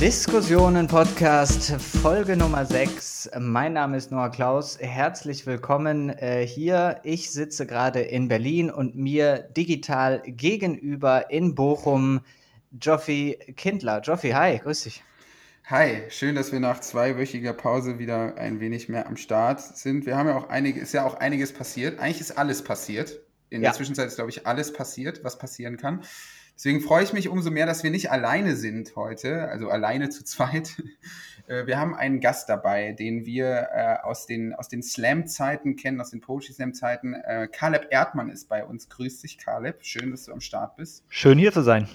Diskussionen Podcast Folge Nummer 6. Mein Name ist Noah Klaus. Herzlich willkommen äh, hier. Ich sitze gerade in Berlin und mir digital gegenüber in Bochum Joffi Kindler. Joffi, hi, grüß dich. Hi, schön, dass wir nach zweiwöchiger Pause wieder ein wenig mehr am Start sind. Wir haben ja auch einige, ist ja auch einiges passiert. Eigentlich ist alles passiert. In ja. der Zwischenzeit ist, glaube ich, alles passiert, was passieren kann. Deswegen freue ich mich umso mehr, dass wir nicht alleine sind heute, also alleine zu zweit. Äh, wir haben einen Gast dabei, den wir äh, aus den, aus den Slam-Zeiten kennen, aus den Poetry-Slam-Zeiten. Äh, Caleb Erdmann ist bei uns. Grüß dich, Caleb. Schön, dass du am Start bist. Schön hier zu sein.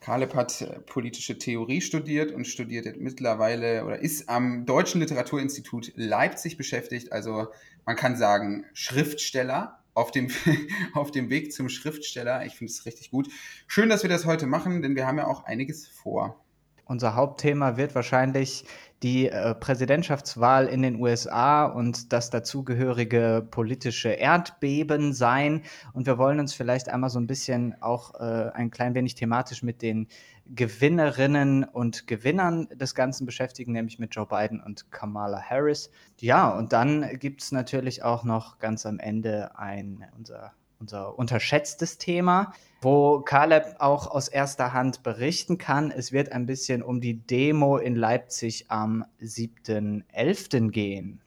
Caleb hat äh, politische Theorie studiert und studiert mittlerweile oder ist am Deutschen Literaturinstitut Leipzig beschäftigt. Also man kann sagen Schriftsteller, auf dem, auf dem Weg zum Schriftsteller. Ich finde es richtig gut. Schön, dass wir das heute machen, denn wir haben ja auch einiges vor. Unser Hauptthema wird wahrscheinlich die äh, Präsidentschaftswahl in den USA und das dazugehörige politische Erdbeben sein. Und wir wollen uns vielleicht einmal so ein bisschen auch äh, ein klein wenig thematisch mit den Gewinnerinnen und Gewinnern des Ganzen beschäftigen, nämlich mit Joe Biden und Kamala Harris. Ja, und dann gibt es natürlich auch noch ganz am Ende ein, unser unser unterschätztes Thema, wo Caleb auch aus erster Hand berichten kann. Es wird ein bisschen um die Demo in Leipzig am 7.11. gehen.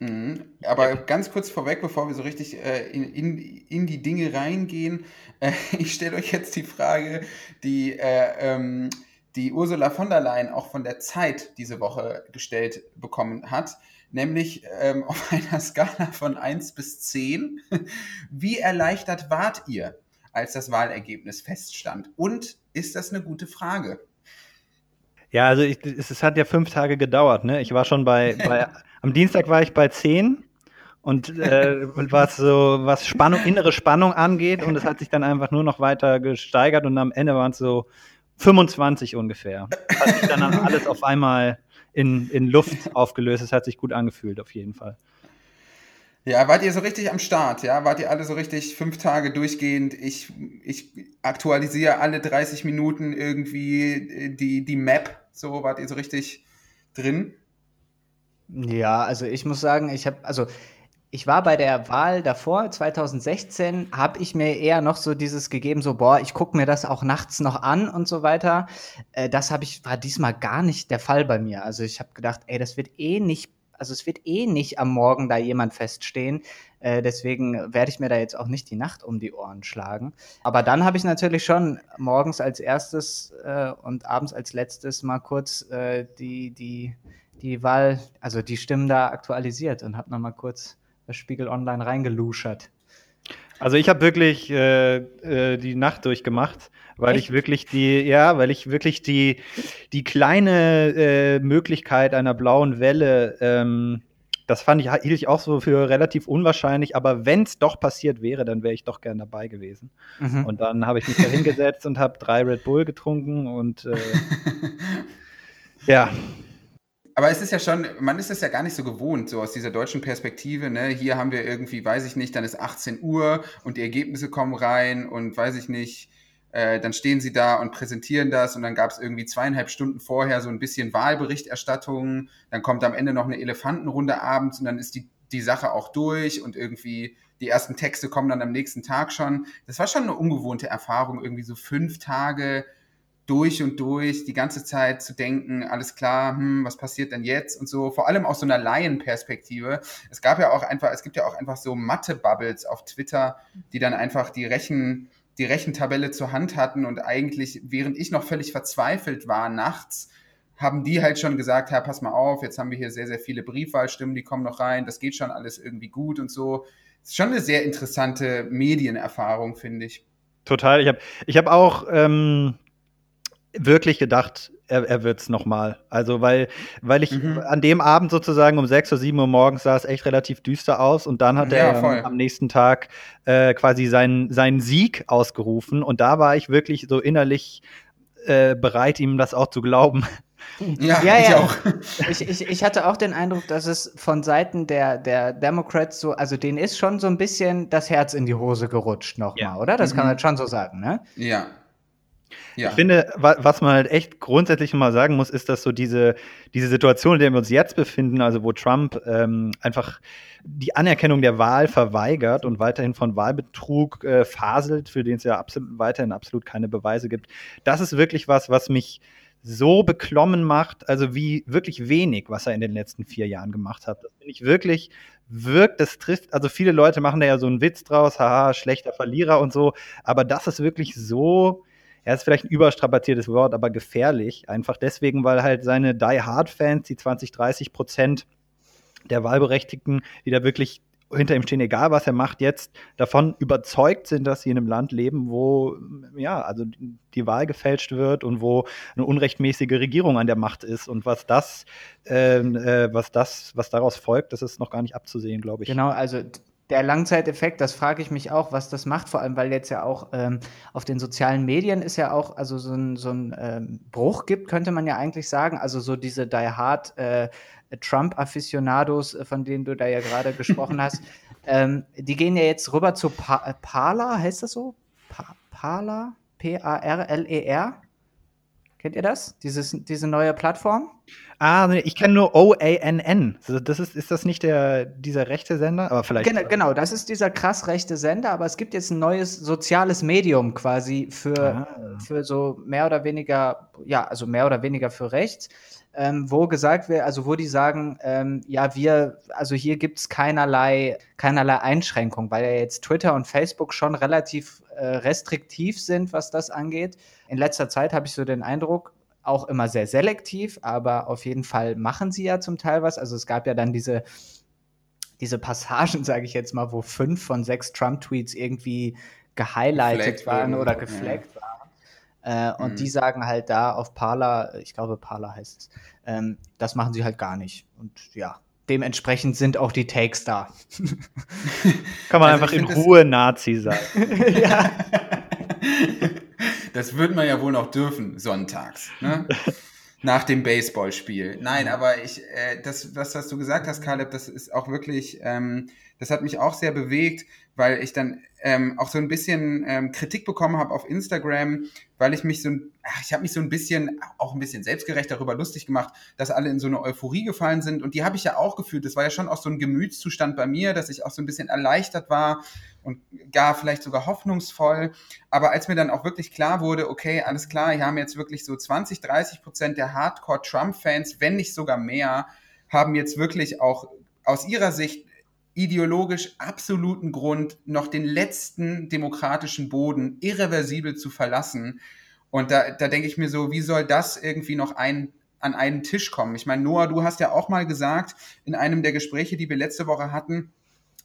Mhm. Aber ganz kurz vorweg, bevor wir so richtig äh, in, in, in, die Dinge reingehen, äh, ich stelle euch jetzt die Frage, die, äh, ähm, die Ursula von der Leyen auch von der Zeit diese Woche gestellt bekommen hat nämlich ähm, auf einer Skala von 1 bis 10. Wie erleichtert wart ihr, als das Wahlergebnis feststand? Und ist das eine gute Frage? Ja, also ich, es, es, hat ja fünf Tage gedauert. Ne? Ich war schon bei, bei am Dienstag war ich bei 10 und äh, was so was Spannung, innere Spannung angeht und es hat sich dann einfach nur noch weiter gesteigert und am Ende waren es so 25 ungefähr. Hat sich dann alles auf einmal in, in Luft aufgelöst. Es hat sich gut angefühlt, auf jeden Fall. Ja, wart ihr so richtig am Start, ja? Wart ihr alle so richtig fünf Tage durchgehend? Ich, ich aktualisiere alle 30 Minuten irgendwie die, die Map. So, wart ihr so richtig drin? Ja, also ich muss sagen, ich habe, also ich war bei der Wahl davor, 2016, habe ich mir eher noch so dieses gegeben, so, boah, ich gucke mir das auch nachts noch an und so weiter. Äh, das habe ich, war diesmal gar nicht der Fall bei mir. Also ich habe gedacht, ey, das wird eh nicht, also es wird eh nicht am Morgen da jemand feststehen. Äh, deswegen werde ich mir da jetzt auch nicht die Nacht um die Ohren schlagen. Aber dann habe ich natürlich schon morgens als erstes äh, und abends als letztes mal kurz äh, die, die, die Wahl, also die Stimmen da aktualisiert und habe noch mal kurz Spiegel Online reingeluschert? Also ich habe wirklich äh, äh, die Nacht durchgemacht, weil Echt? ich wirklich die, ja, weil ich wirklich die, die kleine äh, Möglichkeit einer blauen Welle, ähm, das fand ich, hielt ich auch so für relativ unwahrscheinlich, aber wenn es doch passiert wäre, dann wäre ich doch gern dabei gewesen. Mhm. Und dann habe ich mich da hingesetzt und habe drei Red Bull getrunken und äh, ja, aber es ist ja schon, man ist es ja gar nicht so gewohnt, so aus dieser deutschen Perspektive. Ne? Hier haben wir irgendwie, weiß ich nicht, dann ist 18 Uhr und die Ergebnisse kommen rein und weiß ich nicht, äh, dann stehen sie da und präsentieren das und dann gab es irgendwie zweieinhalb Stunden vorher so ein bisschen Wahlberichterstattung. Dann kommt am Ende noch eine Elefantenrunde abends und dann ist die, die Sache auch durch und irgendwie die ersten Texte kommen dann am nächsten Tag schon. Das war schon eine ungewohnte Erfahrung, irgendwie so fünf Tage durch und durch die ganze Zeit zu denken, alles klar, hm, was passiert denn jetzt und so, vor allem aus so einer Laienperspektive. Es gab ja auch einfach, es gibt ja auch einfach so Mathe-Bubbles auf Twitter, die dann einfach die Rechen, die Rechentabelle zur Hand hatten und eigentlich, während ich noch völlig verzweifelt war nachts, haben die halt schon gesagt, ja, pass mal auf, jetzt haben wir hier sehr, sehr viele Briefwahlstimmen, die kommen noch rein, das geht schon alles irgendwie gut und so. Ist schon eine sehr interessante Medienerfahrung, finde ich. Total. Ich habe ich hab auch ähm, wirklich gedacht, er, er wird es nochmal. Also, weil, weil ich mhm. an dem Abend sozusagen um sechs oder sieben Uhr morgens sah es echt relativ düster aus und dann hat ja, er voll. am nächsten Tag äh, quasi seinen, seinen Sieg ausgerufen und da war ich wirklich so innerlich äh, bereit, ihm das auch zu glauben. Ja, ja, ich ja. auch. Ich, ich, ich hatte auch den Eindruck, dass es von Seiten der, der Democrats so, also denen ist schon so ein bisschen das Herz in die Hose gerutscht nochmal, ja. oder? Das mhm. kann man schon so sagen, ne? Ja, Ja. Ich finde, was man halt echt grundsätzlich mal sagen muss, ist, dass so diese, diese Situation, in der wir uns jetzt befinden, also wo Trump ähm, einfach die Anerkennung der Wahl verweigert und weiterhin von Wahlbetrug äh, faselt, für den es ja absolut, weiterhin absolut keine Beweise gibt, das ist wirklich was, was mich so beklommen macht, also wie wirklich wenig, was er in den letzten vier Jahren gemacht hat. Das finde ich wirklich, wirkt, das trifft, also viele Leute machen da ja so einen Witz draus, haha, schlechter Verlierer und so, aber das ist wirklich so, er ist vielleicht ein überstrapaziertes Wort, aber gefährlich, einfach deswegen, weil halt seine Die Hard Fans, die 20, 30 Prozent der Wahlberechtigten, die da wirklich hinter ihm stehen, egal was er macht, jetzt davon überzeugt sind, dass sie in einem Land leben, wo ja, also die Wahl gefälscht wird und wo eine unrechtmäßige Regierung an der Macht ist. Und was das, ähm, äh, was das, was daraus folgt, das ist noch gar nicht abzusehen, glaube ich. Genau, also der Langzeiteffekt, das frage ich mich auch, was das macht, vor allem weil jetzt ja auch ähm, auf den sozialen Medien ist ja auch also so ein, so ein ähm, Bruch gibt, könnte man ja eigentlich sagen. Also so diese Die Hard äh, Trump-Afficionados, äh, von denen du da ja gerade gesprochen hast, ähm, die gehen ja jetzt rüber zu pa äh, Parler, heißt das so? Pa Parler? P-A-R-L-E-R? Kennt ihr das? Dieses, diese neue Plattform? Ah, nee, ich kenne nur OANN. Das ist, ist das nicht der, dieser rechte Sender? Aber vielleicht. Genau, genau, das ist dieser krass rechte Sender, aber es gibt jetzt ein neues soziales Medium quasi für, ah. für so mehr oder weniger, ja, also mehr oder weniger für rechts ähm, wo gesagt wird, also wo die sagen, ähm, ja, wir, also hier gibt es keinerlei, keinerlei Einschränkung, weil ja jetzt Twitter und Facebook schon relativ äh, restriktiv sind, was das angeht. In letzter Zeit habe ich so den Eindruck, auch immer sehr selektiv, aber auf jeden Fall machen sie ja zum Teil was. Also es gab ja dann diese, diese Passagen, sage ich jetzt mal, wo fünf von sechs Trump-Tweets irgendwie gehighlightet waren oder gefleckt ja. waren. Äh, und mhm. die sagen halt da auf Parler, ich glaube Parler heißt es, ähm, das machen sie halt gar nicht. Und ja, dementsprechend sind auch die Takes da. Kann man also einfach in Ruhe Nazi sein. ja. Das würde man ja wohl noch dürfen, sonntags. Ne? Nach dem Baseballspiel. Nein, aber ich, äh, das, das, was du gesagt hast, Caleb, das ist auch wirklich, ähm, das hat mich auch sehr bewegt, weil ich dann ähm, auch so ein bisschen ähm, Kritik bekommen habe auf Instagram, weil ich mich so ein, ach, ich habe mich so ein bisschen, auch ein bisschen selbstgerecht darüber lustig gemacht, dass alle in so eine Euphorie gefallen sind. Und die habe ich ja auch gefühlt. Das war ja schon auch so ein Gemütszustand bei mir, dass ich auch so ein bisschen erleichtert war und gar vielleicht sogar hoffnungsvoll. Aber als mir dann auch wirklich klar wurde, okay, alles klar, hier haben jetzt wirklich so 20, 30 Prozent der Hardcore-Trump-Fans, wenn nicht sogar mehr, haben jetzt wirklich auch aus ihrer Sicht ideologisch absoluten Grund, noch den letzten demokratischen Boden irreversibel zu verlassen. Und da, da denke ich mir so, wie soll das irgendwie noch ein, an einen Tisch kommen? Ich meine, Noah, du hast ja auch mal gesagt in einem der Gespräche, die wir letzte Woche hatten,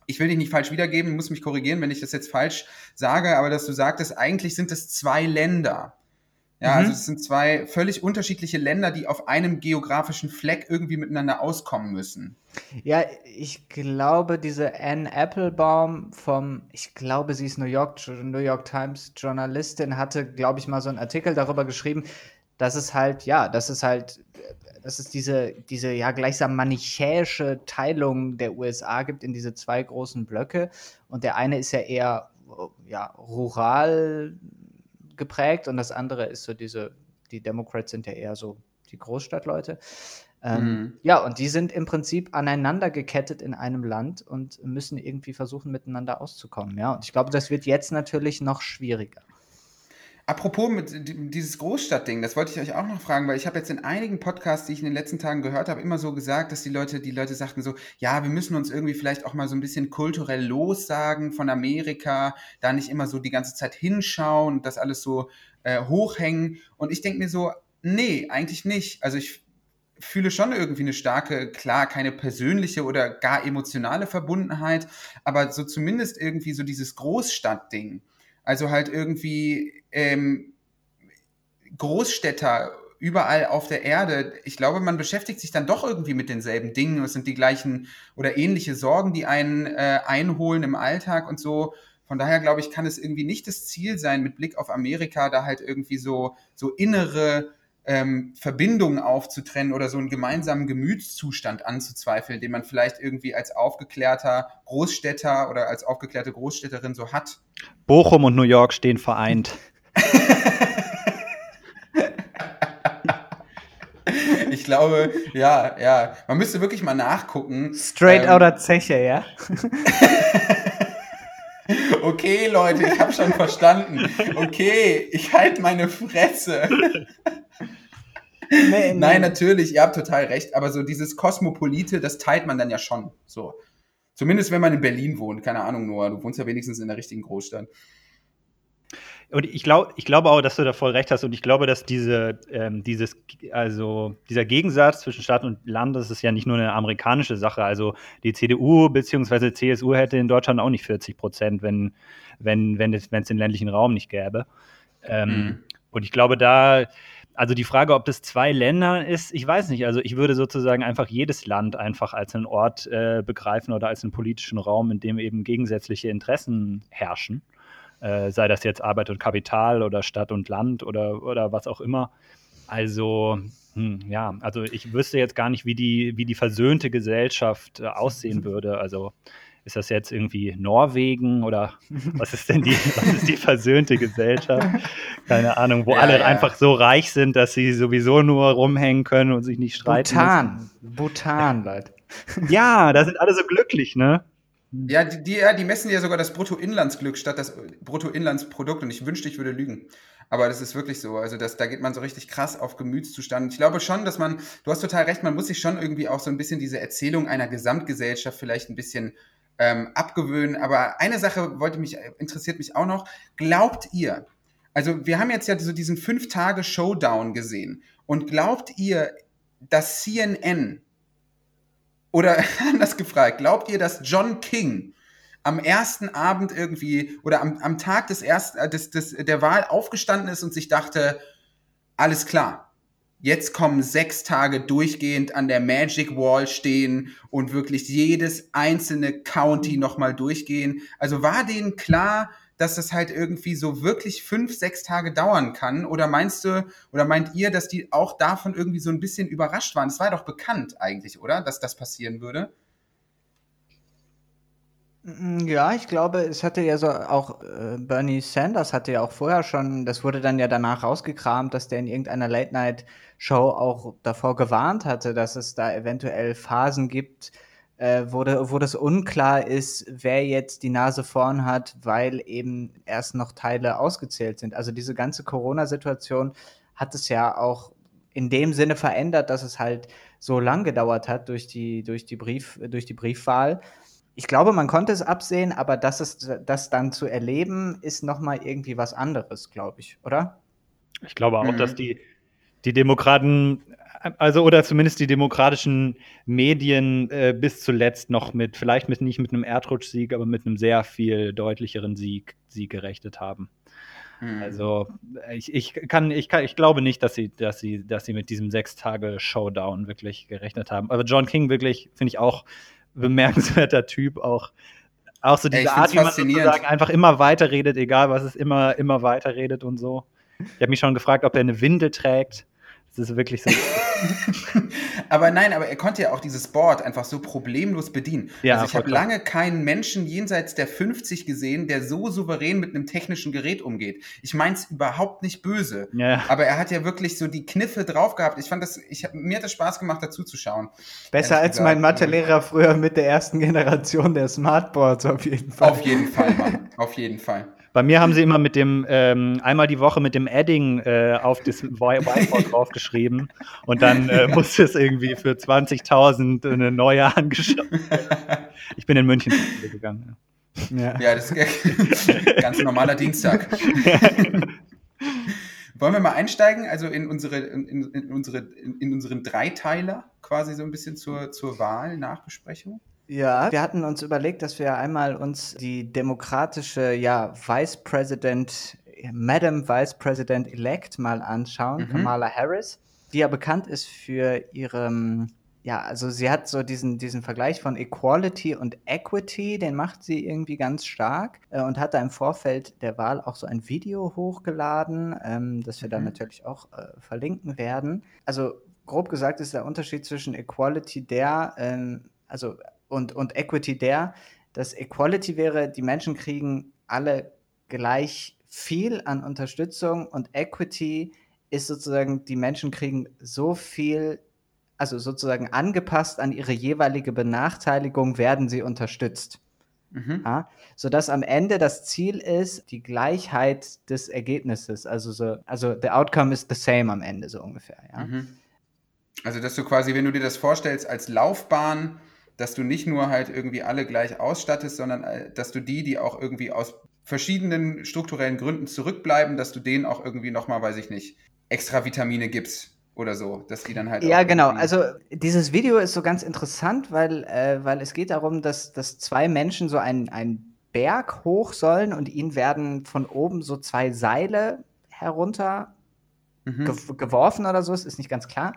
ich will dich nicht falsch wiedergeben, muss mich korrigieren, wenn ich das jetzt falsch sage, aber dass du sagtest, eigentlich sind es zwei Länder. Ja, mhm. also es sind zwei völlig unterschiedliche Länder, die auf einem geografischen Fleck irgendwie miteinander auskommen müssen. Ja, ich glaube, diese Anne Applebaum vom, ich glaube, sie ist New York, New York Times Journalistin, hatte, glaube ich, mal so einen Artikel darüber geschrieben, dass es halt, ja, dass es halt, dass es diese, diese ja gleichsam manichäische Teilung der USA gibt in diese zwei großen Blöcke. Und der eine ist ja eher ja, rural geprägt und das andere ist so diese, die Democrats sind ja eher so die Großstadtleute. Ähm, mhm. Ja, und die sind im Prinzip aneinander gekettet in einem Land und müssen irgendwie versuchen, miteinander auszukommen. Ja, und ich glaube, das wird jetzt natürlich noch schwieriger. Apropos mit dieses Großstadtding, das wollte ich euch auch noch fragen, weil ich habe jetzt in einigen Podcasts, die ich in den letzten Tagen gehört habe, immer so gesagt, dass die Leute, die Leute sagten so, ja, wir müssen uns irgendwie vielleicht auch mal so ein bisschen kulturell lossagen von Amerika, da nicht immer so die ganze Zeit hinschauen und das alles so äh, hochhängen. Und ich denke mir so, nee, eigentlich nicht. Also ich fühle schon irgendwie eine starke, klar, keine persönliche oder gar emotionale Verbundenheit, aber so zumindest irgendwie so dieses Großstadtding. Also halt irgendwie ähm, Großstädter überall auf der Erde. Ich glaube, man beschäftigt sich dann doch irgendwie mit denselben Dingen. Es sind die gleichen oder ähnliche Sorgen, die einen äh, einholen im Alltag und so. Von daher glaube ich, kann es irgendwie nicht das Ziel sein, mit Blick auf Amerika da halt irgendwie so, so innere ähm, Verbindungen aufzutrennen oder so einen gemeinsamen Gemütszustand anzuzweifeln, den man vielleicht irgendwie als aufgeklärter Großstädter oder als aufgeklärte Großstädterin so hat. Bochum und New York stehen vereint. ich glaube, ja, ja. Man müsste wirklich mal nachgucken. Straight ähm, outer Zeche, ja. okay, Leute, ich habe schon verstanden. Okay, ich halte meine Fresse. Nee, nee. Nein, natürlich, ihr habt total recht, aber so dieses Kosmopolite, das teilt man dann ja schon. So. Zumindest wenn man in Berlin wohnt, keine Ahnung, Noah, du wohnst ja wenigstens in der richtigen Großstadt. Und ich glaube, ich glaube auch, dass du da voll recht hast. Und ich glaube, dass diese, ähm, dieses, also dieser Gegensatz zwischen Stadt und Land, das ist ja nicht nur eine amerikanische Sache. Also die CDU bzw. CSU hätte in Deutschland auch nicht 40 Prozent, wenn, wenn, wenn es, wenn es den ländlichen Raum nicht gäbe. Ähm, mhm. Und ich glaube, da, also die Frage, ob das zwei Länder ist, ich weiß nicht. Also ich würde sozusagen einfach jedes Land einfach als einen Ort äh, begreifen oder als einen politischen Raum, in dem eben gegensätzliche Interessen herrschen äh, sei das jetzt Arbeit und Kapital oder Stadt und Land oder, oder was auch immer. Also, hm, ja, also ich wüsste jetzt gar nicht, wie die, wie die versöhnte Gesellschaft äh, aussehen würde. Also ist das jetzt irgendwie Norwegen oder was ist denn die, was ist die versöhnte Gesellschaft? Keine Ahnung, wo ja, alle ja. einfach so reich sind, dass sie sowieso nur rumhängen können und sich nicht streiten. Bhutan, müssen. Bhutan, Leute. Ja, da sind alle so glücklich, ne? Ja, die, die, ja, die messen ja sogar das Bruttoinlandsglück statt das Bruttoinlandsprodukt und ich wünschte, ich würde lügen. Aber das ist wirklich so. Also das, da geht man so richtig krass auf Gemütszustand. Ich glaube schon, dass man, du hast total recht, man muss sich schon irgendwie auch so ein bisschen diese Erzählung einer Gesamtgesellschaft vielleicht ein bisschen ähm, abgewöhnen. Aber eine Sache wollte mich, interessiert mich auch noch. Glaubt ihr, also wir haben jetzt ja so diesen fünf Tage Showdown gesehen. Und glaubt ihr, dass CNN oder anders gefragt, glaubt ihr, dass John King am ersten Abend irgendwie oder am, am Tag des ersten, äh, des, des, der Wahl aufgestanden ist und sich dachte, alles klar, jetzt kommen sechs Tage durchgehend an der Magic Wall stehen und wirklich jedes einzelne County nochmal durchgehen. Also war denen klar, dass das halt irgendwie so wirklich fünf, sechs Tage dauern kann? Oder meinst du, oder meint ihr, dass die auch davon irgendwie so ein bisschen überrascht waren? Es war doch bekannt eigentlich, oder? Dass das passieren würde? Mm, ja, ich glaube, es hatte ja so auch äh, Bernie Sanders hatte ja auch vorher schon, das wurde dann ja danach rausgekramt, dass der in irgendeiner Late-Night-Show auch davor gewarnt hatte, dass es da eventuell Phasen gibt, äh, wo, de, wo das unklar ist, wer jetzt die Nase vorn hat, weil eben erst noch Teile ausgezählt sind. Also diese ganze Corona-Situation hat es ja auch in dem Sinne verändert, dass es halt so lang gedauert hat durch die, durch die, Brief, durch die Briefwahl. Ich glaube, man konnte es absehen, aber das, ist, das dann zu erleben, ist nochmal irgendwie was anderes, glaube ich, oder? Ich glaube auch, mhm. dass die, die Demokraten also oder zumindest die demokratischen Medien äh, bis zuletzt noch mit, vielleicht mit nicht mit einem Erdrutschsieg, aber mit einem sehr viel deutlicheren Sieg, Sieg gerechnet haben. Hm. Also ich, ich kann, ich kann, ich glaube nicht, dass sie, dass sie, dass sie mit diesem sechs Tage Showdown wirklich gerechnet haben. Aber John King wirklich finde ich auch bemerkenswerter Typ, auch auch so diese Ey, Art, wie man sozusagen einfach immer weiterredet, egal was es immer, immer weiterredet und so. Ich habe mich schon gefragt, ob er eine Windel trägt. Das ist wirklich so. aber nein, aber er konnte ja auch dieses Board einfach so problemlos bedienen. Ja, also ich habe lange keinen Menschen jenseits der 50 gesehen, der so souverän mit einem technischen Gerät umgeht. Ich meine es überhaupt nicht böse. Ja. Aber er hat ja wirklich so die Kniffe drauf gehabt. Ich fand das, ich, mir hat es Spaß gemacht, dazu zu schauen. Besser als mein Mathelehrer früher mit der ersten Generation der Smartboards auf jeden Fall. Auf jeden Fall, Mann. Auf jeden Fall. Bei mir haben sie immer mit dem, ähm, einmal die Woche mit dem Adding äh, auf das Whiteboard draufgeschrieben und dann äh, musste es irgendwie für 20.000 eine neue angeschaut. Ich bin in München gegangen. Ja, ja das ist ein ganz normaler Dienstag. Wollen wir mal einsteigen, also in unsere, in, in unsere, in, in unseren Dreiteiler quasi so ein bisschen zur, zur Wahl, Nachbesprechung? Ja, wir hatten uns überlegt, dass wir einmal uns die demokratische, ja, Vice President, Madam Vice President Elect mal anschauen, mhm. Kamala Harris, die ja bekannt ist für ihrem, ja, also sie hat so diesen, diesen Vergleich von Equality und Equity, den macht sie irgendwie ganz stark äh, und hat da im Vorfeld der Wahl auch so ein Video hochgeladen, ähm, das wir mhm. dann natürlich auch äh, verlinken werden. Also grob gesagt ist der Unterschied zwischen Equality der, ähm, also und, und Equity der, dass Equality wäre, die Menschen kriegen alle gleich viel an Unterstützung und Equity ist sozusagen, die Menschen kriegen so viel also sozusagen angepasst an ihre jeweilige Benachteiligung, werden sie unterstützt. Mhm. Ja, sodass am Ende das Ziel ist, die Gleichheit des Ergebnisses. Also, so, also the outcome is the same am Ende, so ungefähr. Ja. Mhm. Also, dass du quasi, wenn du dir das vorstellst, als Laufbahn, dass du nicht nur halt irgendwie alle gleich ausstattest, sondern äh, dass du die, die auch irgendwie aus verschiedenen strukturellen Gründen zurückbleiben, dass du denen auch irgendwie nochmal, weiß ich nicht, extra Vitamine gibst oder so, dass die dann halt. Ja, genau. Also dieses Video ist so ganz interessant, weil, äh, weil es geht darum, dass, dass zwei Menschen so einen, einen Berg hoch sollen und ihnen werden von oben so zwei Seile herunter mhm. ge geworfen oder so, ist nicht ganz klar.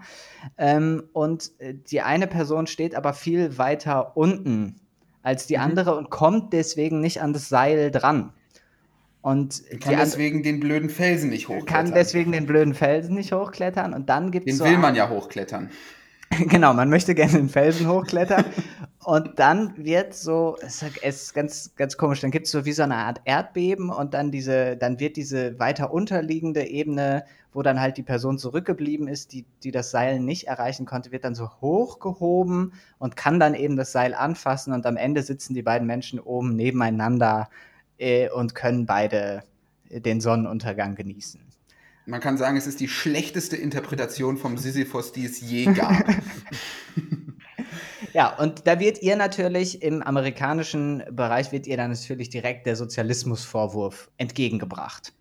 Ähm, und äh, die eine Person steht aber viel weiter unten als die mhm. andere und kommt deswegen nicht an das Seil dran. Und kann deswegen den blöden Felsen nicht hochklettern. Kann deswegen den blöden Felsen nicht hochklettern. Und dann gibt es. Den so will man ja hochklettern. genau, man möchte gerne den Felsen hochklettern. und dann wird so, es ist ganz, ganz komisch, dann gibt es so wie so eine Art Erdbeben und dann diese, dann wird diese weiter unterliegende Ebene, wo dann halt die Person zurückgeblieben ist, die, die das Seil nicht erreichen konnte, wird dann so hochgehoben und kann dann eben das Seil anfassen und am Ende sitzen die beiden Menschen oben nebeneinander äh, und können beide den Sonnenuntergang genießen. Man kann sagen, es ist die schlechteste Interpretation vom Sisyphos, die es je gab. ja, und da wird ihr natürlich im amerikanischen Bereich wird ihr dann natürlich direkt der Sozialismusvorwurf entgegengebracht.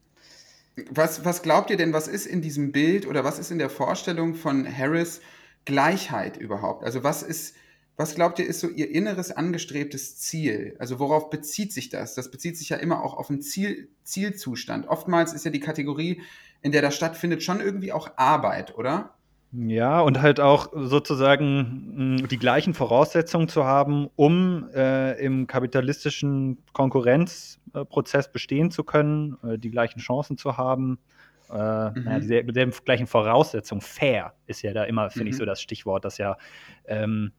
Was, was glaubt ihr denn, was ist in diesem Bild oder was ist in der Vorstellung von Harris Gleichheit überhaupt? Also was ist, was glaubt ihr, ist so ihr inneres angestrebtes Ziel? Also worauf bezieht sich das? Das bezieht sich ja immer auch auf einen Ziel, Zielzustand. Oftmals ist ja die Kategorie, in der das stattfindet, schon irgendwie auch Arbeit, oder? Ja, und halt auch sozusagen mh, die gleichen Voraussetzungen zu haben, um äh, im kapitalistischen Konkurrenzprozess bestehen zu können, äh, die gleichen Chancen zu haben. Äh, mhm. naja, die, die, gleichen Voraussetzungen. Fair ist ja da immer, finde mhm. ich, so das Stichwort, das ja ähm,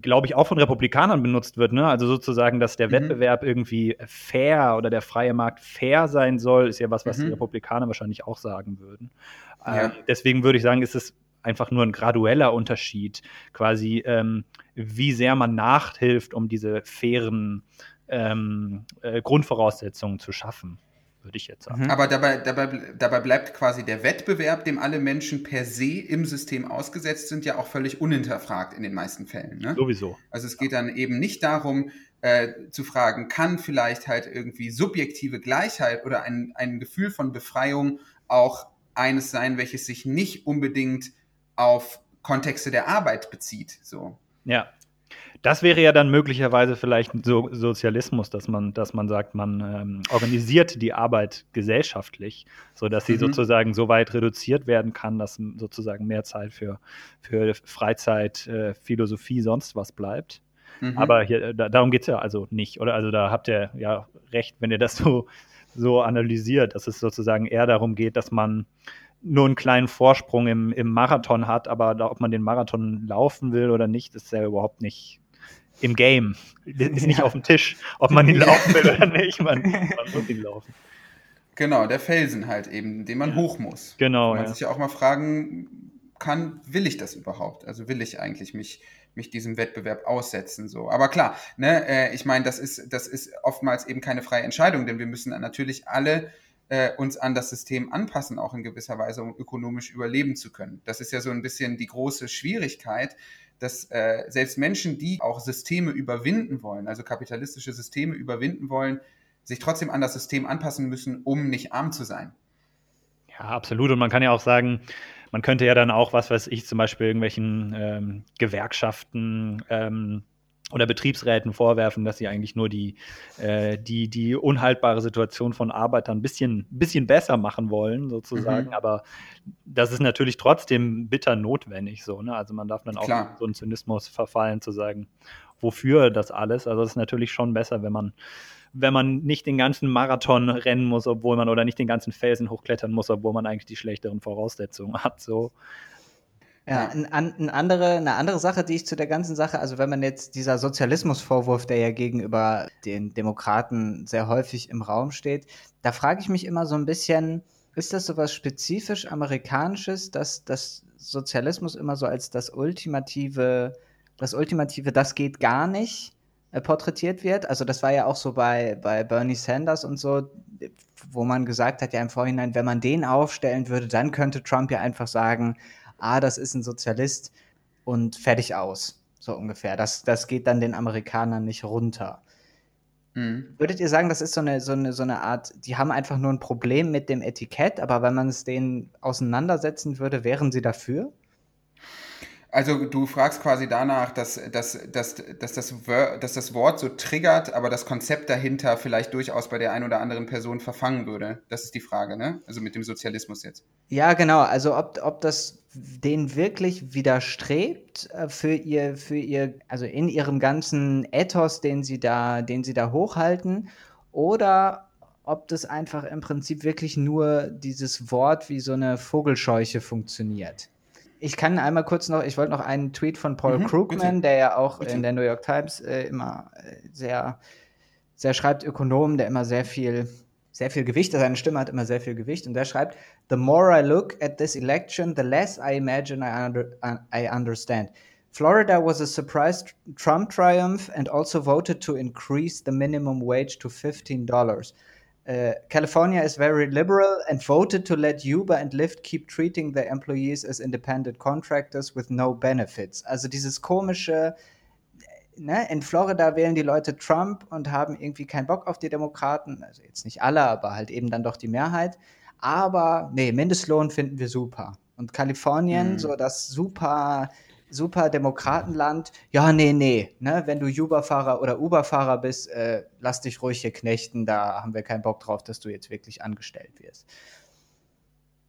glaube ich, auch von Republikanern benutzt wird. Ne? Also sozusagen, dass der mhm. Wettbewerb irgendwie fair oder der freie Markt fair sein soll, ist ja was, was mhm. die Republikaner wahrscheinlich auch sagen würden. Ja. Ähm, deswegen würde ich sagen, ist es einfach nur ein gradueller Unterschied, quasi, ähm, wie sehr man nachhilft, um diese fairen ähm, äh, Grundvoraussetzungen zu schaffen würde ich jetzt sagen. Mhm. Aber dabei, dabei, dabei bleibt quasi der Wettbewerb, dem alle Menschen per se im System ausgesetzt sind, ja auch völlig unhinterfragt in den meisten Fällen. Ne? Sowieso. Also es geht dann eben nicht darum, äh, zu fragen, kann vielleicht halt irgendwie subjektive Gleichheit oder ein, ein Gefühl von Befreiung auch eines sein, welches sich nicht unbedingt auf Kontexte der Arbeit bezieht. So. Ja, das wäre ja dann möglicherweise vielleicht so Sozialismus, dass man, dass man sagt, man ähm, organisiert die Arbeit gesellschaftlich, sodass sie mhm. sozusagen so weit reduziert werden kann, dass sozusagen mehr Zeit für, für Freizeit, äh, Philosophie, sonst was bleibt. Mhm. Aber hier, äh, da, darum geht es ja also nicht, oder? Also da habt ihr ja recht, wenn ihr das so, so analysiert, dass es sozusagen eher darum geht, dass man nur einen kleinen Vorsprung im, im Marathon hat, aber da, ob man den Marathon laufen will oder nicht, ist ja überhaupt nicht im Game. Ist nicht ja. auf dem Tisch, ob man ihn laufen will oder nicht. Man, man, muss ihn laufen. Genau, der Felsen halt eben, den man ja. hoch muss. Genau. Wo man ja. sich ja auch mal fragen kann, will ich das überhaupt? Also will ich eigentlich mich, mich diesem Wettbewerb aussetzen? So. Aber klar, ne, äh, ich meine, das ist, das ist oftmals eben keine freie Entscheidung, denn wir müssen natürlich alle äh, uns an das System anpassen, auch in gewisser Weise, um ökonomisch überleben zu können. Das ist ja so ein bisschen die große Schwierigkeit, dass äh, selbst Menschen, die auch Systeme überwinden wollen, also kapitalistische Systeme überwinden wollen, sich trotzdem an das System anpassen müssen, um nicht arm zu sein. Ja, absolut. Und man kann ja auch sagen, man könnte ja dann auch, was weiß ich, zum Beispiel irgendwelchen ähm, Gewerkschaften ähm, oder Betriebsräten vorwerfen, dass sie eigentlich nur die, äh, die, die unhaltbare Situation von Arbeitern ein bisschen, bisschen besser machen wollen, sozusagen. Mhm. Aber das ist natürlich trotzdem bitter notwendig so. Ne? Also man darf dann auch Klar. in so einen Zynismus verfallen, zu sagen, wofür das alles. Also es ist natürlich schon besser, wenn man wenn man nicht den ganzen Marathon rennen muss, obwohl man oder nicht den ganzen Felsen hochklettern muss, obwohl man eigentlich die schlechteren Voraussetzungen hat. So. Ja, ein, ein andere, eine andere Sache, die ich zu der ganzen Sache, also wenn man jetzt dieser Sozialismusvorwurf, der ja gegenüber den Demokraten sehr häufig im Raum steht, da frage ich mich immer so ein bisschen, ist das sowas spezifisch Amerikanisches, dass, dass Sozialismus immer so als das ultimative, das ultimative, das geht gar nicht äh, porträtiert wird. Also das war ja auch so bei, bei Bernie Sanders und so, wo man gesagt hat, ja im Vorhinein, wenn man den aufstellen würde, dann könnte Trump ja einfach sagen, ah, das ist ein Sozialist und fertig aus. So ungefähr. Das, das geht dann den Amerikanern nicht runter. Mhm. Würdet ihr sagen, das ist so eine, so, eine, so eine Art, die haben einfach nur ein Problem mit dem Etikett, aber wenn man es denen auseinandersetzen würde, wären sie dafür? Also du fragst quasi danach, dass, dass, dass, dass, das, dass das Wort so triggert, aber das Konzept dahinter vielleicht durchaus bei der einen oder anderen Person verfangen würde. Das ist die Frage, ne? Also mit dem Sozialismus jetzt. Ja, genau. Also ob, ob das denen wirklich widerstrebt äh, für ihr, für ihr, also in ihrem ganzen Ethos, den sie da, den sie da hochhalten, oder ob das einfach im Prinzip wirklich nur dieses Wort wie so eine Vogelscheuche funktioniert ich kann einmal kurz noch, ich wollte noch einen Tweet von Paul mhm, Krugman, bitte. der ja auch bitte. in der New York Times äh, immer äh, sehr, sehr schreibt, Ökonom, der immer sehr viel, sehr viel Gewicht, seine Stimme hat immer sehr viel Gewicht und der schreibt, The more I look at this election, the less I imagine I, under, I understand. Florida was a surprise Trump triumph and also voted to increase the minimum wage to $15. Uh, California is very liberal and voted to let Uber and Lyft keep treating their employees as independent contractors with no benefits. Also dieses komische, ne, in Florida wählen die Leute Trump und haben irgendwie keinen Bock auf die Demokraten. Also jetzt nicht alle, aber halt eben dann doch die Mehrheit. Aber nee, Mindestlohn finden wir super. Und Kalifornien, mhm. so das super super Demokratenland. Ja, nee, nee. Ne? Wenn du Uber-Fahrer oder Uber-Fahrer bist, äh, lass dich ruhig hier knechten. Da haben wir keinen Bock drauf, dass du jetzt wirklich angestellt wirst.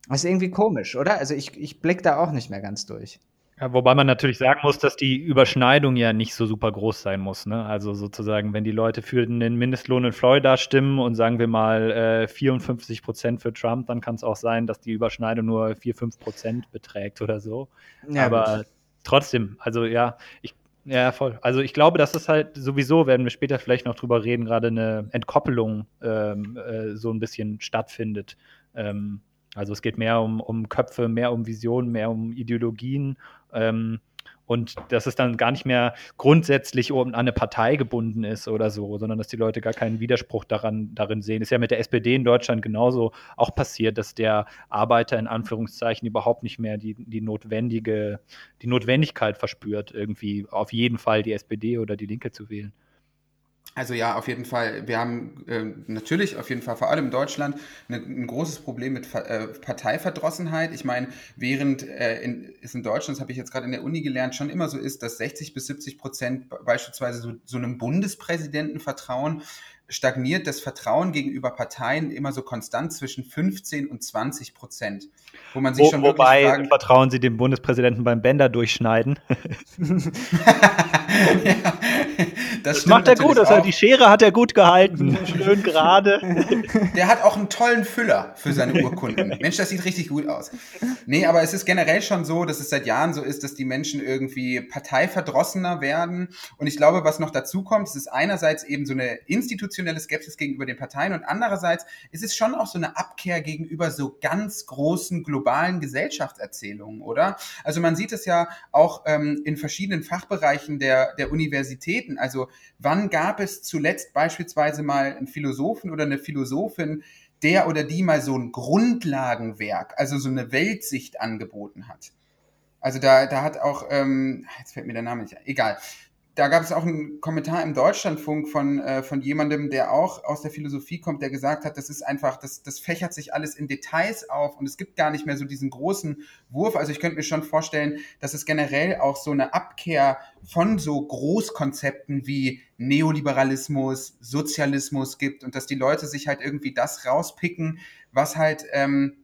Das ist irgendwie komisch, oder? Also ich, ich blick da auch nicht mehr ganz durch. Ja, wobei man natürlich sagen muss, dass die Überschneidung ja nicht so super groß sein muss. Ne? Also sozusagen, wenn die Leute für den Mindestlohn in Florida stimmen und sagen wir mal äh, 54 Prozent für Trump, dann kann es auch sein, dass die Überschneidung nur 4, 5 Prozent beträgt oder so. Ja, Aber gut trotzdem, also ja, ich, ja, voll. Also ich glaube, dass es halt sowieso, werden wir später vielleicht noch drüber reden, gerade eine Entkoppelung ähm, äh, so ein bisschen stattfindet. Ähm, also es geht mehr um, um Köpfe, mehr um Visionen, mehr um Ideologien. Ähm, und dass es dann gar nicht mehr grundsätzlich an eine Partei gebunden ist oder so, sondern dass die Leute gar keinen Widerspruch daran, darin sehen. Ist ja mit der SPD in Deutschland genauso auch passiert, dass der Arbeiter in Anführungszeichen überhaupt nicht mehr die, die notwendige, die Notwendigkeit verspürt, irgendwie auf jeden Fall die SPD oder die Linke zu wählen. Also ja, auf jeden Fall. Wir haben äh, natürlich, auf jeden Fall, vor allem in Deutschland, ne, ein großes Problem mit äh, Parteiverdrossenheit. Ich meine, während äh, in, ist in Deutschland, das habe ich jetzt gerade in der Uni gelernt, schon immer so ist, dass 60 bis 70 Prozent beispielsweise so, so einem Bundespräsidenten vertrauen, stagniert das Vertrauen gegenüber Parteien immer so konstant zwischen 15 und 20 Prozent. Wo man sich Wo, schon wobei fragt, vertrauen Sie dem Bundespräsidenten beim Bänder durchschneiden? ja, das, das macht er gut. Das die Schere hat er gut gehalten. Schön gerade. Der hat auch einen tollen Füller für seine Urkunden. Mensch, das sieht richtig gut aus. Nee, aber es ist generell schon so, dass es seit Jahren so ist, dass die Menschen irgendwie parteiverdrossener werden. Und ich glaube, was noch dazu kommt, es ist einerseits eben so eine institutionelle Skepsis gegenüber den Parteien und andererseits ist es schon auch so eine Abkehr gegenüber so ganz großen globalen Gesellschaftserzählungen, oder? Also man sieht es ja auch ähm, in verschiedenen Fachbereichen der, der Universitäten. Also wann gab es zuletzt beispielsweise mal einen Philosophen oder eine Philosophin, der oder die mal so ein Grundlagenwerk, also so eine Weltsicht angeboten hat? Also da, da hat auch, ähm, jetzt fällt mir der Name nicht ein, egal da gab es auch einen Kommentar im Deutschlandfunk von, äh, von jemandem, der auch aus der Philosophie kommt, der gesagt hat, das ist einfach, das, das fächert sich alles in Details auf und es gibt gar nicht mehr so diesen großen Wurf. Also ich könnte mir schon vorstellen, dass es generell auch so eine Abkehr von so Großkonzepten wie Neoliberalismus, Sozialismus gibt und dass die Leute sich halt irgendwie das rauspicken, was halt ähm,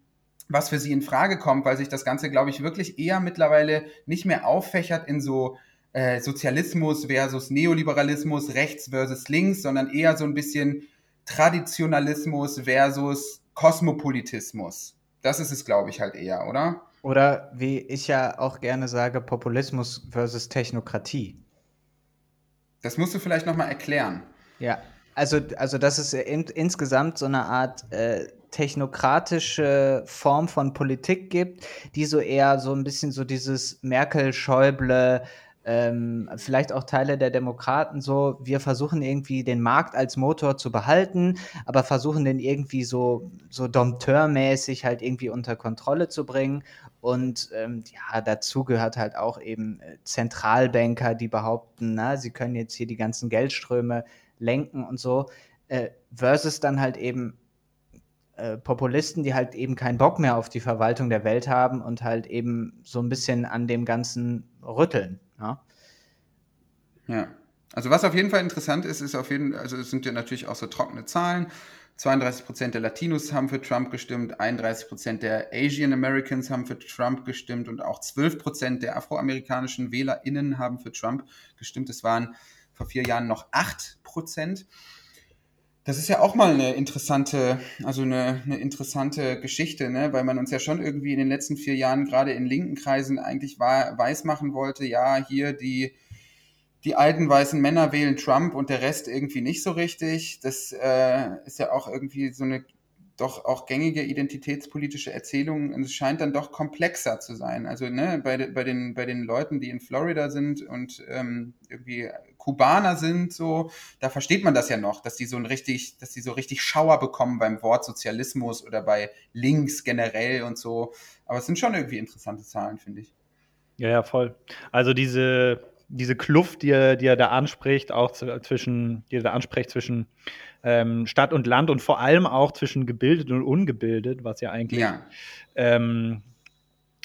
was für sie in Frage kommt, weil sich das Ganze, glaube ich, wirklich eher mittlerweile nicht mehr auffächert in so äh, Sozialismus versus Neoliberalismus, rechts versus links, sondern eher so ein bisschen Traditionalismus versus Kosmopolitismus. Das ist es, glaube ich, halt eher, oder? Oder wie ich ja auch gerne sage, Populismus versus Technokratie. Das musst du vielleicht nochmal erklären. Ja, Also, also dass es in, insgesamt so eine Art äh, technokratische Form von Politik gibt, die so eher so ein bisschen so dieses Merkel-Schäuble, ähm, vielleicht auch Teile der Demokraten so, wir versuchen irgendwie den Markt als Motor zu behalten, aber versuchen den irgendwie so, so dompteurmäßig halt irgendwie unter Kontrolle zu bringen. Und ähm, ja, dazu gehört halt auch eben äh, Zentralbanker, die behaupten, na, sie können jetzt hier die ganzen Geldströme lenken und so, äh, versus dann halt eben äh, Populisten, die halt eben keinen Bock mehr auf die Verwaltung der Welt haben und halt eben so ein bisschen an dem Ganzen rütteln. Ja. ja. Also was auf jeden Fall interessant ist, ist auf jeden also es sind ja natürlich auch so trockene Zahlen. 32 Prozent der Latinos haben für Trump gestimmt, 31 Prozent der Asian Americans haben für Trump gestimmt und auch 12 Prozent der afroamerikanischen WählerInnen haben für Trump gestimmt. Es waren vor vier Jahren noch 8 Prozent. Das ist ja auch mal eine interessante, also eine, eine interessante Geschichte, ne? weil man uns ja schon irgendwie in den letzten vier Jahren gerade in linken Kreisen eigentlich war, weismachen wollte, ja, hier die, die alten weißen Männer wählen Trump und der Rest irgendwie nicht so richtig. Das äh, ist ja auch irgendwie so eine doch auch gängige identitätspolitische Erzählungen. Und es scheint dann doch komplexer zu sein. Also ne, bei, bei, den, bei den Leuten, die in Florida sind und ähm, irgendwie Kubaner sind, so, da versteht man das ja noch, dass die so ein richtig, dass die so richtig Schauer bekommen beim Wort Sozialismus oder bei Links generell und so. Aber es sind schon irgendwie interessante Zahlen, finde ich. Ja, ja, voll. Also diese, diese Kluft, die er, die er da anspricht, auch zwischen, die er da anspricht zwischen ähm, Stadt und Land und vor allem auch zwischen gebildet und ungebildet, was ja eigentlich ja. Ähm,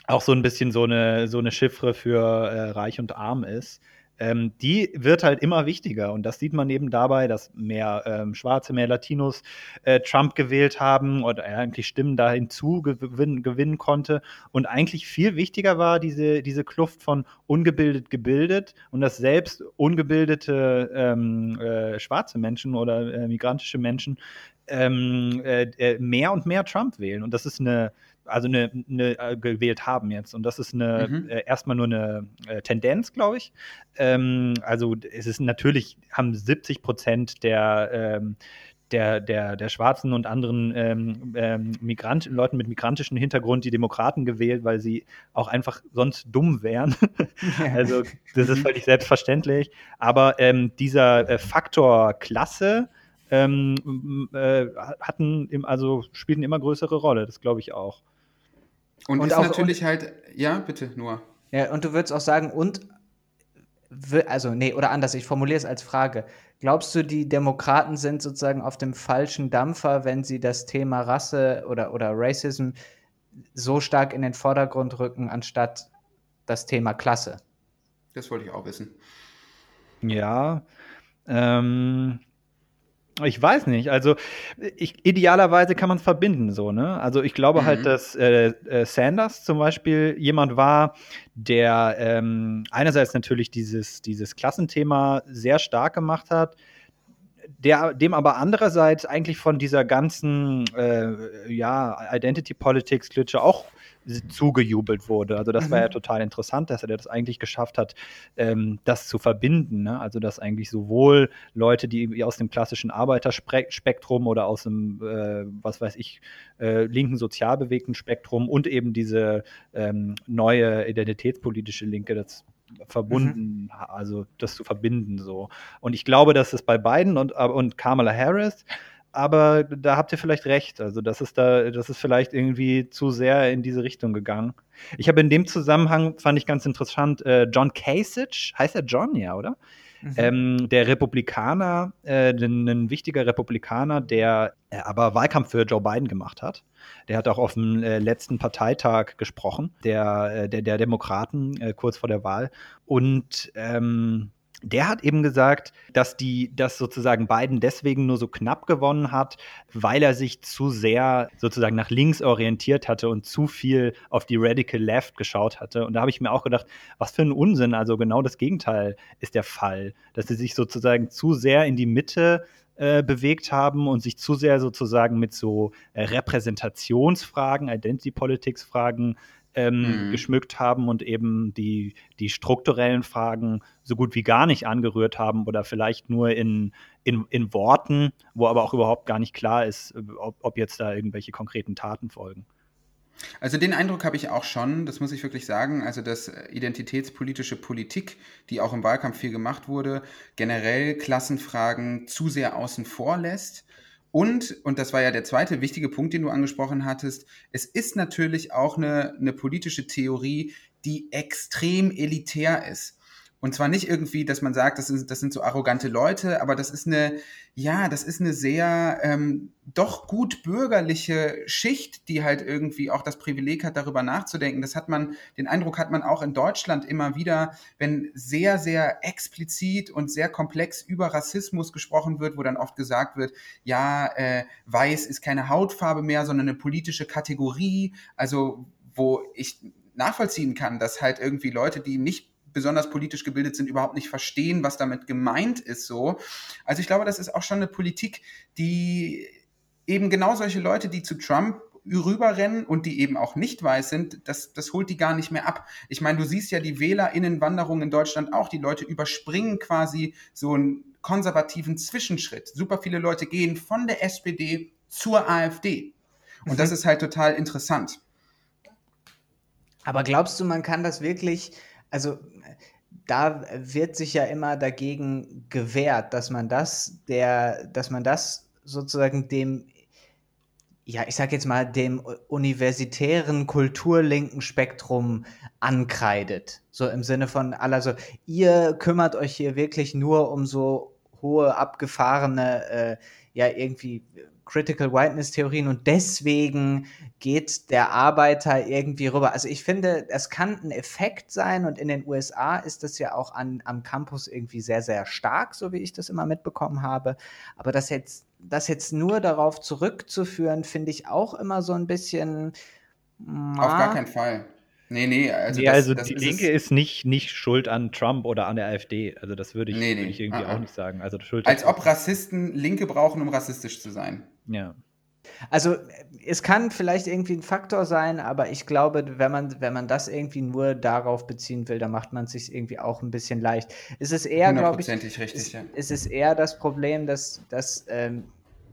auch so ein bisschen so eine, so eine Chiffre für äh, Reich und Arm ist ähm, die wird halt immer wichtiger. Und das sieht man eben dabei, dass mehr ähm, Schwarze, mehr Latinos äh, Trump gewählt haben oder er eigentlich Stimmen da hinzu gewin gewinnen konnte. Und eigentlich viel wichtiger war diese, diese Kluft von ungebildet gebildet und dass selbst ungebildete ähm, äh, schwarze Menschen oder äh, migrantische Menschen ähm, äh, äh, mehr und mehr Trump wählen. Und das ist eine also eine, eine äh, gewählt haben jetzt. Und das ist eine mhm. äh, erstmal nur eine äh, Tendenz, glaube ich. Ähm, also es ist natürlich, haben 70 Prozent der, ähm, der, der, der Schwarzen und anderen ähm, ähm, Migrant, Leuten mit migrantischem Hintergrund die Demokraten gewählt, weil sie auch einfach sonst dumm wären. also das ist mhm. völlig selbstverständlich. Aber ähm, dieser äh, Faktor Klasse ähm, äh, hatten im, also spielten immer größere Rolle, das glaube ich auch. Und, und ist auch, natürlich und, halt, ja, bitte, nur. Ja, und du würdest auch sagen, und, also, nee, oder anders, ich formuliere es als Frage. Glaubst du, die Demokraten sind sozusagen auf dem falschen Dampfer, wenn sie das Thema Rasse oder, oder Racism so stark in den Vordergrund rücken, anstatt das Thema Klasse? Das wollte ich auch wissen. Ja, ähm, ich weiß nicht. Also ich, idealerweise kann man es verbinden, so, ne? Also ich glaube halt, mhm. halt, dass äh, äh, Sanders zum Beispiel jemand war, der ähm, einerseits natürlich dieses, dieses Klassenthema sehr stark gemacht hat, der, dem aber andererseits eigentlich von dieser ganzen äh, ja, Identity Politics Klitsche auch zugejubelt wurde. Also das mhm. war ja mhm. total interessant, dass er das eigentlich geschafft hat, ähm, das zu verbinden. Ne? Also dass eigentlich sowohl Leute, die aus dem klassischen Arbeiterspektrum oder aus dem, äh, was weiß ich, äh, linken sozialbewegten Spektrum und eben diese ähm, neue identitätspolitische Linke, das verbunden, mhm. also das zu verbinden so. Und ich glaube, dass es bei Biden und, und Kamala Harris aber da habt ihr vielleicht recht. Also das ist da, das ist vielleicht irgendwie zu sehr in diese Richtung gegangen. Ich habe in dem Zusammenhang, fand ich ganz interessant, äh, John Kasich, heißt er John, ja, oder? Mhm. Ähm, der Republikaner, äh, ein wichtiger Republikaner, der äh, aber Wahlkampf für Joe Biden gemacht hat. Der hat auch auf dem äh, letzten Parteitag gesprochen, der, äh, der, der Demokraten, äh, kurz vor der Wahl. Und ähm, der hat eben gesagt, dass die, dass sozusagen Biden deswegen nur so knapp gewonnen hat, weil er sich zu sehr sozusagen nach links orientiert hatte und zu viel auf die Radical Left geschaut hatte. Und da habe ich mir auch gedacht, was für ein Unsinn. Also genau das Gegenteil ist der Fall, dass sie sich sozusagen zu sehr in die Mitte äh, bewegt haben und sich zu sehr sozusagen mit so äh, Repräsentationsfragen, Identity Politics Fragen ähm, mhm. geschmückt haben und eben die, die strukturellen Fragen so gut wie gar nicht angerührt haben oder vielleicht nur in, in, in Worten, wo aber auch überhaupt gar nicht klar ist, ob, ob jetzt da irgendwelche konkreten Taten folgen. Also den Eindruck habe ich auch schon, das muss ich wirklich sagen, also dass identitätspolitische Politik, die auch im Wahlkampf viel gemacht wurde, generell Klassenfragen zu sehr außen vor lässt und, und das war ja der zweite wichtige Punkt, den du angesprochen hattest, es ist natürlich auch eine, eine politische Theorie, die extrem elitär ist. Und zwar nicht irgendwie, dass man sagt, das sind, das sind so arrogante Leute, aber das ist eine, ja, das ist eine sehr ähm, doch gut bürgerliche Schicht, die halt irgendwie auch das Privileg hat, darüber nachzudenken. Das hat man, den Eindruck hat man auch in Deutschland immer wieder, wenn sehr, sehr explizit und sehr komplex über Rassismus gesprochen wird, wo dann oft gesagt wird, ja, äh, weiß ist keine Hautfarbe mehr, sondern eine politische Kategorie. Also, wo ich nachvollziehen kann, dass halt irgendwie Leute, die nicht besonders politisch gebildet sind, überhaupt nicht verstehen, was damit gemeint ist so. Also ich glaube, das ist auch schon eine Politik, die eben genau solche Leute, die zu Trump rüberrennen und die eben auch nicht weiß sind, das, das holt die gar nicht mehr ab. Ich meine, du siehst ja die WählerInnenwanderung in Deutschland auch. Die Leute überspringen quasi so einen konservativen Zwischenschritt. Super viele Leute gehen von der SPD zur AfD. Und mhm. das ist halt total interessant. Aber glaubst du, man kann das wirklich, also da wird sich ja immer dagegen gewehrt, dass man das, der, dass man das sozusagen dem, ja, ich sag jetzt mal, dem universitären kulturlinken Spektrum ankreidet. So im Sinne von also ihr kümmert euch hier wirklich nur um so hohe, abgefahrene, äh, ja, irgendwie Critical Whiteness Theorien und deswegen geht der Arbeiter irgendwie rüber. Also ich finde, es kann ein Effekt sein und in den USA ist das ja auch an, am Campus irgendwie sehr, sehr stark, so wie ich das immer mitbekommen habe. Aber das jetzt, das jetzt nur darauf zurückzuführen, finde ich auch immer so ein bisschen. Auf gar keinen Fall. Nee, nee, also, nee, das, also das die ist Linke ist nicht, nicht schuld an Trump oder an der AfD. Also das würde ich, nee, nee. Würd ich irgendwie ah, auch nicht sagen. Also schuld Als ob Rassisten Linke brauchen, um rassistisch zu sein. Ja. Also es kann vielleicht irgendwie ein Faktor sein, aber ich glaube, wenn man, wenn man das irgendwie nur darauf beziehen will, dann macht man es sich irgendwie auch ein bisschen leicht. Es ist eher, glaube ich, richtig, es, ja. es ist eher das Problem, dass, dass ähm,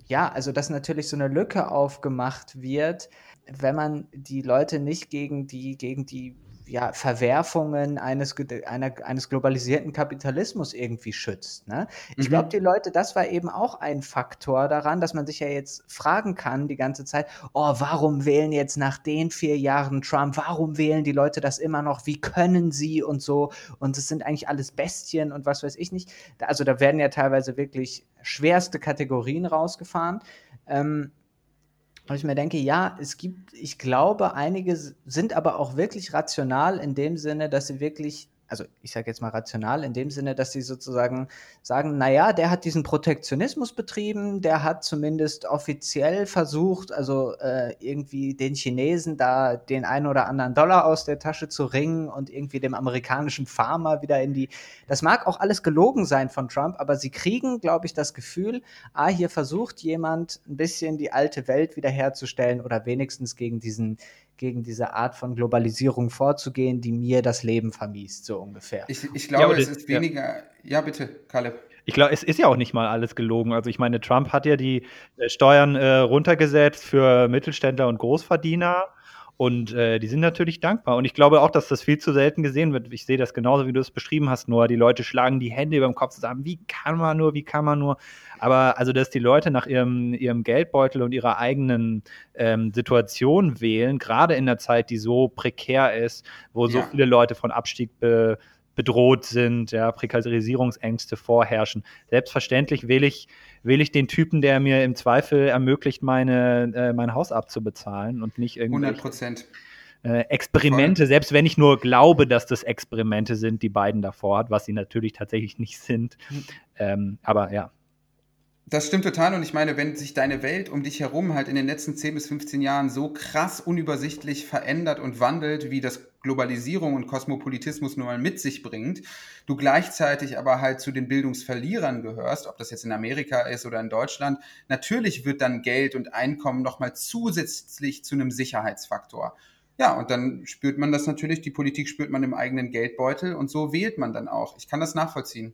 ja, also dass natürlich so eine Lücke aufgemacht wird, wenn man die Leute nicht gegen die, gegen die ja, Verwerfungen eines, einer, eines globalisierten Kapitalismus irgendwie schützt. Ne? Ich mhm. glaube, die Leute, das war eben auch ein Faktor daran, dass man sich ja jetzt fragen kann die ganze Zeit, oh, warum wählen jetzt nach den vier Jahren Trump, warum wählen die Leute das immer noch, wie können sie und so und es sind eigentlich alles Bestien und was weiß ich nicht. Also da werden ja teilweise wirklich schwerste Kategorien rausgefahren. Ähm, und ich mir denke, ja, es gibt, ich glaube, einige sind aber auch wirklich rational in dem Sinne, dass sie wirklich also ich sage jetzt mal rational, in dem Sinne, dass sie sozusagen sagen, naja, der hat diesen Protektionismus betrieben, der hat zumindest offiziell versucht, also äh, irgendwie den Chinesen da den einen oder anderen Dollar aus der Tasche zu ringen und irgendwie dem amerikanischen Farmer wieder in die. Das mag auch alles gelogen sein von Trump, aber sie kriegen, glaube ich, das Gefühl, ah, hier versucht jemand ein bisschen die alte Welt wiederherzustellen oder wenigstens gegen diesen gegen diese Art von Globalisierung vorzugehen, die mir das Leben vermiest, so ungefähr. Ich, ich glaube, ja, es ist weniger. Ja, ja bitte, Kaleb. Ich glaube, es ist ja auch nicht mal alles gelogen. Also ich meine, Trump hat ja die äh, Steuern äh, runtergesetzt für Mittelständler und Großverdiener. Und äh, die sind natürlich dankbar. Und ich glaube auch, dass das viel zu selten gesehen wird. Ich sehe das genauso, wie du es beschrieben hast, nur die Leute schlagen die Hände über dem Kopf zusammen. Wie kann man nur, wie kann man nur? Aber also, dass die Leute nach ihrem, ihrem Geldbeutel und ihrer eigenen ähm, Situation wählen, gerade in der Zeit, die so prekär ist, wo so viele Leute von Abstieg be bedroht sind, ja, Prekarisierungsängste vorherrschen. Selbstverständlich wähle ich, wähle ich den Typen, der mir im Zweifel ermöglicht, meine, äh, mein Haus abzubezahlen und nicht irgendwie. 100 Prozent. Äh, Experimente, Voll. selbst wenn ich nur glaube, dass das Experimente sind, die beiden davor hat, was sie natürlich tatsächlich nicht sind. Hm. Ähm, aber ja, das stimmt total und ich meine, wenn sich deine Welt um dich herum halt in den letzten 10 bis 15 Jahren so krass unübersichtlich verändert und wandelt, wie das Globalisierung und Kosmopolitismus nun mal mit sich bringt, du gleichzeitig aber halt zu den Bildungsverlierern gehörst, ob das jetzt in Amerika ist oder in Deutschland, natürlich wird dann Geld und Einkommen nochmal zusätzlich zu einem Sicherheitsfaktor. Ja, und dann spürt man das natürlich, die Politik spürt man im eigenen Geldbeutel und so wählt man dann auch. Ich kann das nachvollziehen.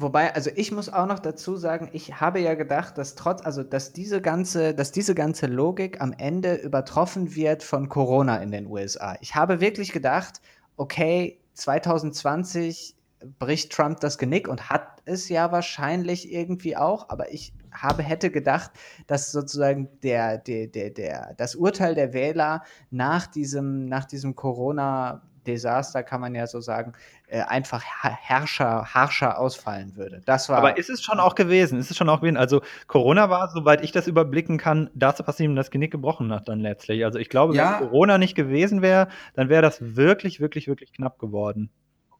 Wobei, also ich muss auch noch dazu sagen, ich habe ja gedacht, dass trotz, also dass diese ganze, dass diese ganze Logik am Ende übertroffen wird von Corona in den USA. Ich habe wirklich gedacht, okay, 2020 bricht Trump das Genick und hat es ja wahrscheinlich irgendwie auch, aber ich habe, hätte gedacht, dass sozusagen der, der, der, der, das Urteil der Wähler nach diesem, nach diesem Corona Desaster, kann man ja so sagen, äh, einfach Herrscher, harscher ausfallen würde. Das war. Aber ist es schon auch gewesen? Ist es schon auch gewesen? Also Corona war, soweit ich das überblicken kann, dazu was ihm das Genick gebrochen hat dann letztlich. Also ich glaube, ja. wenn Corona nicht gewesen wäre, dann wäre das wirklich, wirklich, wirklich knapp geworden.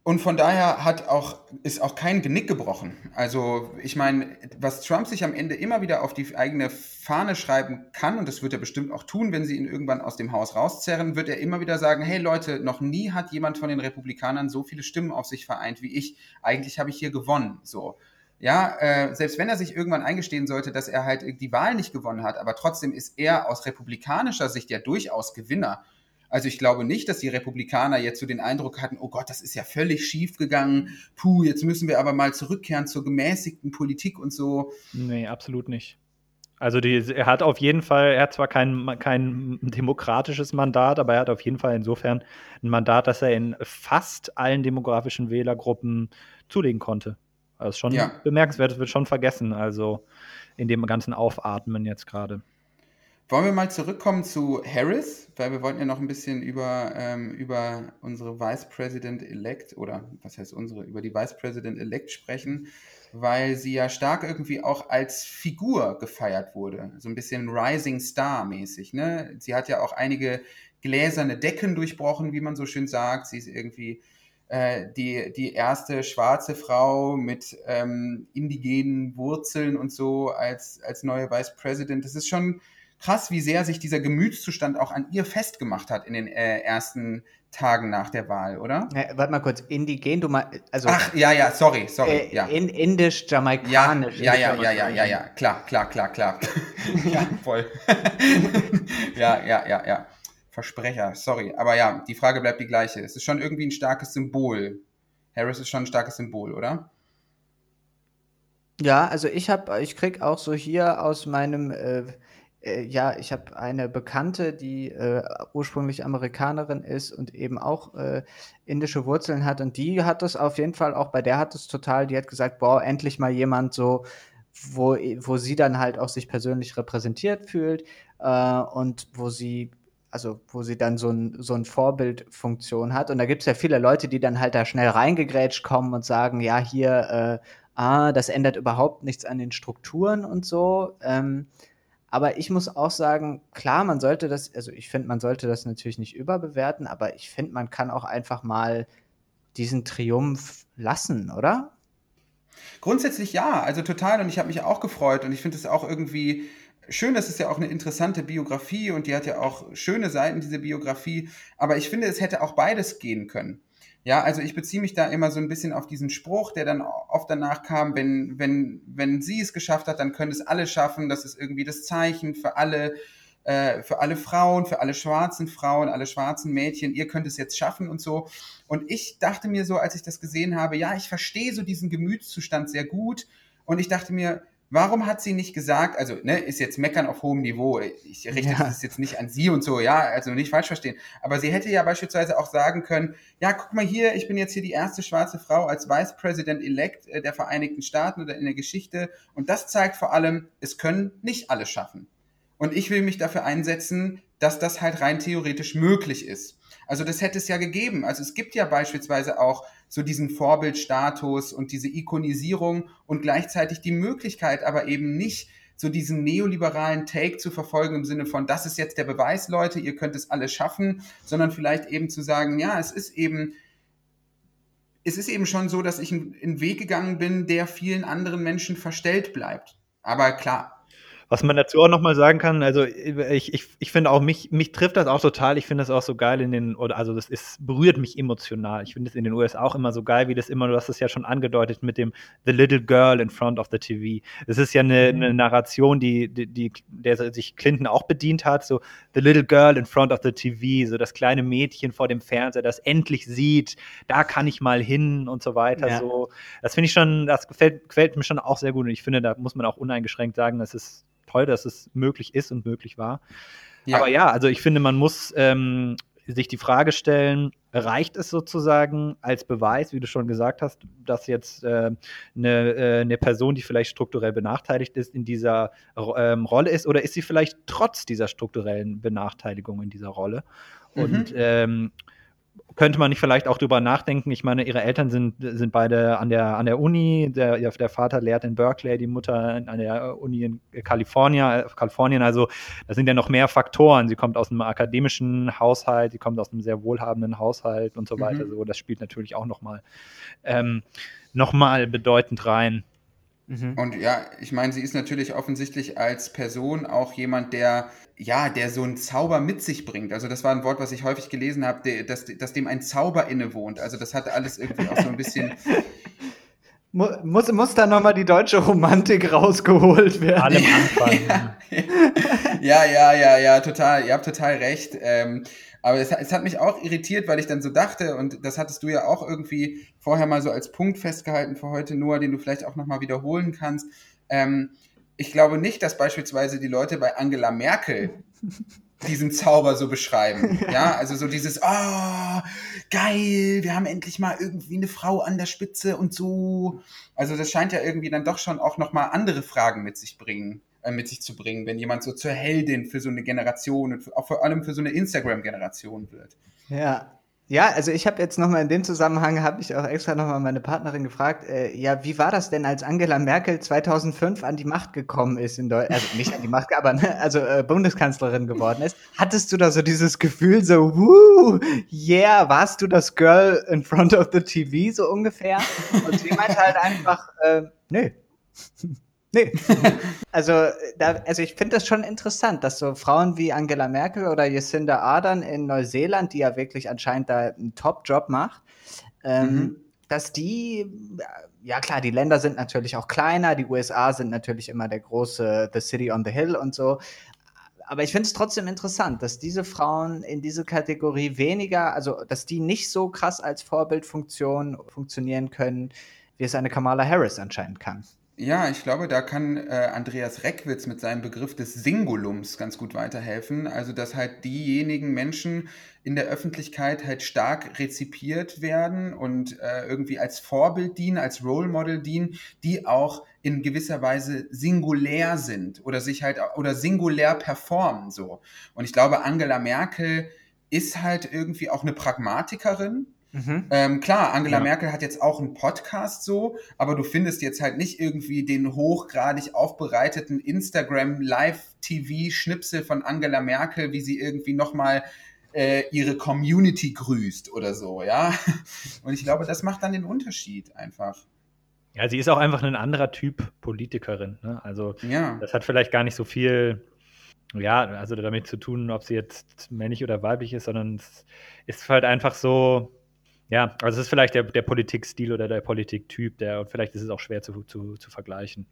Und von daher hat auch, ist auch kein Genick gebrochen. Also ich meine, was Trump sich am Ende immer wieder auf die eigene Fahne schreiben kann, und das wird er bestimmt auch tun, wenn sie ihn irgendwann aus dem Haus rauszerren, wird er immer wieder sagen, hey Leute, noch nie hat jemand von den Republikanern so viele Stimmen auf sich vereint wie ich. Eigentlich habe ich hier gewonnen. So. Ja, äh, selbst wenn er sich irgendwann eingestehen sollte, dass er halt die Wahl nicht gewonnen hat, aber trotzdem ist er aus republikanischer Sicht ja durchaus Gewinner. Also ich glaube nicht, dass die Republikaner jetzt so den Eindruck hatten, oh Gott, das ist ja völlig schief gegangen. Puh, jetzt müssen wir aber mal zurückkehren zur gemäßigten Politik und so. Nee, absolut nicht. Also die, er hat auf jeden Fall, er hat zwar kein, kein demokratisches Mandat, aber er hat auf jeden Fall insofern ein Mandat, das er in fast allen demografischen Wählergruppen zulegen konnte. Das ist schon ja. bemerkenswert, das wird schon vergessen, also in dem ganzen Aufatmen jetzt gerade. Wollen wir mal zurückkommen zu Harris, weil wir wollten ja noch ein bisschen über, ähm, über unsere Vice President Elect oder was heißt unsere, über die Vice President Elect sprechen, weil sie ja stark irgendwie auch als Figur gefeiert wurde. So ein bisschen Rising Star mäßig. Ne? Sie hat ja auch einige gläserne Decken durchbrochen, wie man so schön sagt. Sie ist irgendwie äh, die, die erste schwarze Frau mit ähm, indigenen Wurzeln und so als, als neue Vice President. Das ist schon krass, wie sehr sich dieser Gemütszustand auch an ihr festgemacht hat in den äh, ersten Tagen nach der Wahl, oder? Ja, warte mal kurz, indigen, du mal, also. Ach, ja, ja, sorry, sorry, äh, ja. In, indisch, jamaikanisch. Ja, ja, ja, ja, ja, ja, klar, klar, klar, klar. ja, voll. ja, ja, ja, ja. Versprecher, sorry. Aber ja, die Frage bleibt die gleiche. Es ist schon irgendwie ein starkes Symbol. Harris ist schon ein starkes Symbol, oder? Ja, also ich habe, ich krieg auch so hier aus meinem äh, äh, ja, ich habe eine Bekannte, die äh, ursprünglich Amerikanerin ist und eben auch äh, indische Wurzeln hat. Und die hat das auf jeden Fall, auch bei der hat es total, die hat gesagt, boah, endlich mal jemand so, wo, wo sie dann halt auch sich persönlich repräsentiert fühlt äh, und wo sie also wo sie dann so ein, so ein Vorbildfunktion hat. Und da gibt es ja viele Leute, die dann halt da schnell reingegrätscht kommen und sagen, ja, hier, äh, ah, das ändert überhaupt nichts an den Strukturen und so. Ähm, aber ich muss auch sagen, klar, man sollte das, also ich finde, man sollte das natürlich nicht überbewerten, aber ich finde, man kann auch einfach mal diesen Triumph lassen, oder? Grundsätzlich ja, also total. Und ich habe mich auch gefreut und ich finde es auch irgendwie schön, das ist ja auch eine interessante Biografie und die hat ja auch schöne Seiten, diese Biografie. Aber ich finde, es hätte auch beides gehen können. Ja, also ich beziehe mich da immer so ein bisschen auf diesen Spruch, der dann oft danach kam, wenn, wenn, wenn sie es geschafft hat, dann können es alle schaffen. Das ist irgendwie das Zeichen für alle, äh, für alle Frauen, für alle schwarzen Frauen, alle schwarzen Mädchen, ihr könnt es jetzt schaffen und so. Und ich dachte mir so, als ich das gesehen habe, ja, ich verstehe so diesen Gemütszustand sehr gut. Und ich dachte mir, Warum hat sie nicht gesagt, also ne, ist jetzt Meckern auf hohem Niveau, ich richte ja. das jetzt nicht an sie und so, ja, also nicht falsch verstehen, aber sie hätte ja beispielsweise auch sagen können, ja, guck mal hier, ich bin jetzt hier die erste schwarze Frau als Vice President elect äh, der Vereinigten Staaten oder in der Geschichte und das zeigt vor allem, es können nicht alle schaffen. Und ich will mich dafür einsetzen, dass das halt rein theoretisch möglich ist. Also das hätte es ja gegeben. Also es gibt ja beispielsweise auch so diesen Vorbildstatus und diese Ikonisierung und gleichzeitig die Möglichkeit, aber eben nicht so diesen neoliberalen Take zu verfolgen im Sinne von, das ist jetzt der Beweis, Leute, ihr könnt es alles schaffen, sondern vielleicht eben zu sagen, ja, es ist eben, es ist eben schon so, dass ich einen Weg gegangen bin, der vielen anderen Menschen verstellt bleibt. Aber klar, Was man dazu auch nochmal sagen kann, also ich, ich, ich finde auch, mich, mich trifft das auch total. Ich finde das auch so geil in den, oder also das ist, berührt mich emotional. Ich finde es in den USA auch immer so geil, wie das immer, du hast es ja schon angedeutet mit dem The Little Girl in front of the TV. Es ist ja eine, mhm. eine Narration, die, die, die, der sich Clinton auch bedient hat, so The Little Girl in front of the TV, so das kleine Mädchen vor dem Fernseher, das endlich sieht, da kann ich mal hin und so weiter. Ja. So, das finde ich schon, das gefällt, gefällt mir schon auch sehr gut und ich finde, da muss man auch uneingeschränkt sagen, das ist toll, dass es möglich ist und möglich war. Ja. Aber ja, also ich finde, man muss ähm, sich die Frage stellen, reicht es sozusagen als Beweis, wie du schon gesagt hast, dass jetzt äh, eine, äh, eine Person, die vielleicht strukturell benachteiligt ist, in dieser ähm, Rolle ist? Oder ist sie vielleicht trotz dieser strukturellen Benachteiligung in dieser Rolle? Mhm. Und ähm, könnte man nicht vielleicht auch drüber nachdenken? Ich meine, ihre Eltern sind, sind beide an der, an der Uni. Der, der Vater lehrt in Berkeley, die Mutter an der Uni in Kalifornien. Kalifornien. Also, das sind ja noch mehr Faktoren. Sie kommt aus einem akademischen Haushalt, sie kommt aus einem sehr wohlhabenden Haushalt und so weiter. Mhm. So, das spielt natürlich auch nochmal ähm, noch bedeutend rein. Mhm. Und ja, ich meine, sie ist natürlich offensichtlich als Person auch jemand, der ja, der so einen Zauber mit sich bringt. Also das war ein Wort, was ich häufig gelesen habe, dass, dass dem ein Zauber innewohnt. Also das hatte alles irgendwie auch so ein bisschen. Muss, muss da nochmal die deutsche Romantik rausgeholt werden? Allem Anfang. ja, ja, ja, ja, total. Ihr habt total recht. Ähm, aber es, es, hat mich auch irritiert, weil ich dann so dachte, und das hattest du ja auch irgendwie vorher mal so als Punkt festgehalten für heute, Noah, den du vielleicht auch nochmal wiederholen kannst. Ähm, ich glaube nicht, dass beispielsweise die Leute bei Angela Merkel diesen Zauber so beschreiben. Ja, also so dieses, oh, geil, wir haben endlich mal irgendwie eine Frau an der Spitze und so. Also das scheint ja irgendwie dann doch schon auch nochmal andere Fragen mit sich bringen, äh, mit sich zu bringen, wenn jemand so zur Heldin für so eine Generation und auch vor allem für so eine Instagram-Generation wird. Ja, ja, also ich habe jetzt nochmal in dem Zusammenhang, habe ich auch extra nochmal meine Partnerin gefragt, äh, ja, wie war das denn, als Angela Merkel 2005 an die Macht gekommen ist in Deutschland, also nicht an die Macht, aber ne, also äh, Bundeskanzlerin geworden ist? Hattest du da so dieses Gefühl, so, wuh, yeah, warst du das Girl in front of the TV, so ungefähr? Und sie meinte halt einfach, äh, nö. Nee. also, da, also ich finde das schon interessant, dass so Frauen wie Angela Merkel oder Jacinda Ardern in Neuseeland, die ja wirklich anscheinend da einen Top-Job macht, ähm, mhm. dass die, ja klar, die Länder sind natürlich auch kleiner, die USA sind natürlich immer der große The City on the Hill und so. Aber ich finde es trotzdem interessant, dass diese Frauen in diese Kategorie weniger, also dass die nicht so krass als Vorbildfunktion funktionieren können, wie es eine Kamala Harris anscheinend kann. Ja, ich glaube, da kann äh, Andreas Reckwitz mit seinem Begriff des Singulums ganz gut weiterhelfen. Also, dass halt diejenigen Menschen in der Öffentlichkeit halt stark rezipiert werden und äh, irgendwie als Vorbild dienen, als Role Model dienen, die auch in gewisser Weise singulär sind oder sich halt oder singulär performen so. Und ich glaube, Angela Merkel ist halt irgendwie auch eine Pragmatikerin Mhm. Ähm, klar, Angela ja. Merkel hat jetzt auch einen Podcast so, aber du findest jetzt halt nicht irgendwie den hochgradig aufbereiteten Instagram Live-TV-Schnipsel von Angela Merkel, wie sie irgendwie nochmal äh, ihre Community grüßt oder so, ja. Und ich glaube, das macht dann den Unterschied einfach. Ja, sie ist auch einfach ein anderer Typ Politikerin. Ne? Also ja. das hat vielleicht gar nicht so viel, ja, also damit zu tun, ob sie jetzt männlich oder weiblich ist, sondern es ist halt einfach so, ja, also es ist vielleicht der, der Politikstil oder der Politiktyp, der, und vielleicht ist es auch schwer zu, zu, zu vergleichen.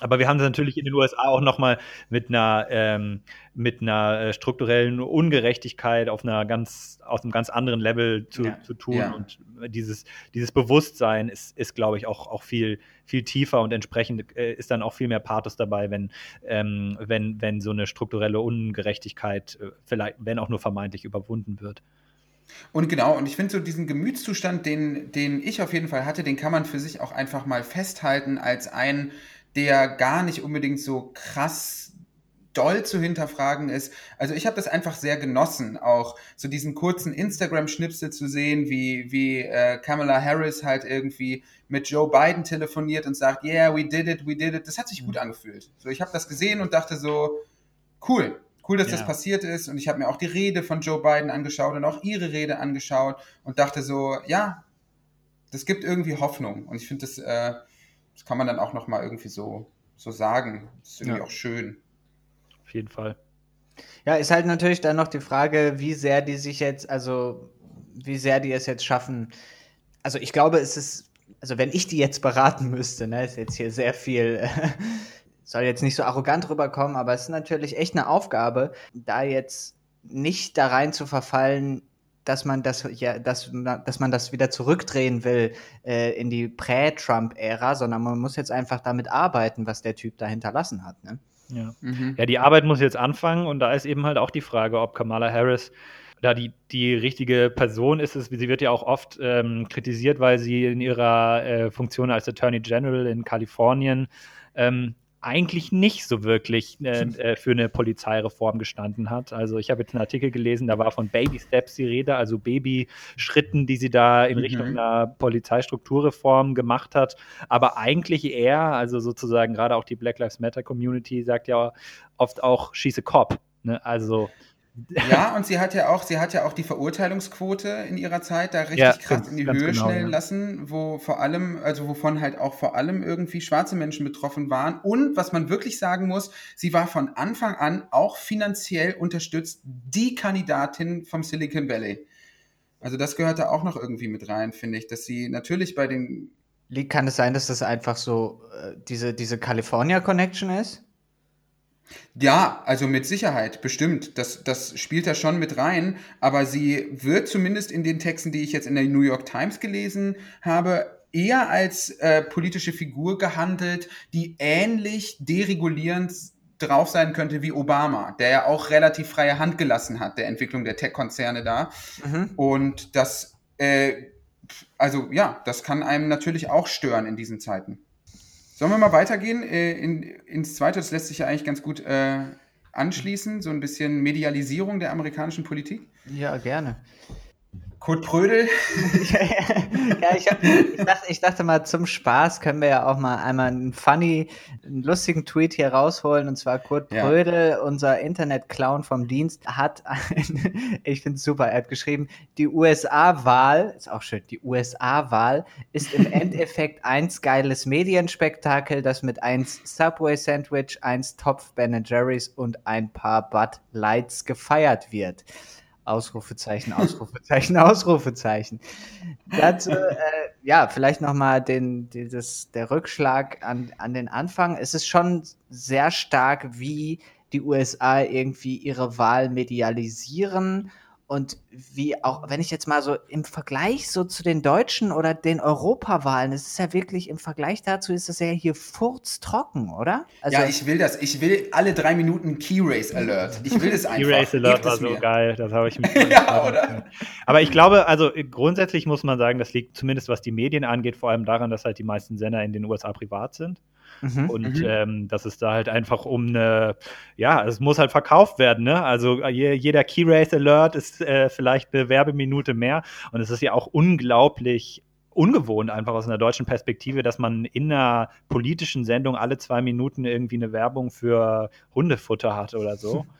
Aber wir haben es natürlich in den USA auch nochmal mit einer, ähm, mit einer äh, strukturellen Ungerechtigkeit auf einer ganz, auf einem ganz anderen Level zu, ja. zu tun. Ja. Und dieses, dieses Bewusstsein ist, ist glaube ich, auch, auch viel, viel tiefer und entsprechend äh, ist dann auch viel mehr Pathos dabei, wenn, ähm, wenn, wenn so eine strukturelle Ungerechtigkeit äh, vielleicht, wenn auch nur vermeintlich überwunden wird. Und genau, und ich finde so diesen Gemütszustand, den, den ich auf jeden Fall hatte, den kann man für sich auch einfach mal festhalten als einen, der gar nicht unbedingt so krass doll zu hinterfragen ist. Also ich habe das einfach sehr genossen, auch so diesen kurzen Instagram-Schnipsel zu sehen, wie, wie äh, Kamala Harris halt irgendwie mit Joe Biden telefoniert und sagt, yeah, we did it, we did it. Das hat sich mhm. gut angefühlt. So, ich habe das gesehen und dachte so, cool, Cool, dass ja. das passiert ist. Und ich habe mir auch die Rede von Joe Biden angeschaut und auch ihre Rede angeschaut und dachte so, ja, das gibt irgendwie Hoffnung. Und ich finde, das, äh, das kann man dann auch nochmal irgendwie so, so sagen. Das ist irgendwie ja. auch schön. Auf jeden Fall. Ja, ist halt natürlich dann noch die Frage, wie sehr die sich jetzt, also wie sehr die es jetzt schaffen. Also ich glaube, es ist, also wenn ich die jetzt beraten müsste, ne, ist jetzt hier sehr viel, soll jetzt nicht so arrogant rüberkommen, aber es ist natürlich echt eine Aufgabe, da jetzt nicht da rein zu verfallen, dass man das ja, dass, dass man das wieder zurückdrehen will äh, in die Prä-Trump-Ära, sondern man muss jetzt einfach damit arbeiten, was der Typ da hinterlassen hat. Ne? Ja. Mhm. ja, die Arbeit muss jetzt anfangen und da ist eben halt auch die Frage, ob Kamala Harris da die, die richtige Person ist. Es, sie wird ja auch oft ähm, kritisiert, weil sie in ihrer äh, Funktion als Attorney General in Kalifornien ähm, eigentlich nicht so wirklich äh, äh, für eine Polizeireform gestanden hat. Also ich habe jetzt einen Artikel gelesen, da war von Baby Steps die Rede, also Babyschritten, die sie da in mhm. Richtung einer Polizeistrukturreform gemacht hat. Aber eigentlich eher, also sozusagen gerade auch die Black Lives Matter Community sagt ja oft auch, a cop. Ne? Also ja, und sie hat ja auch, sie hat ja auch die Verurteilungsquote in ihrer Zeit da richtig ja, krass in die Höhe genau, schnellen ja. lassen, wo vor allem, also wovon halt auch vor allem irgendwie schwarze Menschen betroffen waren. Und was man wirklich sagen muss, sie war von Anfang an auch finanziell unterstützt, die Kandidatin vom Silicon Valley. Also das gehört da auch noch irgendwie mit rein, finde ich, dass sie natürlich bei den kann es sein, dass das einfach so äh, diese, diese California Connection ist? Ja, also mit Sicherheit, bestimmt. Das, das spielt da schon mit rein. Aber sie wird zumindest in den Texten, die ich jetzt in der New York Times gelesen habe, eher als äh, politische Figur gehandelt, die ähnlich deregulierend drauf sein könnte wie Obama, der ja auch relativ freie Hand gelassen hat, der Entwicklung der Tech-Konzerne da. Mhm. Und das, äh, also ja, das kann einem natürlich auch stören in diesen Zeiten. Sollen wir mal weitergehen äh, in, ins Zweite? Das lässt sich ja eigentlich ganz gut äh, anschließen. So ein bisschen Medialisierung der amerikanischen Politik. Ja, gerne. Kurt Prödel. ja, ich, hab, ich, dachte, ich, dachte, mal, zum Spaß können wir ja auch mal einmal einen funny, einen lustigen Tweet hier rausholen. Und zwar Kurt Prödel, ja. unser Internet-Clown vom Dienst, hat, ein, ich finde es super, er hat geschrieben, die USA-Wahl, ist auch schön, die USA-Wahl ist im Endeffekt eins geiles Medienspektakel, das mit eins Subway-Sandwich, eins Topf Ben Jerry's und ein paar Bud Lights gefeiert wird. Ausrufezeichen, Ausrufezeichen, Ausrufezeichen. Dazu, äh, ja, vielleicht nochmal den, der Rückschlag an, an den Anfang. Es ist schon sehr stark, wie die USA irgendwie ihre Wahl medialisieren und wie auch, wenn ich jetzt mal so im Vergleich so zu den deutschen oder den Europawahlen, es ist ja wirklich im Vergleich dazu, ist das ja hier furztrocken, oder? Also, ja, ich will das. Ich will alle drei Minuten Key Race Alert. Ich will das einfach. Key Race Alert war so mir. geil. Das habe ich mir. ja, oder? Aber ich glaube, also grundsätzlich muss man sagen, das liegt zumindest was die Medien angeht, vor allem daran, dass halt die meisten Sender in den USA privat sind. Mhm, und mhm. ähm, das ist da halt einfach um eine, ja, es muss halt verkauft werden, ne? Also äh, jeder Key Race Alert ist äh, vielleicht eine Werbeminute mehr und es ist ja auch unglaublich ungewohnt einfach aus einer deutschen Perspektive, dass man in einer politischen Sendung alle zwei Minuten irgendwie eine Werbung für Hundefutter hat oder so.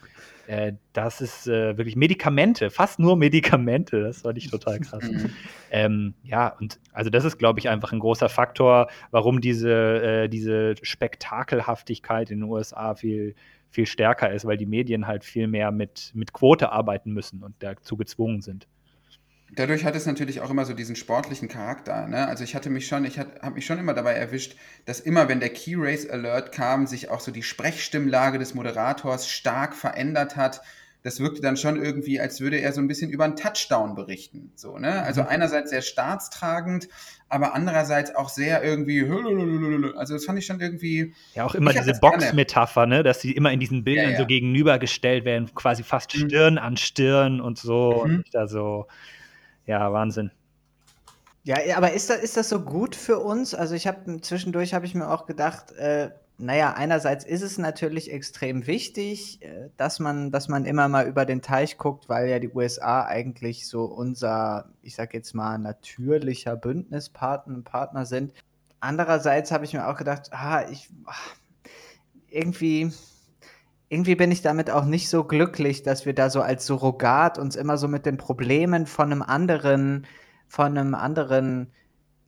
Äh, das ist äh, wirklich Medikamente, fast nur Medikamente. Das fand ich total krass. Mhm. ähm, ja, und also das ist, glaube ich, einfach ein großer Faktor, warum diese, äh, diese Spektakelhaftigkeit in den USA viel, viel stärker ist, weil die Medien halt viel mehr mit, mit Quote arbeiten müssen und dazu gezwungen sind dadurch hat es natürlich auch immer so diesen sportlichen Charakter. Ne? Also ich hatte mich schon, ich habe mich schon immer dabei erwischt, dass immer, wenn der Key Race Alert kam, sich auch so die Sprechstimmlage des Moderators stark verändert hat. Das wirkte dann schon irgendwie, als würde er so ein bisschen über einen Touchdown berichten. So, ne? Also mhm. einerseits sehr staatstragend, aber andererseits auch sehr irgendwie. Also das fand ich schon irgendwie. Ja, auch immer diese Box-Metapher, ne? dass sie immer in diesen Bildern ja, ja. so gegenübergestellt werden, quasi fast mhm. Stirn mhm. an Stirn und so. Mhm. Und da so ja, Wahnsinn. Ja, aber ist das, ist das so gut für uns? Also ich habe zwischendurch habe ich mir auch gedacht, äh, naja, einerseits ist es natürlich extrem wichtig, äh, dass man, dass man immer mal über den Teich guckt, weil ja die USA eigentlich so unser, ich sag jetzt mal, natürlicher Bündnispartner Partner sind. Andererseits habe ich mir auch gedacht, ah, ich irgendwie irgendwie bin ich damit auch nicht so glücklich, dass wir da so als Surrogat uns immer so mit den Problemen von einem anderen, von einem anderen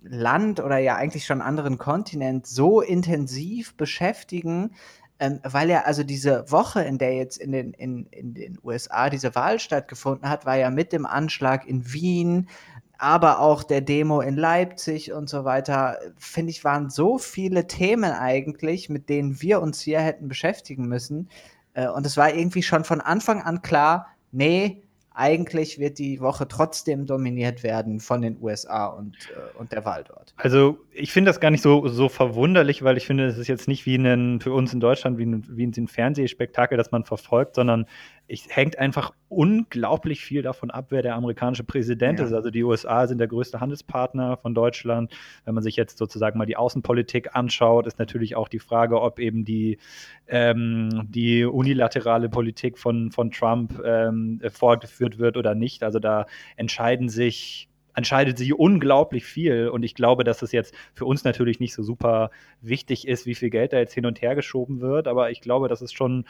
Land oder ja eigentlich schon anderen Kontinent so intensiv beschäftigen, ähm, weil ja also diese Woche, in der jetzt in den, in, in den USA diese Wahl stattgefunden hat, war ja mit dem Anschlag in Wien, aber auch der Demo in Leipzig und so weiter, finde ich, waren so viele Themen eigentlich, mit denen wir uns hier hätten beschäftigen müssen. Äh, und es war irgendwie schon von Anfang an klar, nee, eigentlich wird die Woche trotzdem dominiert werden von den USA und, äh, und der Wahl dort. Also ich finde das gar nicht so, so verwunderlich, weil ich finde, es ist jetzt nicht wie ein, für uns in Deutschland wie ein, wie ein Fernsehspektakel, das man verfolgt, sondern es hängt einfach unglaublich viel davon ab, wer der amerikanische Präsident ja. ist. Also die USA sind der größte Handelspartner von Deutschland. Wenn man sich jetzt sozusagen mal die Außenpolitik anschaut, ist natürlich auch die Frage, ob eben die, ähm, die unilaterale Politik von, von Trump ähm, fortgeführt wird oder nicht. Also da entscheiden sich entscheidet sich unglaublich viel. Und ich glaube, dass es jetzt für uns natürlich nicht so super wichtig ist, wie viel Geld da jetzt hin und her geschoben wird. Aber ich glaube, dass es schon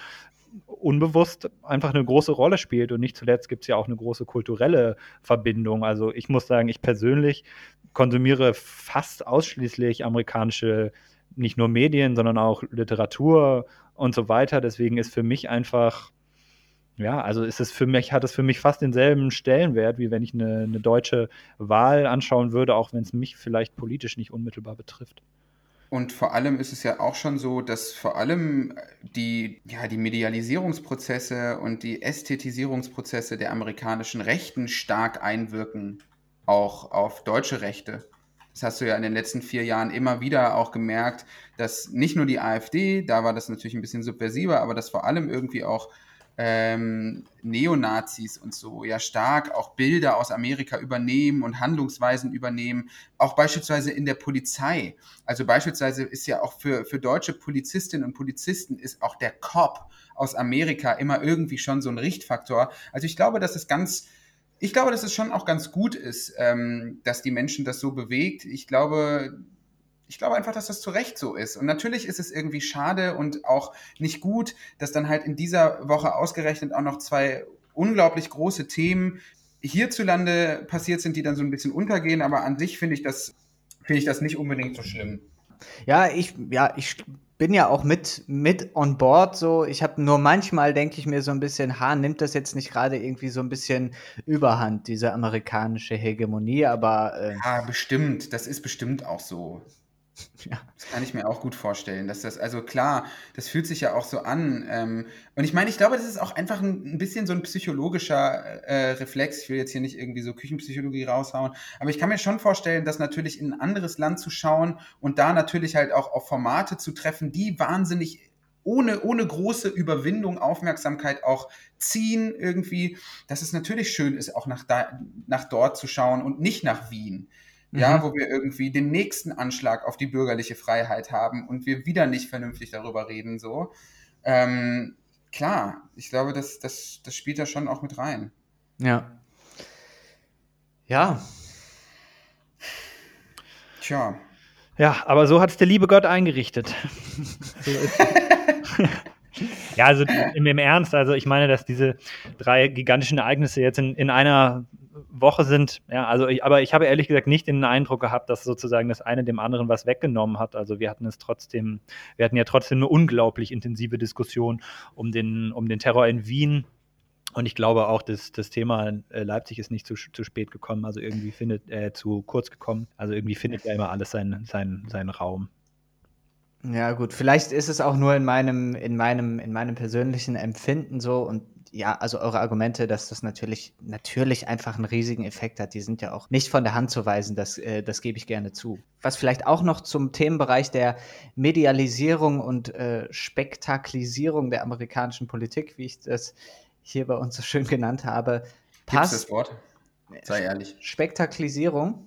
unbewusst einfach eine große Rolle spielt. Und nicht zuletzt gibt es ja auch eine große kulturelle Verbindung. Also ich muss sagen, ich persönlich konsumiere fast ausschließlich amerikanische, nicht nur Medien, sondern auch Literatur und so weiter. Deswegen ist für mich einfach ja, also ist es für mich, hat es für mich fast denselben Stellenwert, wie wenn ich eine, eine deutsche Wahl anschauen würde, auch wenn es mich vielleicht politisch nicht unmittelbar betrifft. Und vor allem ist es ja auch schon so, dass vor allem die, ja, die Medialisierungsprozesse und die Ästhetisierungsprozesse der amerikanischen Rechten stark einwirken, auch auf deutsche Rechte. Das hast du ja in den letzten vier Jahren immer wieder auch gemerkt, dass nicht nur die AfD, da war das natürlich ein bisschen subversiver, aber dass vor allem irgendwie auch ähm, Neonazis und so ja stark auch Bilder aus Amerika übernehmen und Handlungsweisen übernehmen, auch beispielsweise in der Polizei. Also beispielsweise ist ja auch für, für deutsche Polizistinnen und Polizisten ist auch der Cop aus Amerika immer irgendwie schon so ein Richtfaktor. Also ich glaube, dass es ganz, ich glaube, dass es schon auch ganz gut ist, ähm, dass die Menschen das so bewegt. Ich glaube, ich glaube einfach, dass das zu Recht so ist. Und natürlich ist es irgendwie schade und auch nicht gut, dass dann halt in dieser Woche ausgerechnet auch noch zwei unglaublich große Themen hierzulande passiert sind, die dann so ein bisschen untergehen. Aber an sich finde ich das, finde ich das nicht unbedingt so schlimm. Ja, ich, ja, ich bin ja auch mit, mit on board so. Ich habe nur manchmal denke ich mir so ein bisschen, ha, nimmt das jetzt nicht gerade irgendwie so ein bisschen überhand, diese amerikanische Hegemonie, aber. Äh ja, bestimmt. Das ist bestimmt auch so. Ja. Das kann ich mir auch gut vorstellen, dass das, also klar, das fühlt sich ja auch so an. Ähm, und ich meine, ich glaube, das ist auch einfach ein, ein bisschen so ein psychologischer äh, Reflex. Ich will jetzt hier nicht irgendwie so Küchenpsychologie raushauen, aber ich kann mir schon vorstellen, dass natürlich in ein anderes Land zu schauen und da natürlich halt auch auf Formate zu treffen, die wahnsinnig ohne, ohne große Überwindung, Aufmerksamkeit auch ziehen irgendwie, dass es natürlich schön ist, auch nach, da, nach dort zu schauen und nicht nach Wien ja, mhm. wo wir irgendwie den nächsten Anschlag auf die bürgerliche Freiheit haben und wir wieder nicht vernünftig darüber reden, so. Ähm, klar, ich glaube, das, das, das spielt da schon auch mit rein. Ja. Ja. Tja. Ja, aber so hat es der liebe Gott eingerichtet. ja, also im, im, Ernst, also ich meine, dass diese drei gigantischen Ereignisse jetzt in, in einer Woche sind, ja, also ich, aber ich habe ehrlich gesagt nicht den Eindruck gehabt, dass sozusagen das eine dem anderen was weggenommen hat. Also wir hatten es trotzdem, wir hatten ja trotzdem eine unglaublich intensive Diskussion um den, um den Terror in Wien. Und ich glaube auch, dass das Thema äh, Leipzig ist nicht zu, zu spät gekommen, also irgendwie findet, äh, zu kurz gekommen. Also irgendwie findet ja immer alles seinen, seinen, seinen Raum. Ja, gut, vielleicht ist es auch nur in meinem, in meinem, in meinem persönlichen Empfinden so und ja, also eure Argumente, dass das natürlich, natürlich einfach einen riesigen Effekt hat, die sind ja auch nicht von der Hand zu weisen, das, äh, das gebe ich gerne zu. Was vielleicht auch noch zum Themenbereich der Medialisierung und äh, Spektaklisierung der amerikanischen Politik, wie ich das hier bei uns so schön genannt habe, passt. Gibt's das Wort? Sei ehrlich. Spektaklisierung.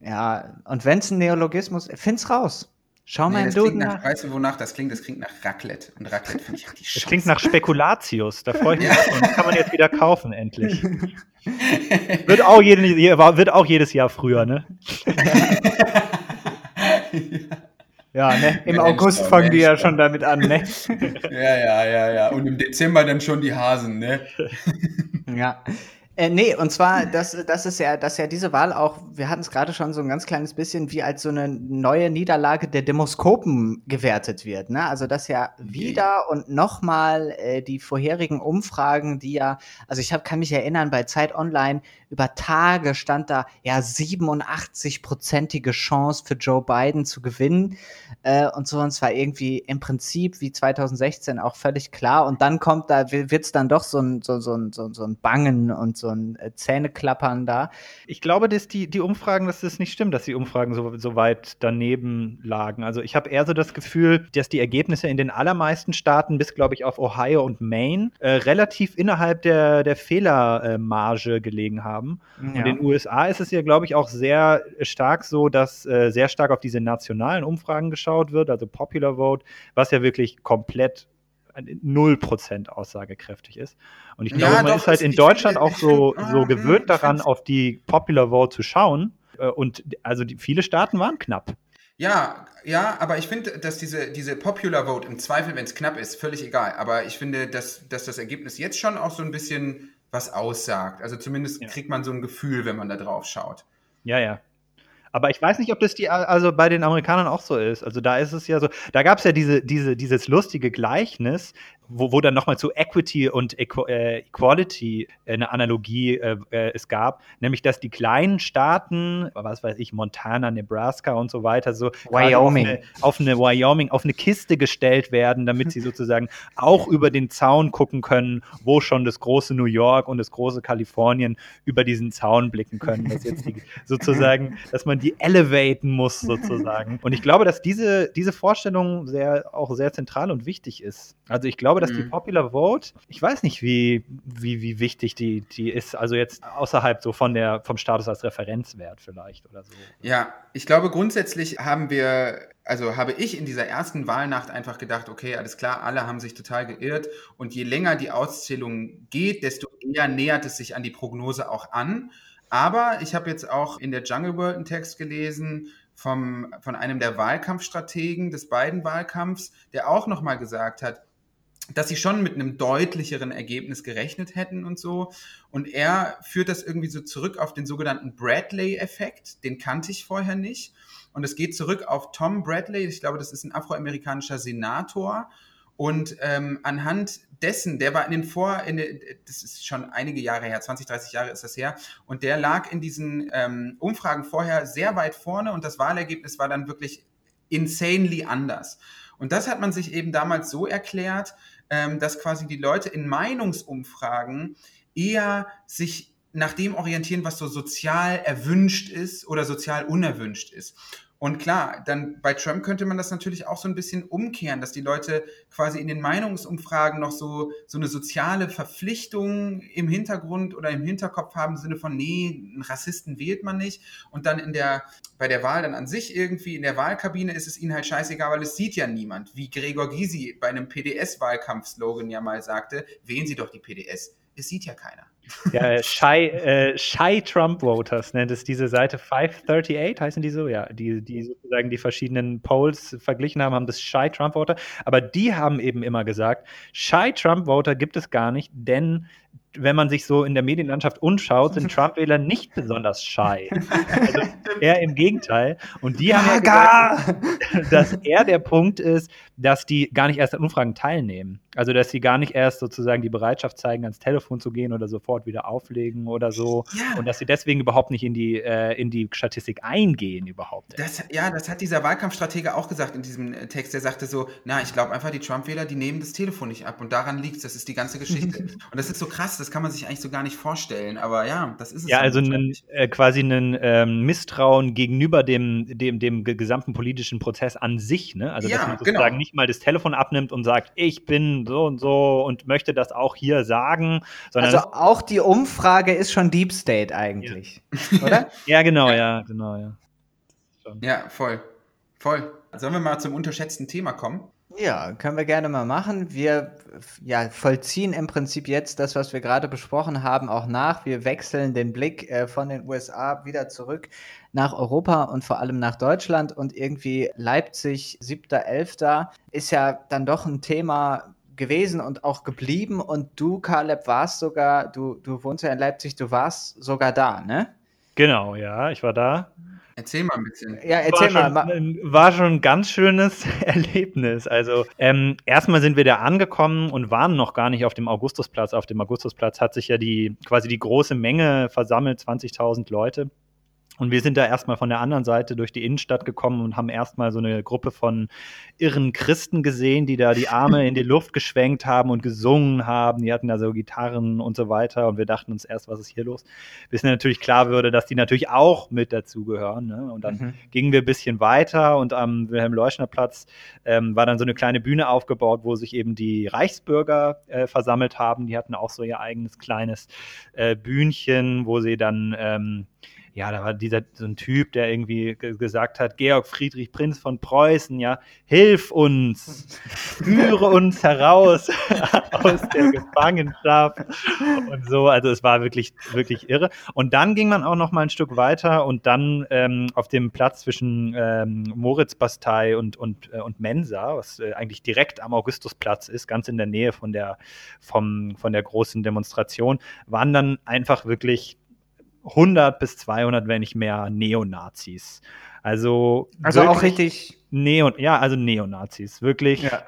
Ja, und wenn es ein Neologismus, find's raus. Schau nee, mal im Duden nach. Weißt du, wonach das klingt? Das klingt nach Raclette. Und Raclette finde ich richtig scheiße. Das klingt nach Spekulatius. Da freue ich mich. ja. Das kann man jetzt wieder kaufen, endlich. wird, auch jede, wird auch jedes Jahr früher, ne? ja, ne? Im Mensch, August fangen Mensch, die ja schon damit an, ne? ja, ja, ja, ja. Und im Dezember dann schon die Hasen, ne? ja. Äh, nee, und zwar, das, das ist ja, dass ja diese Wahl auch, wir hatten es gerade schon so ein ganz kleines bisschen, wie als so eine neue Niederlage der Demoskopen gewertet wird. Ne? Also, dass ja wieder und nochmal äh, die vorherigen Umfragen, die ja, also ich hab, kann mich erinnern, bei Zeit Online über Tage stand da ja 87-prozentige Chance für Joe Biden zu gewinnen. Äh, und so, und zwar irgendwie im Prinzip wie 2016 auch völlig klar. Und dann kommt da, wird es dann doch so ein, so, so, so, so ein Bangen und so ein äh, Zähneklappern da. Ich glaube, dass die, die Umfragen, dass das nicht stimmt, dass die Umfragen so, so weit daneben lagen. Also ich habe eher so das Gefühl, dass die Ergebnisse in den allermeisten Staaten, bis glaube ich auf Ohio und Maine, äh, relativ innerhalb der, der Fehlermarge gelegen haben. Ja. Und in den USA ist es ja, glaube ich, auch sehr stark so, dass äh, sehr stark auf diese nationalen Umfragen geschaut wird, also Popular Vote, was ja wirklich komplett 0% aussagekräftig ist. Und ich glaube, ja, man doch, ist halt in Deutschland auch so, so gewöhnt daran, auf die Popular Vote zu schauen. Äh, und also die, viele Staaten waren knapp. Ja, ja, aber ich finde, dass diese, diese Popular Vote im Zweifel, wenn es knapp ist, völlig egal. Aber ich finde, dass, dass das Ergebnis jetzt schon auch so ein bisschen was aussagt. Also zumindest ja. kriegt man so ein Gefühl, wenn man da drauf schaut. Ja, ja. Aber ich weiß nicht, ob das die, also bei den Amerikanern auch so ist. Also da ist es ja so, da gab es ja diese, diese, dieses lustige Gleichnis, wo, wo dann nochmal zu Equity und Equ äh, Equality äh, eine Analogie äh, äh, es gab, nämlich dass die kleinen Staaten, was weiß ich, Montana, Nebraska und so weiter, so Wyoming. Auf, eine, auf eine Wyoming, auf eine Kiste gestellt werden, damit sie sozusagen auch über den Zaun gucken können, wo schon das große New York und das große Kalifornien über diesen Zaun blicken können. Dass jetzt die, sozusagen, dass man die elevaten muss sozusagen. Und ich glaube, dass diese, diese Vorstellung sehr, auch sehr zentral und wichtig ist. Also ich glaube, dass mhm. die Popular Vote, ich weiß nicht, wie, wie, wie wichtig die, die ist, also jetzt außerhalb so von der, vom Status als Referenzwert vielleicht oder so. Ja, ich glaube, grundsätzlich haben wir also habe ich in dieser ersten Wahlnacht einfach gedacht, okay, alles klar, alle haben sich total geirrt und je länger die Auszählung geht, desto eher nähert es sich an die Prognose auch an. Aber ich habe jetzt auch in der Jungle World einen Text gelesen vom, von einem der Wahlkampfstrategen des beiden Wahlkampfs, der auch nochmal gesagt hat, dass sie schon mit einem deutlicheren Ergebnis gerechnet hätten und so. Und er führt das irgendwie so zurück auf den sogenannten Bradley-Effekt. Den kannte ich vorher nicht. Und es geht zurück auf Tom Bradley. Ich glaube, das ist ein afroamerikanischer Senator. Und ähm, anhand dessen, der war in den Vor, in den, das ist schon einige Jahre her, 20, 30 Jahre ist das her, und der lag in diesen ähm, Umfragen vorher sehr weit vorne und das Wahlergebnis war dann wirklich insanely anders. Und das hat man sich eben damals so erklärt, ähm, dass quasi die Leute in Meinungsumfragen eher sich nach dem orientieren, was so sozial erwünscht ist oder sozial unerwünscht ist. Und klar, dann bei Trump könnte man das natürlich auch so ein bisschen umkehren, dass die Leute quasi in den Meinungsumfragen noch so, so eine soziale Verpflichtung im Hintergrund oder im Hinterkopf haben, im Sinne von, nee, einen Rassisten wählt man nicht. Und dann in der, bei der Wahl dann an sich irgendwie, in der Wahlkabine ist es ihnen halt scheißegal, weil es sieht ja niemand. Wie Gregor Gysi bei einem PDS-Wahlkampfslogan ja mal sagte, wählen Sie doch die PDS. Es sieht ja keiner. Ja, Shy, äh, Shy Trump Voters nennt es diese Seite 538, heißen die so? Ja, die, die sozusagen die verschiedenen Polls verglichen haben, haben das Shy Trump Voter. Aber die haben eben immer gesagt, Shy Trump Voter gibt es gar nicht, denn wenn man sich so in der Medienlandschaft umschaut, sind Trump-Wähler nicht besonders shy. Also eher im Gegenteil. Und die haben ja gesagt, dass er der Punkt ist, dass die gar nicht erst an Umfragen teilnehmen. Also, dass sie gar nicht erst sozusagen die Bereitschaft zeigen, ans Telefon zu gehen oder sofort wieder auflegen oder so. Ja. Und dass sie deswegen überhaupt nicht in die, äh, in die Statistik eingehen überhaupt. Das, ja, das hat dieser Wahlkampfstratege auch gesagt in diesem äh, Text. Der sagte so, na, ich glaube einfach, die Trump-Wähler, die nehmen das Telefon nicht ab. Und daran liegt es. Das ist die ganze Geschichte. und das ist so krass, das kann man sich eigentlich so gar nicht vorstellen. Aber ja, das ist es. Ja, also einen, äh, quasi ein ähm, Misstrauen gegenüber dem, dem, dem gesamten politischen Prozess an sich. Ne? Also, ja, dass man sozusagen genau. nicht mal das Telefon abnimmt und sagt, ich bin so und so und möchte das auch hier sagen. also auch die Umfrage ist schon Deep State eigentlich, ja. oder? ja, genau, ja, ja genau, ja. Ja, voll. Voll. Sollen wir mal zum unterschätzten Thema kommen? Ja, können wir gerne mal machen. Wir ja, vollziehen im Prinzip jetzt das, was wir gerade besprochen haben, auch nach. Wir wechseln den Blick äh, von den USA wieder zurück nach Europa und vor allem nach Deutschland. Und irgendwie Leipzig, 7.11. ist ja dann doch ein Thema, gewesen und auch geblieben. Und du, Caleb, warst sogar, du, du wohnst ja in Leipzig, du warst sogar da, ne? Genau, ja, ich war da. Erzähl mal ein bisschen. Ja, erzähl war mal. Schon, war schon ein ganz schönes Erlebnis. Also ähm, erstmal sind wir da angekommen und waren noch gar nicht auf dem Augustusplatz. Auf dem Augustusplatz hat sich ja die quasi die große Menge versammelt, 20.000 Leute. Und wir sind da erstmal von der anderen Seite durch die Innenstadt gekommen und haben erstmal so eine Gruppe von irren Christen gesehen, die da die Arme in die Luft geschwenkt haben und gesungen haben. Die hatten da so Gitarren und so weiter. Und wir dachten uns erst, was ist hier los? Bis mir natürlich klar würde, dass die natürlich auch mit dazugehören. Ne? Und dann mhm. gingen wir ein bisschen weiter und am Wilhelm-Leuschner-Platz ähm, war dann so eine kleine Bühne aufgebaut, wo sich eben die Reichsbürger äh, versammelt haben. Die hatten auch so ihr eigenes kleines äh, Bühnchen, wo sie dann ähm, ja, da war dieser so ein Typ, der irgendwie gesagt hat, Georg Friedrich Prinz von Preußen, ja, hilf uns, führe uns heraus aus der Gefangenschaft und so. Also es war wirklich, wirklich irre. Und dann ging man auch noch mal ein Stück weiter und dann ähm, auf dem Platz zwischen ähm, Moritzbastei und, und, äh, und Mensa, was äh, eigentlich direkt am Augustusplatz ist, ganz in der Nähe von der, vom, von der großen Demonstration, waren dann einfach wirklich 100 bis 200, wenn nicht mehr, Neonazis. Also, also auch richtig. Neon, ja, also Neonazis, wirklich. Ja.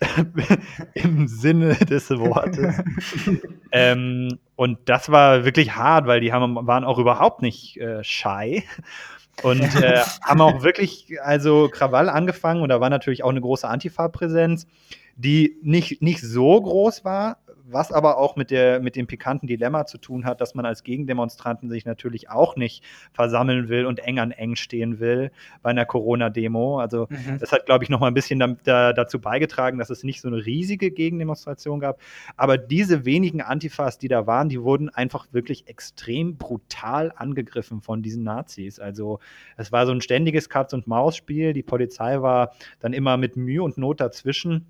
Im Sinne des Wortes. ähm, und das war wirklich hart, weil die haben, waren auch überhaupt nicht äh, shy und äh, haben auch wirklich also Krawall angefangen und da war natürlich auch eine große Antifa-Präsenz, die nicht, nicht so groß war, was aber auch mit, der, mit dem pikanten Dilemma zu tun hat, dass man als Gegendemonstranten sich natürlich auch nicht versammeln will und eng an eng stehen will bei einer Corona-Demo. Also mhm. das hat, glaube ich, noch mal ein bisschen da, da, dazu beigetragen, dass es nicht so eine riesige Gegendemonstration gab. Aber diese wenigen Antifas, die da waren, die wurden einfach wirklich extrem brutal angegriffen von diesen Nazis. Also es war so ein ständiges Katz-und-Maus-Spiel. Die Polizei war dann immer mit Mühe und Not dazwischen.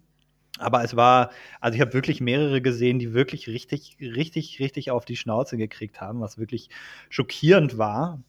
Aber es war, also ich habe wirklich mehrere gesehen, die wirklich richtig, richtig, richtig auf die Schnauze gekriegt haben, was wirklich schockierend war.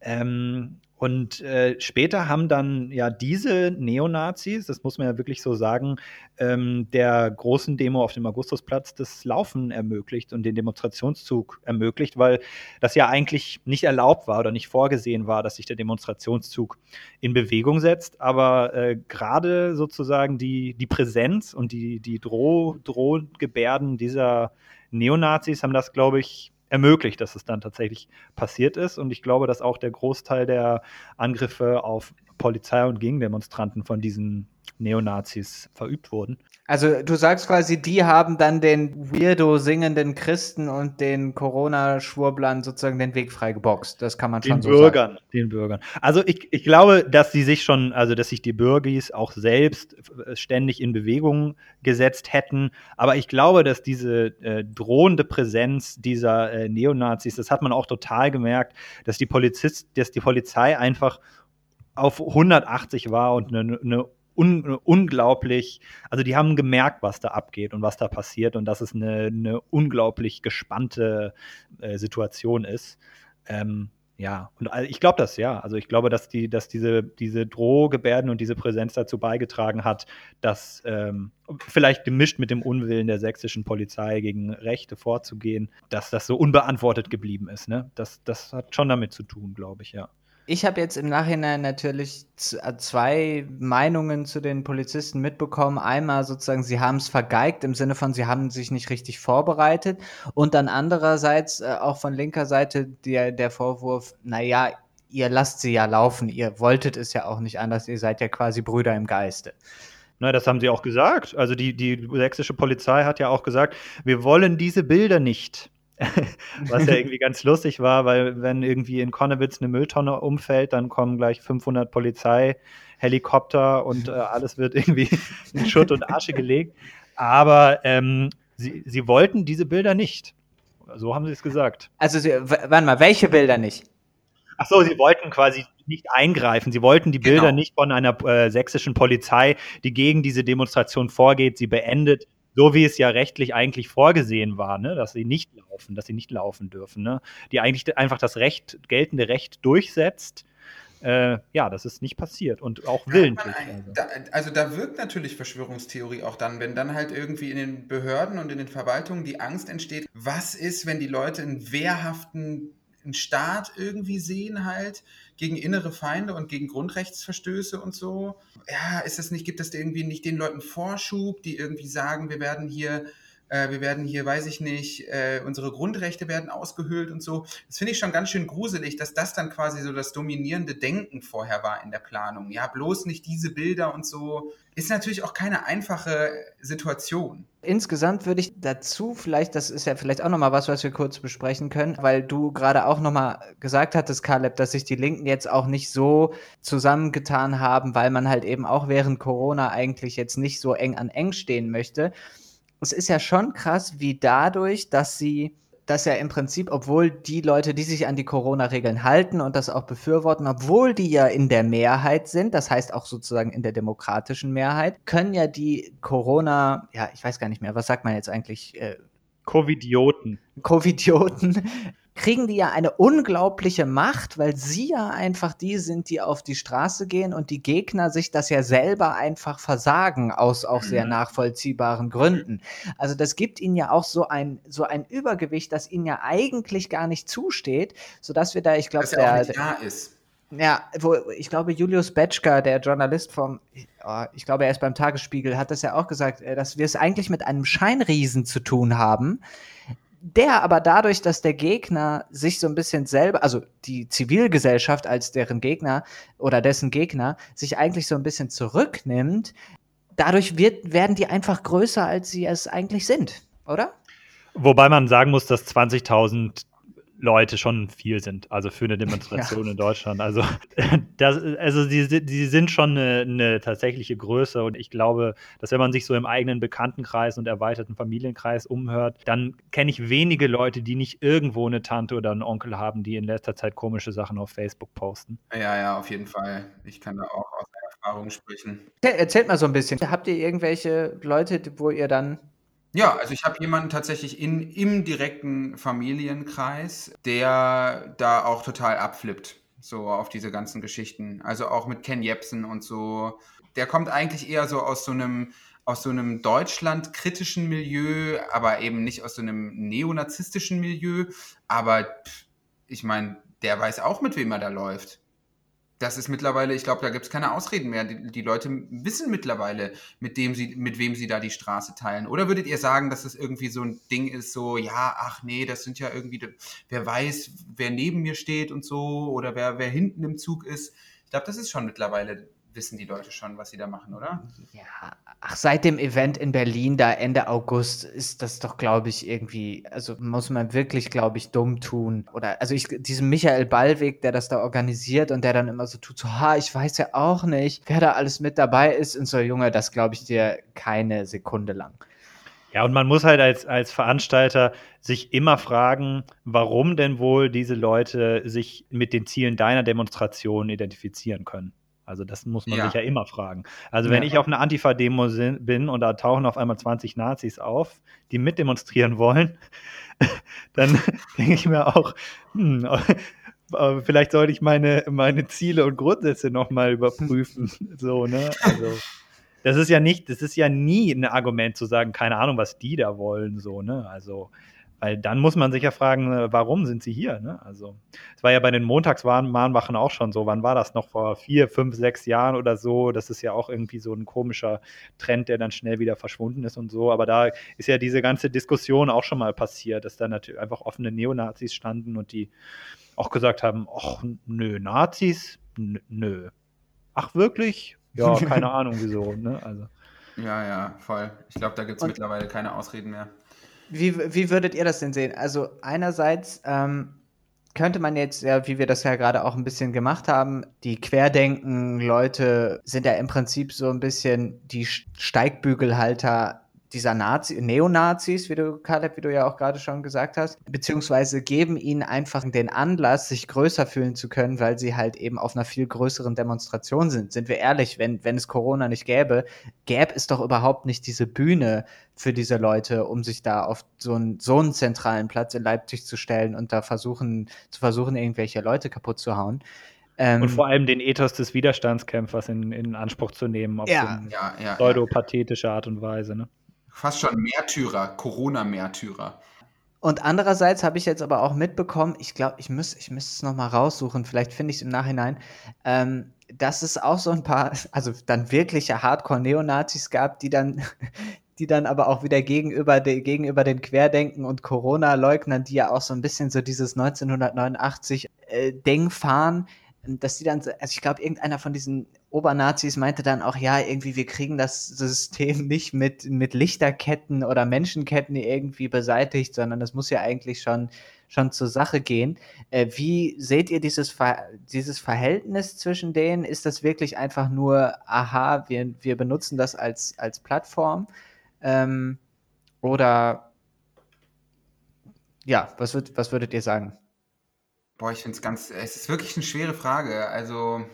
Ähm, und äh, später haben dann ja diese Neonazis, das muss man ja wirklich so sagen, ähm, der großen Demo auf dem Augustusplatz das Laufen ermöglicht und den Demonstrationszug ermöglicht, weil das ja eigentlich nicht erlaubt war oder nicht vorgesehen war, dass sich der Demonstrationszug in Bewegung setzt. Aber äh, gerade sozusagen die, die Präsenz und die, die Droh, Drohgebärden dieser Neonazis haben das, glaube ich, ermöglicht, dass es dann tatsächlich passiert ist. Und ich glaube, dass auch der Großteil der Angriffe auf Polizei und Gegendemonstranten von diesen Neonazis verübt wurden. Also du sagst quasi, die haben dann den weirdo singenden Christen und den Corona-Schwurblern sozusagen den Weg frei geboxt. Das kann man den schon so Bürgern, sagen. Den Bürgern. Also ich, ich glaube, dass sie sich schon, also dass sich die Bürgis auch selbst ständig in Bewegung gesetzt hätten. Aber ich glaube, dass diese äh, drohende Präsenz dieser äh, Neonazis, das hat man auch total gemerkt, dass die Polizist, dass die Polizei einfach auf 180 war und eine, eine un unglaublich, also die haben gemerkt, was da abgeht und was da passiert und dass es eine, eine unglaublich gespannte äh, Situation ist. Ähm, ja, und ich glaube das, ja. Also ich glaube, dass die, dass diese, diese Drohgebärden und diese Präsenz dazu beigetragen hat, dass ähm, vielleicht gemischt mit dem Unwillen der sächsischen Polizei gegen Rechte vorzugehen, dass das so unbeantwortet geblieben ist. Ne? Das, das hat schon damit zu tun, glaube ich, ja. Ich habe jetzt im Nachhinein natürlich äh, zwei Meinungen zu den Polizisten mitbekommen. Einmal sozusagen, sie haben es vergeigt im Sinne von, sie haben sich nicht richtig vorbereitet. Und dann andererseits äh, auch von linker Seite der, der Vorwurf, naja, ihr lasst sie ja laufen, ihr wolltet es ja auch nicht anders, ihr seid ja quasi Brüder im Geiste. Na, das haben sie auch gesagt. Also die, die sächsische Polizei hat ja auch gesagt, wir wollen diese Bilder nicht. Was ja irgendwie ganz lustig war, weil wenn irgendwie in Konnewitz eine Mülltonne umfällt, dann kommen gleich 500 Polizeihelikopter und äh, alles wird irgendwie in Schutt und Asche gelegt. Aber ähm, sie, sie wollten diese Bilder nicht. So haben sie es gesagt. Also, sie, warte mal, welche Bilder nicht? Ach so, sie wollten quasi nicht eingreifen. Sie wollten die Bilder genau. nicht von einer äh, sächsischen Polizei, die gegen diese Demonstration vorgeht, sie beendet, so wie es ja rechtlich eigentlich vorgesehen war, ne, dass sie nicht laufen, dass sie nicht laufen dürfen, ne, die eigentlich einfach das Recht, geltende Recht durchsetzt äh, ja, das ist nicht passiert und auch willentlich. Also. Da, also da wirkt natürlich Verschwörungstheorie auch dann, wenn dann halt irgendwie in den Behörden und in den Verwaltungen die Angst entsteht, was ist, wenn die Leute einen wehrhaften einen Staat irgendwie sehen halt gegen innere Feinde und gegen Grundrechtsverstöße und so. Ja, ist das nicht, gibt es irgendwie nicht den Leuten Vorschub, die irgendwie sagen, wir werden hier äh, wir werden hier, weiß ich nicht, äh, unsere Grundrechte werden ausgehöhlt und so. Das finde ich schon ganz schön gruselig, dass das dann quasi so das dominierende Denken vorher war in der Planung. Ja, bloß nicht diese Bilder und so. Ist natürlich auch keine einfache Situation. Insgesamt würde ich dazu vielleicht, das ist ja vielleicht auch nochmal was, was wir kurz besprechen können, weil du gerade auch nochmal gesagt hattest, Caleb, dass sich die Linken jetzt auch nicht so zusammengetan haben, weil man halt eben auch während Corona eigentlich jetzt nicht so eng an eng stehen möchte es ist ja schon krass, wie dadurch, dass sie dass ja im Prinzip, obwohl die Leute, die sich an die Corona-Regeln halten und das auch befürworten, obwohl die ja in der Mehrheit sind, das heißt auch sozusagen in der demokratischen Mehrheit, können ja die Corona, ja, ich weiß gar nicht mehr, was sagt man jetzt eigentlich? Äh, Covidioten. Covidioten kriegen die ja eine unglaubliche Macht, weil sie ja einfach die sind, die auf die Straße gehen und die Gegner sich das ja selber einfach versagen aus auch sehr mhm. nachvollziehbaren Gründen. Also das gibt ihnen ja auch so ein so ein Übergewicht, das ihnen ja eigentlich gar nicht zusteht, so dass wir da, ich glaube, der, der ist. Ja, wo ich glaube, Julius Betschka, der Journalist vom, oh, ich glaube, er ist beim Tagesspiegel, hat das ja auch gesagt, äh, dass wir es eigentlich mit einem Scheinriesen zu tun haben, der aber dadurch, dass der Gegner sich so ein bisschen selber, also die Zivilgesellschaft als deren Gegner oder dessen Gegner, sich eigentlich so ein bisschen zurücknimmt, dadurch wird, werden die einfach größer, als sie es eigentlich sind, oder? Wobei man sagen muss, dass 20.000 Leute schon viel sind, also für eine Demonstration ja. in Deutschland. Also, das, also die, die sind schon eine, eine, tatsächliche Größe und ich glaube, dass wenn man sich so im eigenen Bekanntenkreis und erweiterten Familienkreis umhört, dann kenne ich wenige Leute, die nicht irgendwo eine Tante oder einen Onkel haben, die in letzter Zeit komische Sachen auf Facebook posten. Ja, ja, auf jeden Fall. Ich kann da auch aus Erfahrung sprechen. Erzählt mal so ein bisschen. Habt ihr irgendwelche Leute, wo ihr dann ja, also ich habe jemanden tatsächlich in, im direkten Familienkreis, der da auch total abflippt, so auf diese ganzen Geschichten. Also auch mit Ken Jebsen und so. Der kommt eigentlich eher so aus so einem aus so einem Deutschland-kritischen Milieu, aber eben nicht aus so einem neonazistischen Milieu. Aber ich meine, der weiß auch, mit wem er da läuft das ist mittlerweile, ich glaube, da gibt es keine Ausreden mehr. Die, die, Leute wissen mittlerweile, mit, dem sie, mit wem sie da die Straße teilen. Oder würdet ihr sagen, dass es irgendwie so ein Ding ist, so, ja, ach nee, das sind ja irgendwie, wer weiß, wer neben mir steht und so, oder wer, wer hinten im Zug ist. Ich glaube, das ist schon mittlerweile wissen die Leute schon, was sie da machen, oder? Ja, ach, seit dem Event in Berlin, da Ende August, ist das doch, glaube ich, irgendwie, also muss man wirklich, glaube ich, dumm tun. Oder, also ich, diesen Michael Ballweg, der das da organisiert und der dann immer so tut, so, ha, ich weiß ja auch nicht, wer da alles mit dabei ist und so, Junge, das glaube ich dir keine Sekunde lang. Ja, und man muss halt als, als Veranstalter sich immer fragen, warum denn wohl diese Leute sich mit den Zielen deiner Demonstration identifizieren können. Also das muss man ja. sich ja immer fragen. Also wenn ja. ich auf einer Antifa-Demo bin und da tauchen auf einmal 20 Nazis auf, die mitdemonstrieren wollen, dann denke ich mir auch, hm, vielleicht sollte ich meine, meine Ziele und Grundsätze nochmal überprüfen. so, ne? Also das ist ja nicht, das ist ja nie ein Argument zu sagen, keine Ahnung, was die da wollen, so, ne? Also weil dann muss man sich ja fragen, äh, warum sind sie hier? Ne? Also, es war ja bei den Montagsmahnwachen auch schon so. Wann war das noch? Vor vier, fünf, sechs Jahren oder so? Das ist ja auch irgendwie so ein komischer Trend, der dann schnell wieder verschwunden ist und so. Aber da ist ja diese ganze Diskussion auch schon mal passiert, dass da natürlich einfach offene Neonazis standen und die auch gesagt haben: Ach, nö, Nazis? Nö. Ach, wirklich? Ja, keine Ahnung wieso. Ne? Also. Ja, ja, voll. Ich glaube, da gibt es mittlerweile keine Ausreden mehr. Wie, wie würdet ihr das denn sehen? Also einerseits ähm, könnte man jetzt, ja, wie wir das ja gerade auch ein bisschen gemacht haben, die Querdenken-Leute sind ja im Prinzip so ein bisschen die Steigbügelhalter dieser Nazi, Neonazis, wie du, Caleb, wie du ja auch gerade schon gesagt hast, beziehungsweise geben ihnen einfach den Anlass, sich größer fühlen zu können, weil sie halt eben auf einer viel größeren Demonstration sind. Sind wir ehrlich, wenn, wenn es Corona nicht gäbe, gäbe es doch überhaupt nicht diese Bühne für diese Leute, um sich da auf so einen, so einen zentralen Platz in Leipzig zu stellen und da versuchen, zu versuchen, irgendwelche Leute kaputt zu hauen. Ähm, und vor allem den Ethos des Widerstandskämpfers in, in Anspruch zu nehmen, auf ja, so ja, ja, pseudopathische Art und Weise. Ne? Fast schon Märtyrer, Corona-Märtyrer. Und andererseits habe ich jetzt aber auch mitbekommen, ich glaube, ich müsste ich es nochmal raussuchen, vielleicht finde ich es im Nachhinein, ähm, dass es auch so ein paar, also dann wirkliche Hardcore-Neonazis gab, die dann, die dann aber auch wieder gegenüber, de, gegenüber den Querdenken und Corona-Leugnern, die ja auch so ein bisschen so dieses 1989 äh, fahren, dass die dann, also ich glaube, irgendeiner von diesen Obernazis meinte dann auch, ja, irgendwie, wir kriegen das System nicht mit, mit Lichterketten oder Menschenketten irgendwie beseitigt, sondern das muss ja eigentlich schon, schon zur Sache gehen. Äh, wie seht ihr dieses, Ver dieses Verhältnis zwischen denen? Ist das wirklich einfach nur, aha, wir, wir benutzen das als, als Plattform? Ähm, oder ja, was, würd, was würdet ihr sagen? Boah, ich finde es ganz, es ist wirklich eine schwere Frage. Also,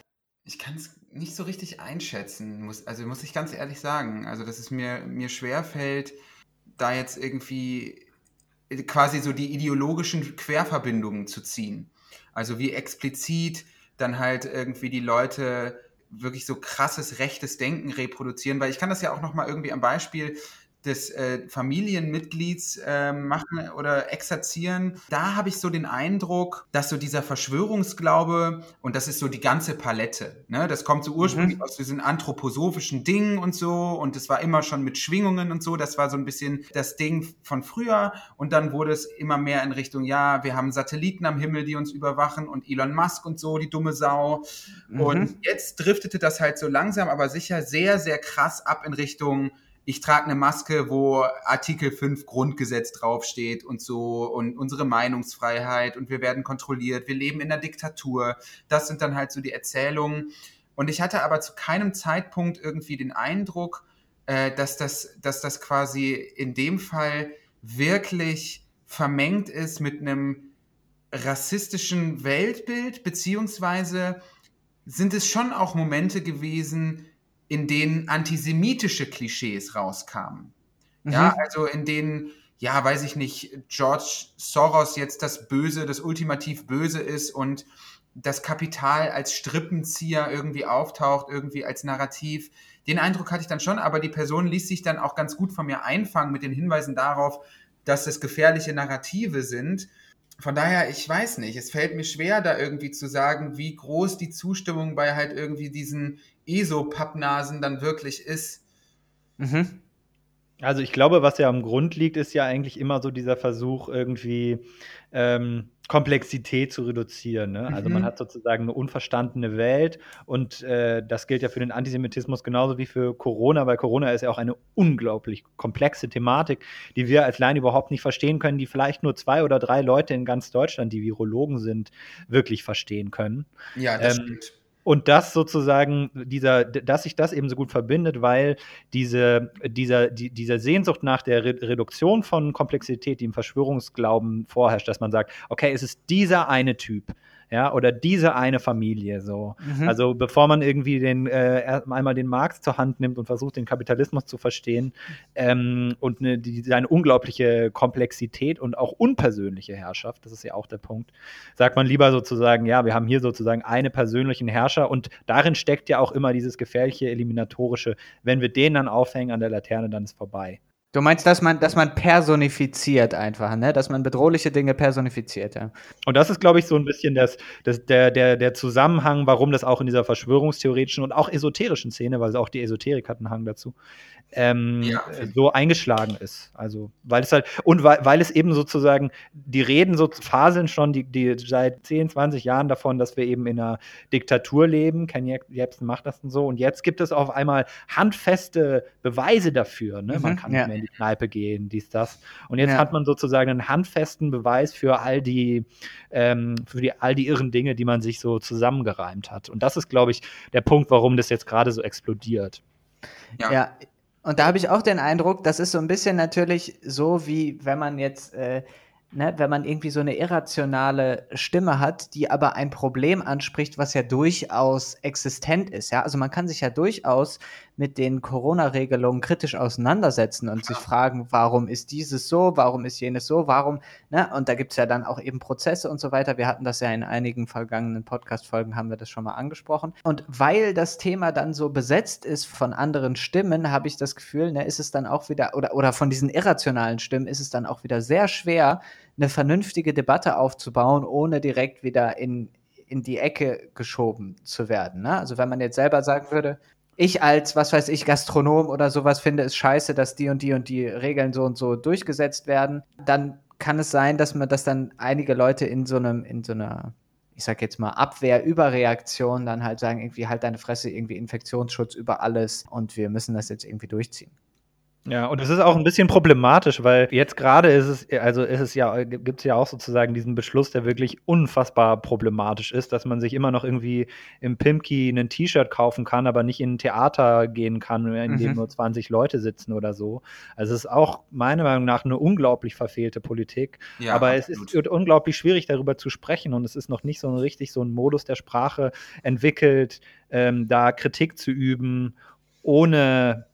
ich kann es nicht so richtig einschätzen, muss, also muss ich ganz ehrlich sagen. Also, dass es mir, mir schwer fällt, da jetzt irgendwie quasi so die ideologischen Querverbindungen zu ziehen. Also, wie explizit dann halt irgendwie die Leute wirklich so krasses rechtes Denken reproduzieren, weil ich kann das ja auch noch mal irgendwie am Beispiel des äh, Familienmitglieds äh, machen oder exerzieren, da habe ich so den Eindruck, dass so dieser Verschwörungsglaube, und das ist so die ganze Palette, ne? das kommt so ursprünglich mhm. aus diesen anthroposophischen Dingen und so, und das war immer schon mit Schwingungen und so, das war so ein bisschen das Ding von früher, und dann wurde es immer mehr in Richtung, ja, wir haben Satelliten am Himmel, die uns überwachen, und Elon Musk und so, die dumme Sau. Mhm. Und jetzt driftete das halt so langsam, aber sicher sehr, sehr krass ab in Richtung, ich trage eine Maske, wo Artikel 5 Grundgesetz draufsteht und so und unsere Meinungsfreiheit und wir werden kontrolliert, wir leben in der Diktatur. Das sind dann halt so die Erzählungen. Und ich hatte aber zu keinem Zeitpunkt irgendwie den Eindruck, äh, dass, das, dass das quasi in dem Fall wirklich vermengt ist mit einem rassistischen Weltbild, beziehungsweise sind es schon auch Momente gewesen, in denen antisemitische Klischees rauskamen. Mhm. Ja, also in denen, ja, weiß ich nicht, George Soros jetzt das Böse, das ultimativ Böse ist und das Kapital als Strippenzieher irgendwie auftaucht, irgendwie als Narrativ. Den Eindruck hatte ich dann schon, aber die Person ließ sich dann auch ganz gut von mir einfangen mit den Hinweisen darauf, dass es gefährliche Narrative sind. Von daher, ich weiß nicht, es fällt mir schwer, da irgendwie zu sagen, wie groß die Zustimmung bei halt irgendwie diesen ESO-Pappnasen dann wirklich ist. Mhm. Also ich glaube, was ja am Grund liegt, ist ja eigentlich immer so dieser Versuch, irgendwie ähm, Komplexität zu reduzieren. Ne? Also man mhm. hat sozusagen eine unverstandene Welt und äh, das gilt ja für den Antisemitismus genauso wie für Corona, weil Corona ist ja auch eine unglaublich komplexe Thematik, die wir als Laien überhaupt nicht verstehen können, die vielleicht nur zwei oder drei Leute in ganz Deutschland, die Virologen sind, wirklich verstehen können. Ja, das ähm, stimmt. Und das sozusagen, dieser, dass sich das eben so gut verbindet, weil diese, dieser, die, dieser Sehnsucht nach der Re Reduktion von Komplexität, die im Verschwörungsglauben vorherrscht, dass man sagt, okay, es ist dieser eine Typ, ja, oder diese eine Familie so. Mhm. Also bevor man irgendwie den äh, einmal den Marx zur Hand nimmt und versucht, den Kapitalismus zu verstehen ähm, und eine, die, seine unglaubliche Komplexität und auch unpersönliche Herrschaft, das ist ja auch der Punkt, sagt man lieber sozusagen, ja, wir haben hier sozusagen eine persönlichen Herrscher und darin steckt ja auch immer dieses gefährliche Eliminatorische. Wenn wir den dann aufhängen an der Laterne, dann ist vorbei. Du meinst, dass man, dass man personifiziert einfach, ne? Dass man bedrohliche Dinge personifiziert, ja. Und das ist, glaube ich, so ein bisschen das, das, der, der, der Zusammenhang, warum das auch in dieser verschwörungstheoretischen und auch esoterischen Szene, weil auch die Esoterik hat einen Hang dazu, ähm, ja. so eingeschlagen ist. Also, weil es halt, und weil, weil es eben sozusagen, die reden so faseln schon die, die seit 10, 20 Jahren davon, dass wir eben in einer Diktatur leben. Ken Jebsen macht das und so. Und jetzt gibt es auf einmal handfeste Beweise dafür. Ne? Man mhm, kann ja. nicht mehr in die Kneipe gehen, dies, das. Und jetzt ja. hat man sozusagen einen handfesten Beweis für all die, ähm, für die, all die irren Dinge, die man sich so zusammengereimt hat. Und das ist, glaube ich, der Punkt, warum das jetzt gerade so explodiert. Ja. Und da habe ich auch den Eindruck, das ist so ein bisschen natürlich so, wie wenn man jetzt äh, ne, wenn man irgendwie so eine irrationale Stimme hat, die aber ein Problem anspricht, was ja durchaus existent ist. Ja? Also man kann sich ja durchaus mit den Corona-Regelungen kritisch auseinandersetzen und sich fragen, warum ist dieses so, warum ist jenes so, warum, ne? Und da gibt es ja dann auch eben Prozesse und so weiter. Wir hatten das ja in einigen vergangenen Podcast-Folgen, haben wir das schon mal angesprochen. Und weil das Thema dann so besetzt ist von anderen Stimmen, habe ich das Gefühl, ne, ist es dann auch wieder, oder, oder von diesen irrationalen Stimmen, ist es dann auch wieder sehr schwer, eine vernünftige Debatte aufzubauen, ohne direkt wieder in, in die Ecke geschoben zu werden. Ne? Also wenn man jetzt selber sagen würde, ich als, was weiß ich, Gastronom oder sowas finde es scheiße, dass die und die und die Regeln so und so durchgesetzt werden, dann kann es sein, dass man, dass dann einige Leute in so einem, in so einer, ich sag jetzt mal, Abwehr-Überreaktion dann halt sagen, irgendwie halt deine Fresse, irgendwie Infektionsschutz über alles und wir müssen das jetzt irgendwie durchziehen. Ja, und es ist auch ein bisschen problematisch, weil jetzt gerade ist es, also ist es ja, gibt es ja auch sozusagen diesen Beschluss, der wirklich unfassbar problematisch ist, dass man sich immer noch irgendwie im Pimki ein T-Shirt kaufen kann, aber nicht in ein Theater gehen kann, in dem mhm. nur 20 Leute sitzen oder so. Also es ist auch meiner Meinung nach eine unglaublich verfehlte Politik. Ja, aber absolut. es ist unglaublich schwierig, darüber zu sprechen und es ist noch nicht so ein, richtig so ein Modus der Sprache entwickelt, ähm, da Kritik zu üben, ohne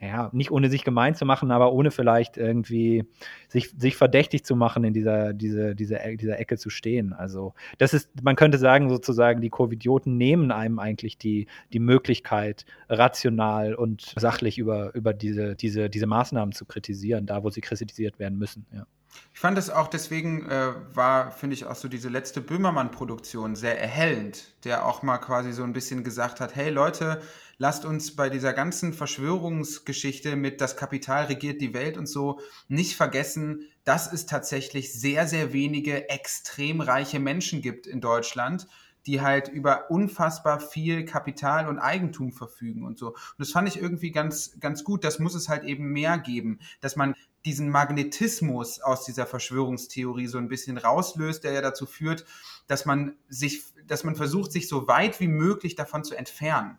ja, nicht ohne sich gemein zu machen, aber ohne vielleicht irgendwie sich, sich verdächtig zu machen, in dieser, diese, diese, dieser Ecke zu stehen. Also, das ist, man könnte sagen, sozusagen, die Covidioten nehmen einem eigentlich die, die Möglichkeit, rational und sachlich über, über diese, diese, diese Maßnahmen zu kritisieren, da wo sie kritisiert werden müssen. Ja. Ich fand es auch deswegen äh, war, finde ich, auch so diese letzte Böhmermann-Produktion sehr erhellend, der auch mal quasi so ein bisschen gesagt hat: Hey Leute, lasst uns bei dieser ganzen Verschwörungsgeschichte mit das Kapital regiert die Welt und so nicht vergessen, dass es tatsächlich sehr, sehr wenige extrem reiche Menschen gibt in Deutschland, die halt über unfassbar viel Kapital und Eigentum verfügen und so. Und das fand ich irgendwie ganz, ganz gut. Das muss es halt eben mehr geben, dass man diesen Magnetismus aus dieser Verschwörungstheorie so ein bisschen rauslöst, der ja dazu führt, dass man sich, dass man versucht, sich so weit wie möglich davon zu entfernen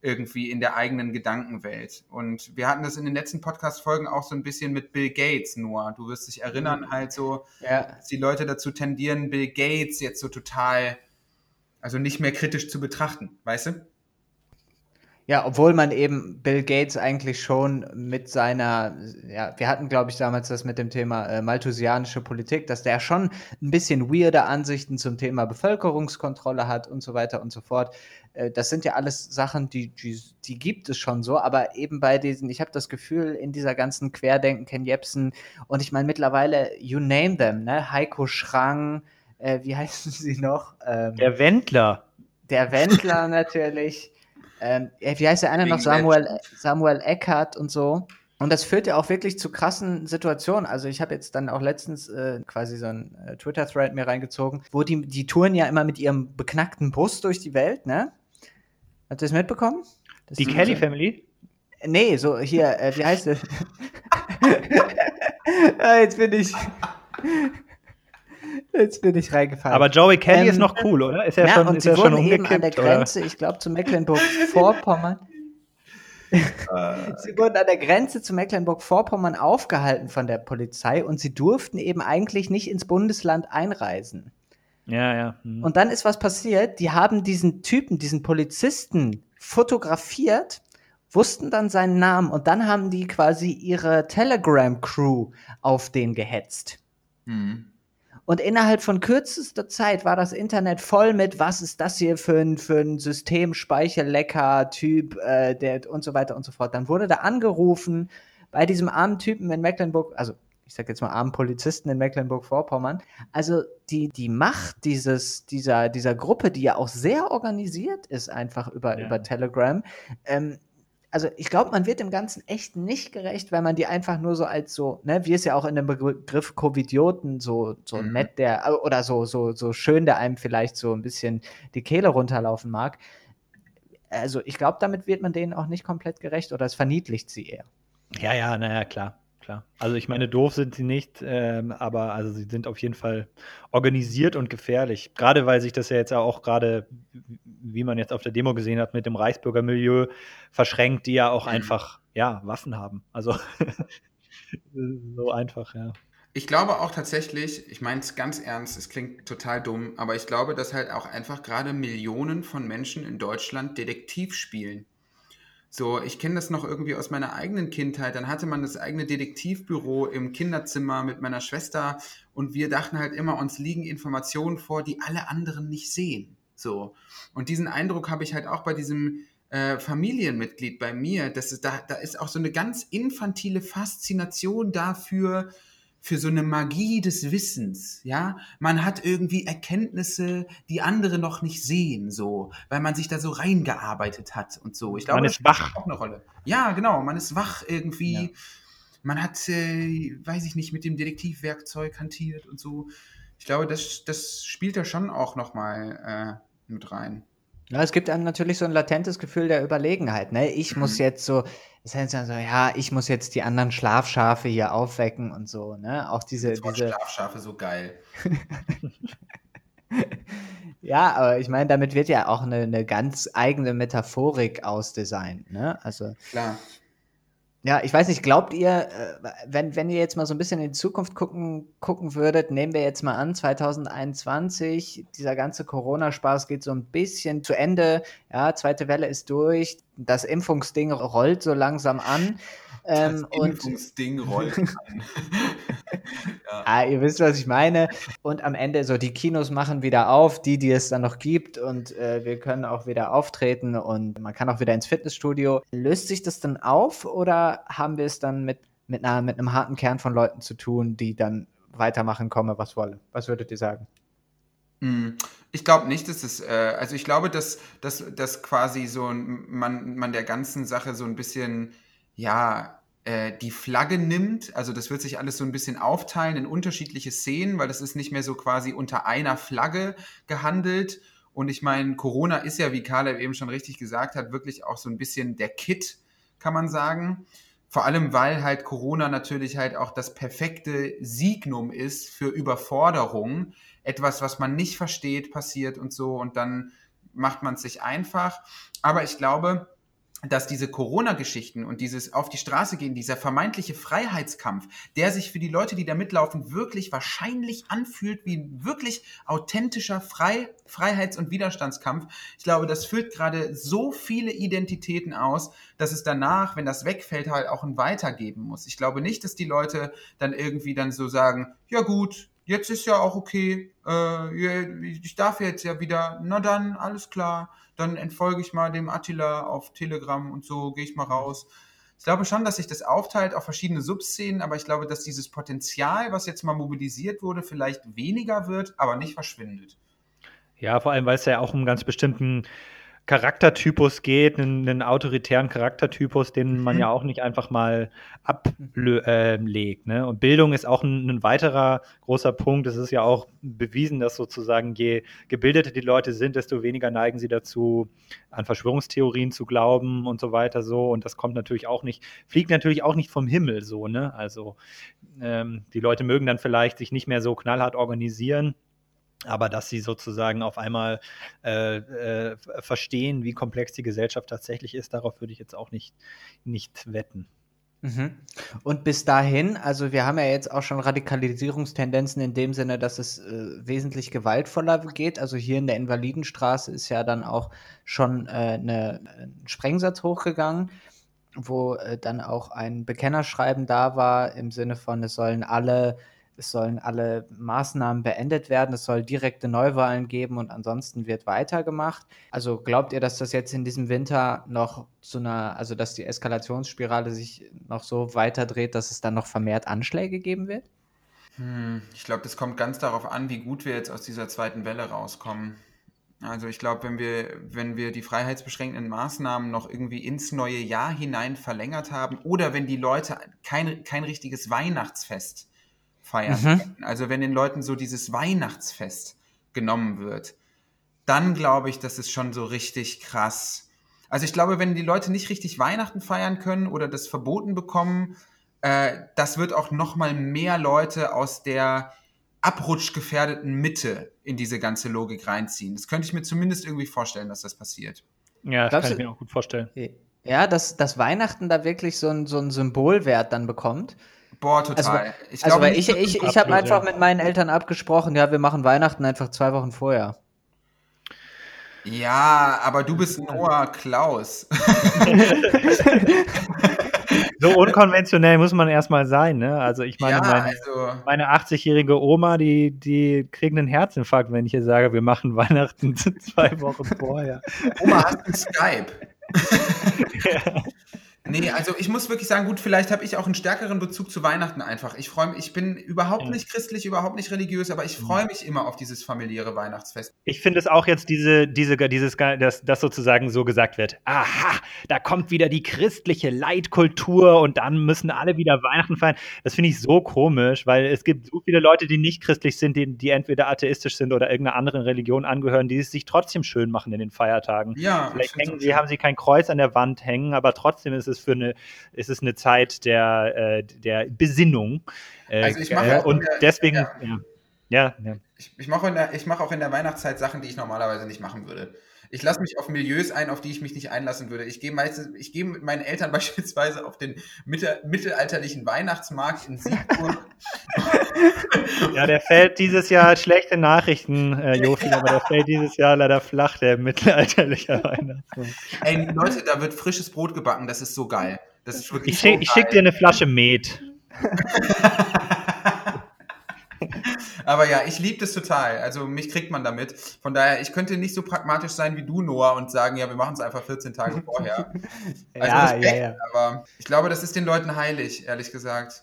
irgendwie in der eigenen Gedankenwelt. Und wir hatten das in den letzten Podcast-Folgen auch so ein bisschen mit Bill Gates nur. Du wirst dich erinnern, mhm. halt so, ja. dass die Leute dazu tendieren, Bill Gates jetzt so total, also nicht mehr kritisch zu betrachten, weißt du? Ja, obwohl man eben Bill Gates eigentlich schon mit seiner, ja, wir hatten, glaube ich, damals das mit dem Thema äh, malthusianische Politik, dass der schon ein bisschen weirde Ansichten zum Thema Bevölkerungskontrolle hat und so weiter und so fort. Äh, das sind ja alles Sachen, die, die, die gibt es schon so, aber eben bei diesen, ich habe das Gefühl, in dieser ganzen Querdenken, Ken Jebsen und ich meine mittlerweile, you name them, ne? Heiko Schrang, äh, wie heißen sie noch? Ähm, der Wendler. Der Wendler natürlich. Ähm, wie heißt der eine noch? Samuel, Samuel Eckert und so. Und das führt ja auch wirklich zu krassen Situationen. Also ich habe jetzt dann auch letztens äh, quasi so ein äh, Twitter-Thread mir reingezogen, wo die, die touren ja immer mit ihrem beknackten Bus durch die Welt, ne? Habt ihr das mitbekommen? Das die Kelly so, Family? Nee, so hier, äh, wie heißt es? ah, jetzt bin ich. Jetzt bin ich reingefallen. Aber Joey Kelly ähm, ist noch cool, oder? Ist er ja, schon, und ist sie er schon eben an der Grenze, oder? ich glaube, zu Mecklenburg-Vorpommern. sie wurden an der Grenze zu Mecklenburg-Vorpommern aufgehalten von der Polizei und sie durften eben eigentlich nicht ins Bundesland einreisen. Ja, ja. Hm. Und dann ist was passiert. Die haben diesen Typen, diesen Polizisten fotografiert, wussten dann seinen Namen und dann haben die quasi ihre Telegram-Crew auf den gehetzt. Mhm. Und innerhalb von kürzester Zeit war das Internet voll mit, was ist das hier für ein, für ein System, Speicherlecker, Typ, äh, der, und so weiter und so fort. Dann wurde da angerufen bei diesem armen Typen in Mecklenburg, also ich sag jetzt mal armen Polizisten in Mecklenburg-Vorpommern. Also die, die Macht dieses, dieser, dieser Gruppe, die ja auch sehr organisiert ist, einfach über, ja. über Telegram, ähm, also ich glaube, man wird dem Ganzen echt nicht gerecht, wenn man die einfach nur so als so, ne, wie es ja auch in dem Begriff Covidioten so, so mhm. nett der, oder so, so, so schön der einem vielleicht so ein bisschen die Kehle runterlaufen mag. Also ich glaube, damit wird man denen auch nicht komplett gerecht oder es verniedlicht sie eher. Ja, ja, naja, klar klar. Also ich meine, doof sind sie nicht, ähm, aber also sie sind auf jeden Fall organisiert und gefährlich. Gerade weil sich das ja jetzt auch gerade, wie man jetzt auf der Demo gesehen hat, mit dem Reichsbürgermilieu verschränkt, die ja auch mhm. einfach, ja, Waffen haben. Also so einfach, ja. Ich glaube auch tatsächlich, ich meine es ganz ernst, es klingt total dumm, aber ich glaube, dass halt auch einfach gerade Millionen von Menschen in Deutschland Detektiv spielen. So, ich kenne das noch irgendwie aus meiner eigenen Kindheit. Dann hatte man das eigene Detektivbüro im Kinderzimmer mit meiner Schwester und wir dachten halt immer, uns liegen Informationen vor, die alle anderen nicht sehen. So. Und diesen Eindruck habe ich halt auch bei diesem äh, Familienmitglied bei mir. Das ist, da, da ist auch so eine ganz infantile Faszination dafür, für so eine Magie des Wissens, ja. Man hat irgendwie Erkenntnisse, die andere noch nicht sehen, so, weil man sich da so reingearbeitet hat und so. Ich glaube, man ist wach. Auch eine Rolle. Ja, genau. Man ist wach irgendwie. Ja. Man hat, äh, weiß ich nicht, mit dem Detektivwerkzeug hantiert und so. Ich glaube, das, das spielt da schon auch noch mal äh, mit rein. Ja, es gibt einem natürlich so ein latentes Gefühl der Überlegenheit. Ne? Ich muss mhm. jetzt so, das heißt dann so, ja, ich muss jetzt die anderen Schlafschafe hier aufwecken und so. Ne? Auch diese, das diese Schlafschafe so geil. ja, aber ich meine, damit wird ja auch eine, eine ganz eigene Metaphorik ausdesignt. Ne? Also klar. Ja, ich weiß nicht, glaubt ihr, äh, wenn, wenn ihr jetzt mal so ein bisschen in die Zukunft gucken, gucken würdet, nehmen wir jetzt mal an, 2021, dieser ganze Corona-Spaß geht so ein bisschen zu Ende, ja, zweite Welle ist durch, das Impfungsding rollt so langsam an. Ähm, das Impfungsding rollt an. ja. ah, ihr wisst, was ich meine. Und am Ende so, die Kinos machen wieder auf, die, die es dann noch gibt. Und äh, wir können auch wieder auftreten und man kann auch wieder ins Fitnessstudio. Löst sich das dann auf oder haben wir es dann mit, mit, einer, mit einem harten Kern von Leuten zu tun, die dann weitermachen, komme, was wolle? Was würdet ihr sagen? Hm, ich glaube nicht, dass es, äh, also ich glaube, dass, dass, dass quasi so ein, man, man der ganzen Sache so ein bisschen, ja, äh, die Flagge nimmt. Also das wird sich alles so ein bisschen aufteilen in unterschiedliche Szenen, weil das ist nicht mehr so quasi unter einer Flagge gehandelt. Und ich meine, Corona ist ja, wie Caleb eben schon richtig gesagt hat, wirklich auch so ein bisschen der Kit, kann man sagen. Vor allem, weil halt Corona natürlich halt auch das perfekte Signum ist für Überforderung. Etwas, was man nicht versteht, passiert und so. Und dann macht man es sich einfach. Aber ich glaube, dass diese Corona-Geschichten und dieses auf die Straße gehen, dieser vermeintliche Freiheitskampf, der sich für die Leute, die da mitlaufen, wirklich wahrscheinlich anfühlt wie ein wirklich authentischer Frei Freiheits- und Widerstandskampf. Ich glaube, das füllt gerade so viele Identitäten aus, dass es danach, wenn das wegfällt, halt auch ein Weitergeben muss. Ich glaube nicht, dass die Leute dann irgendwie dann so sagen, ja gut, jetzt ist ja auch okay, äh, ich darf jetzt ja wieder, na dann, alles klar, dann entfolge ich mal dem Attila auf Telegram und so gehe ich mal raus. Ich glaube schon, dass sich das aufteilt auf verschiedene Subszenen, aber ich glaube, dass dieses Potenzial, was jetzt mal mobilisiert wurde, vielleicht weniger wird, aber nicht verschwindet. Ja, vor allem, weil es ja auch einen ganz bestimmten Charaktertypus geht, einen, einen, autoritären Charaktertypus, den man mhm. ja auch nicht einfach mal ablegt. Äh, ne? Und Bildung ist auch ein, ein, weiterer großer Punkt. Es ist ja auch bewiesen, dass sozusagen je gebildeter die Leute sind, desto weniger neigen sie dazu, an Verschwörungstheorien zu glauben und so weiter so. Und das kommt natürlich auch nicht, fliegt natürlich auch nicht vom Himmel so. Ne? Also ähm, die Leute mögen dann vielleicht sich nicht mehr so knallhart organisieren aber dass sie sozusagen auf einmal äh, äh, verstehen, wie komplex die Gesellschaft tatsächlich ist, darauf würde ich jetzt auch nicht, nicht wetten. Mhm. Und bis dahin, also wir haben ja jetzt auch schon Radikalisierungstendenzen in dem Sinne, dass es äh, wesentlich gewaltvoller geht. Also hier in der Invalidenstraße ist ja dann auch schon äh, ein Sprengsatz hochgegangen, wo äh, dann auch ein Bekennerschreiben da war im Sinne von, es sollen alle es sollen alle Maßnahmen beendet werden, es soll direkte Neuwahlen geben und ansonsten wird weitergemacht. Also glaubt ihr, dass das jetzt in diesem Winter noch zu einer, also dass die Eskalationsspirale sich noch so weiterdreht, dass es dann noch vermehrt Anschläge geben wird? Hm, ich glaube, das kommt ganz darauf an, wie gut wir jetzt aus dieser zweiten Welle rauskommen. Also ich glaube, wenn wir, wenn wir die freiheitsbeschränkenden Maßnahmen noch irgendwie ins neue Jahr hinein verlängert haben oder wenn die Leute kein, kein richtiges Weihnachtsfest feiern mhm. Also wenn den Leuten so dieses Weihnachtsfest genommen wird, dann glaube ich, das ist schon so richtig krass. Also ich glaube, wenn die Leute nicht richtig Weihnachten feiern können oder das verboten bekommen, äh, das wird auch noch mal mehr Leute aus der abrutschgefährdeten Mitte in diese ganze Logik reinziehen. Das könnte ich mir zumindest irgendwie vorstellen, dass das passiert. Ja, das Glaubst kann ich mir auch gut vorstellen. Ja, dass, dass Weihnachten da wirklich so ein, so ein Symbolwert dann bekommt. Boah, total. Also, ich, also glaube, ich, ich, ich habe einfach mit meinen Eltern abgesprochen, ja, wir machen Weihnachten einfach zwei Wochen vorher. Ja, aber du bist Noah Klaus. so unkonventionell muss man erstmal sein, ne? Also ich meine, ja, meine, also, meine 80-jährige Oma, die, die kriegt einen Herzinfarkt, wenn ich ihr sage, wir machen Weihnachten zwei Wochen vorher. Oma, hast du Skype? ja. Nee, also ich muss wirklich sagen, gut, vielleicht habe ich auch einen stärkeren Bezug zu Weihnachten einfach. Ich freue mich, ich bin überhaupt ja. nicht christlich, überhaupt nicht religiös, aber ich mhm. freue mich immer auf dieses familiäre Weihnachtsfest. Ich finde es auch jetzt diese, diese, dieses, dass das sozusagen so gesagt wird. Aha, da kommt wieder die christliche Leitkultur und dann müssen alle wieder Weihnachten feiern. Das finde ich so komisch, weil es gibt so viele Leute, die nicht christlich sind, die, die entweder atheistisch sind oder irgendeiner anderen Religion angehören, die es sich trotzdem schön machen in den Feiertagen. Ja, vielleicht hängen sie, haben sie kein Kreuz an der Wand hängen, aber trotzdem ist es es für eine, ist es eine Zeit der, äh, der Besinnung. Äh, also ich mache und der, deswegen, ja. ja, ja. Ich, ich mache mach auch in der Weihnachtszeit Sachen, die ich normalerweise nicht machen würde. Ich lasse mich auf Milieus ein, auf die ich mich nicht einlassen würde. Ich gehe meistens, ich gehe mit meinen Eltern beispielsweise auf den mittel, mittelalterlichen Weihnachtsmarkt in Siegburg. ja, der fällt dieses Jahr schlechte Nachrichten, äh, Jofi, aber der fällt dieses Jahr leider flach, der mittelalterliche Weihnachtsmarkt. Ey, Leute, da wird frisches Brot gebacken, das ist so geil. Das ist wirklich ich, so schick, ich schicke dir eine Flasche Met. Aber ja, ich liebe das total. Also mich kriegt man damit. Von daher, ich könnte nicht so pragmatisch sein wie du, Noah, und sagen, ja, wir machen es einfach 14 Tage vorher. Also ja, Respekt, ja, ja. aber ich glaube, das ist den Leuten heilig, ehrlich gesagt.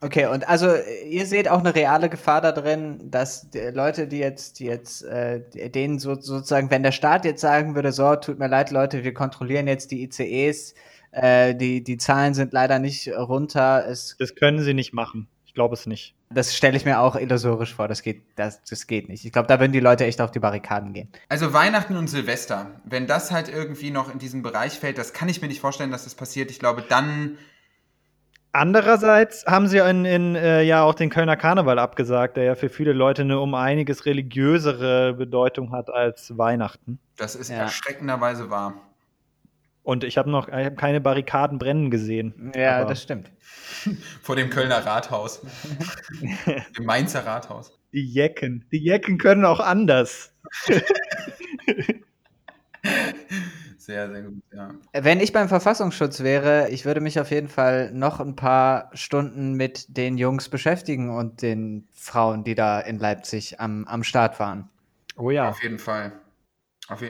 Okay, und also ihr seht auch eine reale Gefahr da drin, dass die Leute, die jetzt, die jetzt, äh, denen so, sozusagen, wenn der Staat jetzt sagen würde, so, tut mir leid, Leute, wir kontrollieren jetzt die ICEs, äh, die, die Zahlen sind leider nicht runter. Es das können sie nicht machen glaube es nicht. Das stelle ich mir auch illusorisch vor. Das geht, das, das geht nicht. Ich glaube, da würden die Leute echt auf die Barrikaden gehen. Also Weihnachten und Silvester, wenn das halt irgendwie noch in diesen Bereich fällt, das kann ich mir nicht vorstellen, dass das passiert. Ich glaube, dann. Andererseits haben sie in, in äh, ja auch den Kölner Karneval abgesagt, der ja für viele Leute eine um einiges religiösere Bedeutung hat als Weihnachten. Das ist ja. erschreckenderweise wahr. Und ich habe noch ich hab keine Barrikaden brennen gesehen. Ja, das stimmt. Vor dem Kölner Rathaus. Im Mainzer Rathaus. Die Jecken. Die Jecken können auch anders. Sehr, sehr gut, ja. Wenn ich beim Verfassungsschutz wäre, ich würde mich auf jeden Fall noch ein paar Stunden mit den Jungs beschäftigen und den Frauen, die da in Leipzig am, am Start waren. Oh ja. Auf jeden Fall.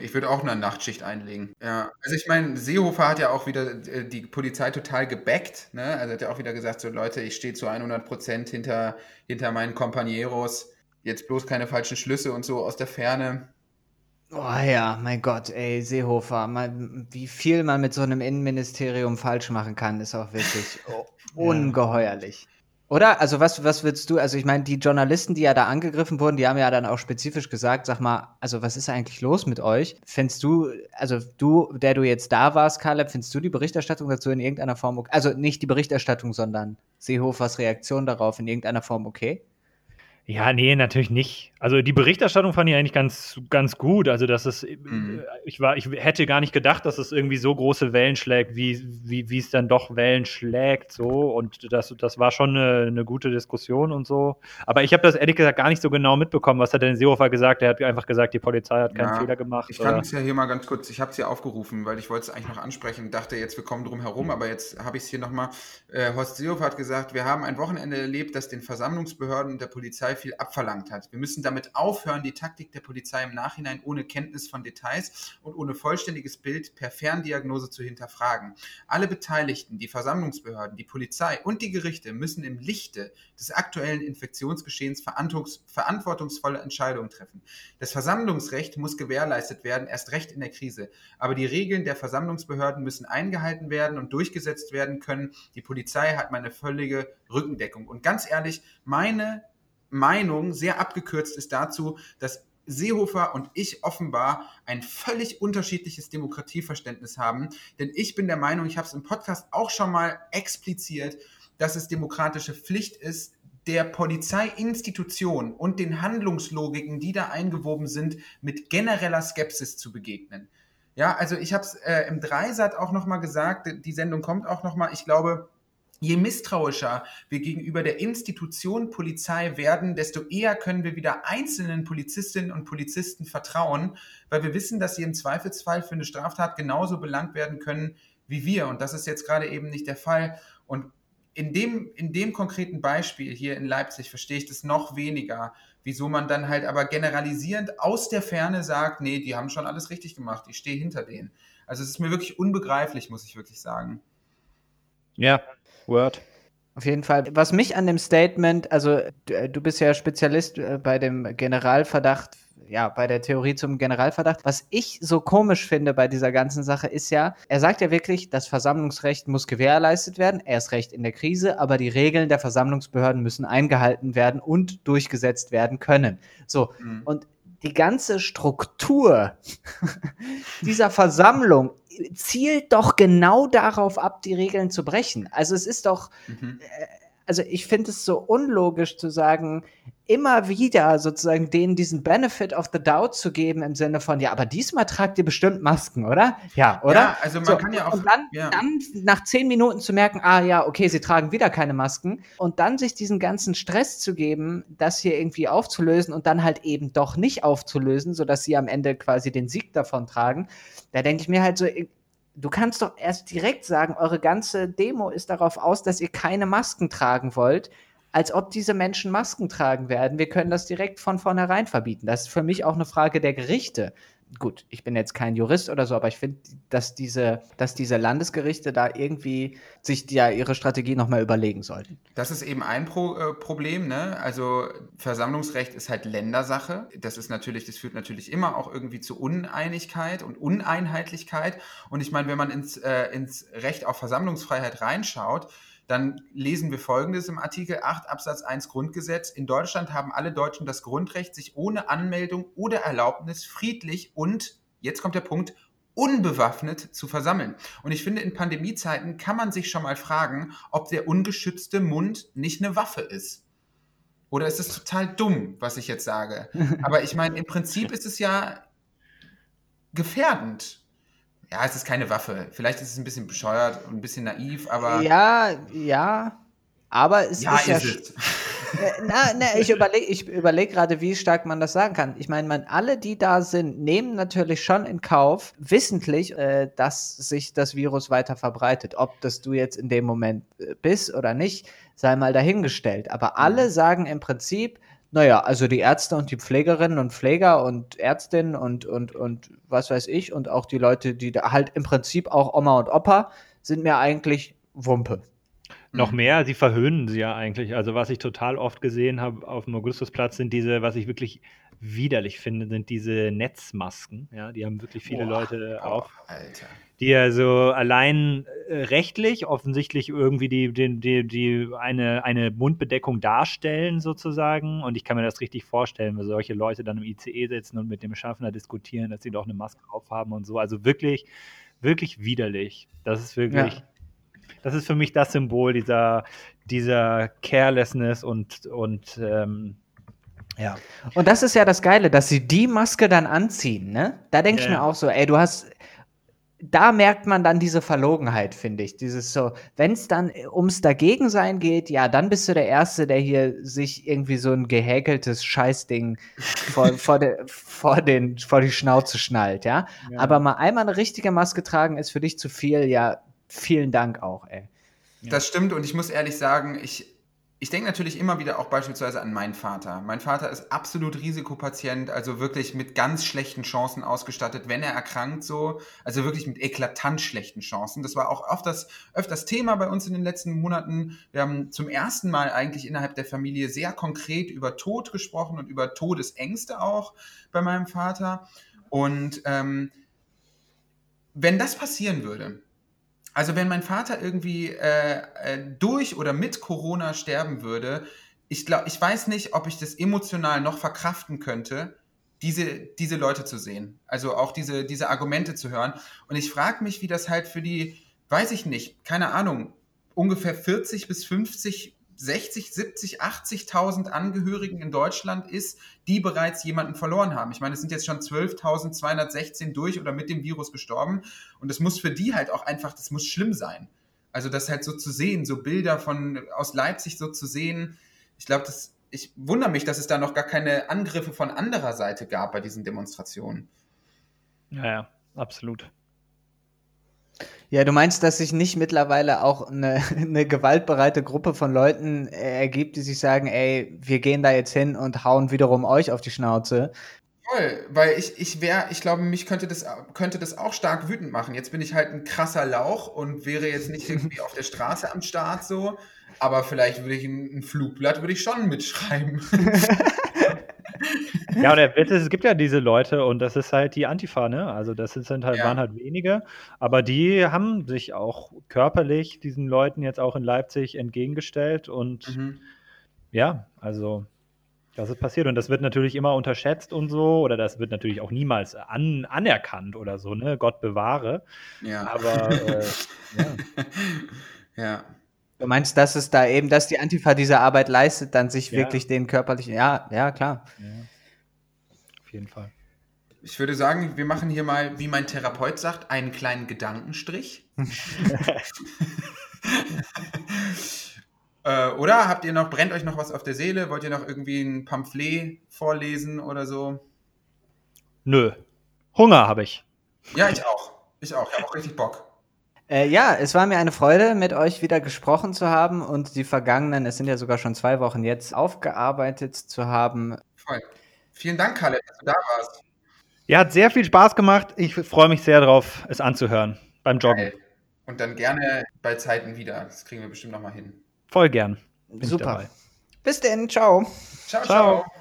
Ich würde auch eine Nachtschicht einlegen. Ja, also ich meine, Seehofer hat ja auch wieder äh, die Polizei total gebackt. Ne? Also hat ja auch wieder gesagt, so Leute, ich stehe zu 100 Prozent hinter, hinter meinen Kompanieros. Jetzt bloß keine falschen Schlüsse und so aus der Ferne. Oh ja, mein Gott, ey, Seehofer, man, wie viel man mit so einem Innenministerium falsch machen kann, ist auch wirklich ungeheuerlich. Oder? Also was, was würdest du, also ich meine, die Journalisten, die ja da angegriffen wurden, die haben ja dann auch spezifisch gesagt, sag mal, also was ist eigentlich los mit euch? Findest du, also du, der du jetzt da warst, Caleb, findest du die Berichterstattung dazu in irgendeiner Form, okay? also nicht die Berichterstattung, sondern Seehofers Reaktion darauf in irgendeiner Form okay? Ja, nee, natürlich nicht. Also die Berichterstattung fand ich eigentlich ganz, ganz gut. Also dass es, mhm. ich war, ich hätte gar nicht gedacht, dass es irgendwie so große Wellen schlägt, wie, wie, wie es dann doch Wellen schlägt, so. Und das, das war schon eine, eine gute Diskussion und so. Aber ich habe das ehrlich gesagt gar nicht so genau mitbekommen. Was hat denn Seehofer gesagt? Er hat einfach gesagt, die Polizei hat keinen ja, Fehler gemacht. Ich kann es ja hier mal ganz kurz, ich habe es hier aufgerufen, weil ich wollte es eigentlich noch ansprechen, dachte jetzt, wir kommen drum herum, aber jetzt habe ich es hier nochmal. Äh, Horst Seehofer hat gesagt, wir haben ein Wochenende erlebt, das den Versammlungsbehörden und der Polizei viel abverlangt hat. Wir müssen damit aufhören, die Taktik der Polizei im Nachhinein ohne Kenntnis von Details und ohne vollständiges Bild per Ferndiagnose zu hinterfragen. Alle Beteiligten, die Versammlungsbehörden, die Polizei und die Gerichte müssen im Lichte des aktuellen Infektionsgeschehens verantwortungsvolle Entscheidungen treffen. Das Versammlungsrecht muss gewährleistet werden, erst recht in der Krise. Aber die Regeln der Versammlungsbehörden müssen eingehalten werden und durchgesetzt werden können. Die Polizei hat meine völlige Rückendeckung. Und ganz ehrlich, meine Meinung sehr abgekürzt ist dazu, dass Seehofer und ich offenbar ein völlig unterschiedliches Demokratieverständnis haben. Denn ich bin der Meinung, ich habe es im Podcast auch schon mal expliziert, dass es demokratische Pflicht ist, der Polizeiinstitution und den Handlungslogiken, die da eingewoben sind, mit genereller Skepsis zu begegnen. Ja, also ich habe es äh, im Dreisat auch nochmal gesagt, die Sendung kommt auch nochmal. Ich glaube, je misstrauischer wir gegenüber der Institution Polizei werden, desto eher können wir wieder einzelnen Polizistinnen und Polizisten vertrauen, weil wir wissen, dass sie im Zweifelsfall für eine Straftat genauso belangt werden können wie wir. Und das ist jetzt gerade eben nicht der Fall. Und in dem, in dem konkreten Beispiel hier in Leipzig verstehe ich das noch weniger, wieso man dann halt aber generalisierend aus der Ferne sagt, nee, die haben schon alles richtig gemacht, ich stehe hinter denen. Also es ist mir wirklich unbegreiflich, muss ich wirklich sagen. Ja, Word. Auf jeden Fall. Was mich an dem Statement, also du, bist ja Spezialist äh, bei dem Generalverdacht, ja, bei der Theorie zum Generalverdacht. Was ich so komisch finde bei dieser ganzen Sache ist ja, er sagt ja wirklich, das Versammlungsrecht muss gewährleistet werden, erst recht in der Krise, aber die Regeln der Versammlungsbehörden müssen eingehalten werden und durchgesetzt werden können. So, mhm. und die ganze Struktur dieser Versammlung zielt doch genau darauf ab, die Regeln zu brechen. Also es ist doch, mhm. Äh, also ich finde es so unlogisch zu sagen, immer wieder sozusagen denen diesen Benefit of the Doubt zu geben im Sinne von, ja, aber diesmal tragt ihr bestimmt Masken, oder? Ja, oder? Ja, also man so, kann ja auch. Und dann, ja. dann nach zehn Minuten zu merken, ah ja, okay, sie tragen wieder keine Masken und dann sich diesen ganzen Stress zu geben, das hier irgendwie aufzulösen und dann halt eben doch nicht aufzulösen, sodass sie am Ende quasi den Sieg davon tragen. Da denke ich mir halt so, du kannst doch erst direkt sagen, eure ganze Demo ist darauf aus, dass ihr keine Masken tragen wollt, als ob diese Menschen Masken tragen werden. Wir können das direkt von vornherein verbieten. Das ist für mich auch eine Frage der Gerichte gut, ich bin jetzt kein Jurist oder so, aber ich finde, dass diese, dass diese Landesgerichte da irgendwie sich ja ihre Strategie nochmal überlegen sollten. Das ist eben ein Pro, äh, Problem, ne? Also Versammlungsrecht ist halt Ländersache. Das ist natürlich, das führt natürlich immer auch irgendwie zu Uneinigkeit und Uneinheitlichkeit. Und ich meine, wenn man ins, äh, ins Recht auf Versammlungsfreiheit reinschaut, dann lesen wir Folgendes im Artikel 8 Absatz 1 Grundgesetz. In Deutschland haben alle Deutschen das Grundrecht, sich ohne Anmeldung oder Erlaubnis friedlich und, jetzt kommt der Punkt, unbewaffnet zu versammeln. Und ich finde, in Pandemiezeiten kann man sich schon mal fragen, ob der ungeschützte Mund nicht eine Waffe ist. Oder ist es total dumm, was ich jetzt sage? Aber ich meine, im Prinzip ist es ja gefährdend ja, es ist keine Waffe. Vielleicht ist es ein bisschen bescheuert und ein bisschen naiv, aber. Ja, ja. Aber es ja, ist, ist ja. Es. Äh, na, na, ich überlege ich überleg gerade, wie stark man das sagen kann. Ich meine, man, alle, die da sind, nehmen natürlich schon in Kauf, wissentlich, äh, dass sich das Virus weiter verbreitet. Ob das du jetzt in dem Moment äh, bist oder nicht, sei mal dahingestellt. Aber alle mhm. sagen im Prinzip, naja, also die Ärzte und die Pflegerinnen und Pfleger und Ärztinnen und, und, und was weiß ich und auch die Leute, die da halt im Prinzip auch Oma und Opa, sind mir eigentlich Wumpe. Noch mehr, sie verhöhnen sie ja eigentlich. Also was ich total oft gesehen habe auf dem Augustusplatz sind diese, was ich wirklich widerlich finde, sind diese Netzmasken. Ja, die haben wirklich viele Boah, Leute auch. Alter die also allein äh, rechtlich offensichtlich irgendwie die, die, die, die eine, eine Mundbedeckung darstellen sozusagen. Und ich kann mir das richtig vorstellen, wenn solche Leute dann im ICE sitzen und mit dem Schaffner diskutieren, dass sie doch eine Maske aufhaben und so. Also wirklich, wirklich widerlich. Das ist wirklich, ja. das ist für mich das Symbol dieser, dieser Carelessness und, und ähm, ja. Und das ist ja das Geile, dass sie die Maske dann anziehen, ne? Da denke yeah. ich mir auch so, ey, du hast, da merkt man dann diese Verlogenheit, finde ich. Dieses so, wenn es dann ums Dagegensein geht, ja, dann bist du der Erste, der hier sich irgendwie so ein gehäkeltes Scheißding vor, vor, de, vor, den, vor die Schnauze schnallt, ja? ja? Aber mal einmal eine richtige Maske tragen ist für dich zu viel, ja, vielen Dank auch, ey. Das stimmt und ich muss ehrlich sagen, ich, ich denke natürlich immer wieder auch beispielsweise an meinen Vater. Mein Vater ist absolut Risikopatient, also wirklich mit ganz schlechten Chancen ausgestattet, wenn er erkrankt so, also wirklich mit eklatant schlechten Chancen. Das war auch oft das, öfters Thema bei uns in den letzten Monaten. Wir haben zum ersten Mal eigentlich innerhalb der Familie sehr konkret über Tod gesprochen und über Todesängste auch bei meinem Vater. Und ähm, wenn das passieren würde, also wenn mein Vater irgendwie äh, äh, durch oder mit Corona sterben würde, ich glaube, ich weiß nicht, ob ich das emotional noch verkraften könnte, diese, diese Leute zu sehen. Also auch diese, diese Argumente zu hören. Und ich frage mich, wie das halt für die, weiß ich nicht, keine Ahnung, ungefähr 40 bis 50 60, 70, 80.000 Angehörigen in Deutschland ist, die bereits jemanden verloren haben. Ich meine, es sind jetzt schon 12.216 durch oder mit dem Virus gestorben. Und das muss für die halt auch einfach, das muss schlimm sein. Also das halt so zu sehen, so Bilder von aus Leipzig so zu sehen. Ich glaube, das ich wundere mich, dass es da noch gar keine Angriffe von anderer Seite gab bei diesen Demonstrationen. Ja, ja, absolut. Ja, du meinst, dass sich nicht mittlerweile auch eine, eine gewaltbereite Gruppe von Leuten ergibt, die sich sagen, ey, wir gehen da jetzt hin und hauen wiederum euch auf die Schnauze. Voll, weil ich, ich wäre, ich glaube, mich könnte das, könnte das auch stark wütend machen. Jetzt bin ich halt ein krasser Lauch und wäre jetzt nicht irgendwie auf der Straße am Start so, aber vielleicht würde ich ein, ein Flugblatt würde ich schon mitschreiben. Ja, und der Witz ist, es gibt ja diese Leute und das ist halt die Antifa, ne? Also das sind halt, ja. waren halt wenige, aber die haben sich auch körperlich diesen Leuten jetzt auch in Leipzig entgegengestellt und mhm. ja, also das ist passiert und das wird natürlich immer unterschätzt und so oder das wird natürlich auch niemals an, anerkannt oder so, ne? Gott bewahre. Ja. Aber äh, ja. ja. Du meinst, dass es da eben, dass die Antifa diese Arbeit leistet, dann sich ja. wirklich den körperlichen, ja, ja, klar. Ja. Auf jeden Fall. Ich würde sagen, wir machen hier mal, wie mein Therapeut sagt, einen kleinen Gedankenstrich. äh, oder habt ihr noch, brennt euch noch was auf der Seele? Wollt ihr noch irgendwie ein Pamphlet vorlesen oder so? Nö. Hunger habe ich. Ja, ich auch. Ich auch. Ich habe auch richtig Bock. Äh, ja, es war mir eine Freude, mit euch wieder gesprochen zu haben und die vergangenen, es sind ja sogar schon zwei Wochen jetzt, aufgearbeitet zu haben. Voll. Vielen Dank, Kalle, dass du da warst. Ja, hat sehr viel Spaß gemacht. Ich freue mich sehr darauf, es anzuhören beim Joggen. Und dann gerne bei Zeiten wieder. Das kriegen wir bestimmt nochmal hin. Voll gern. Bin Super. Bis denn. Ciao. Ciao, ciao. ciao.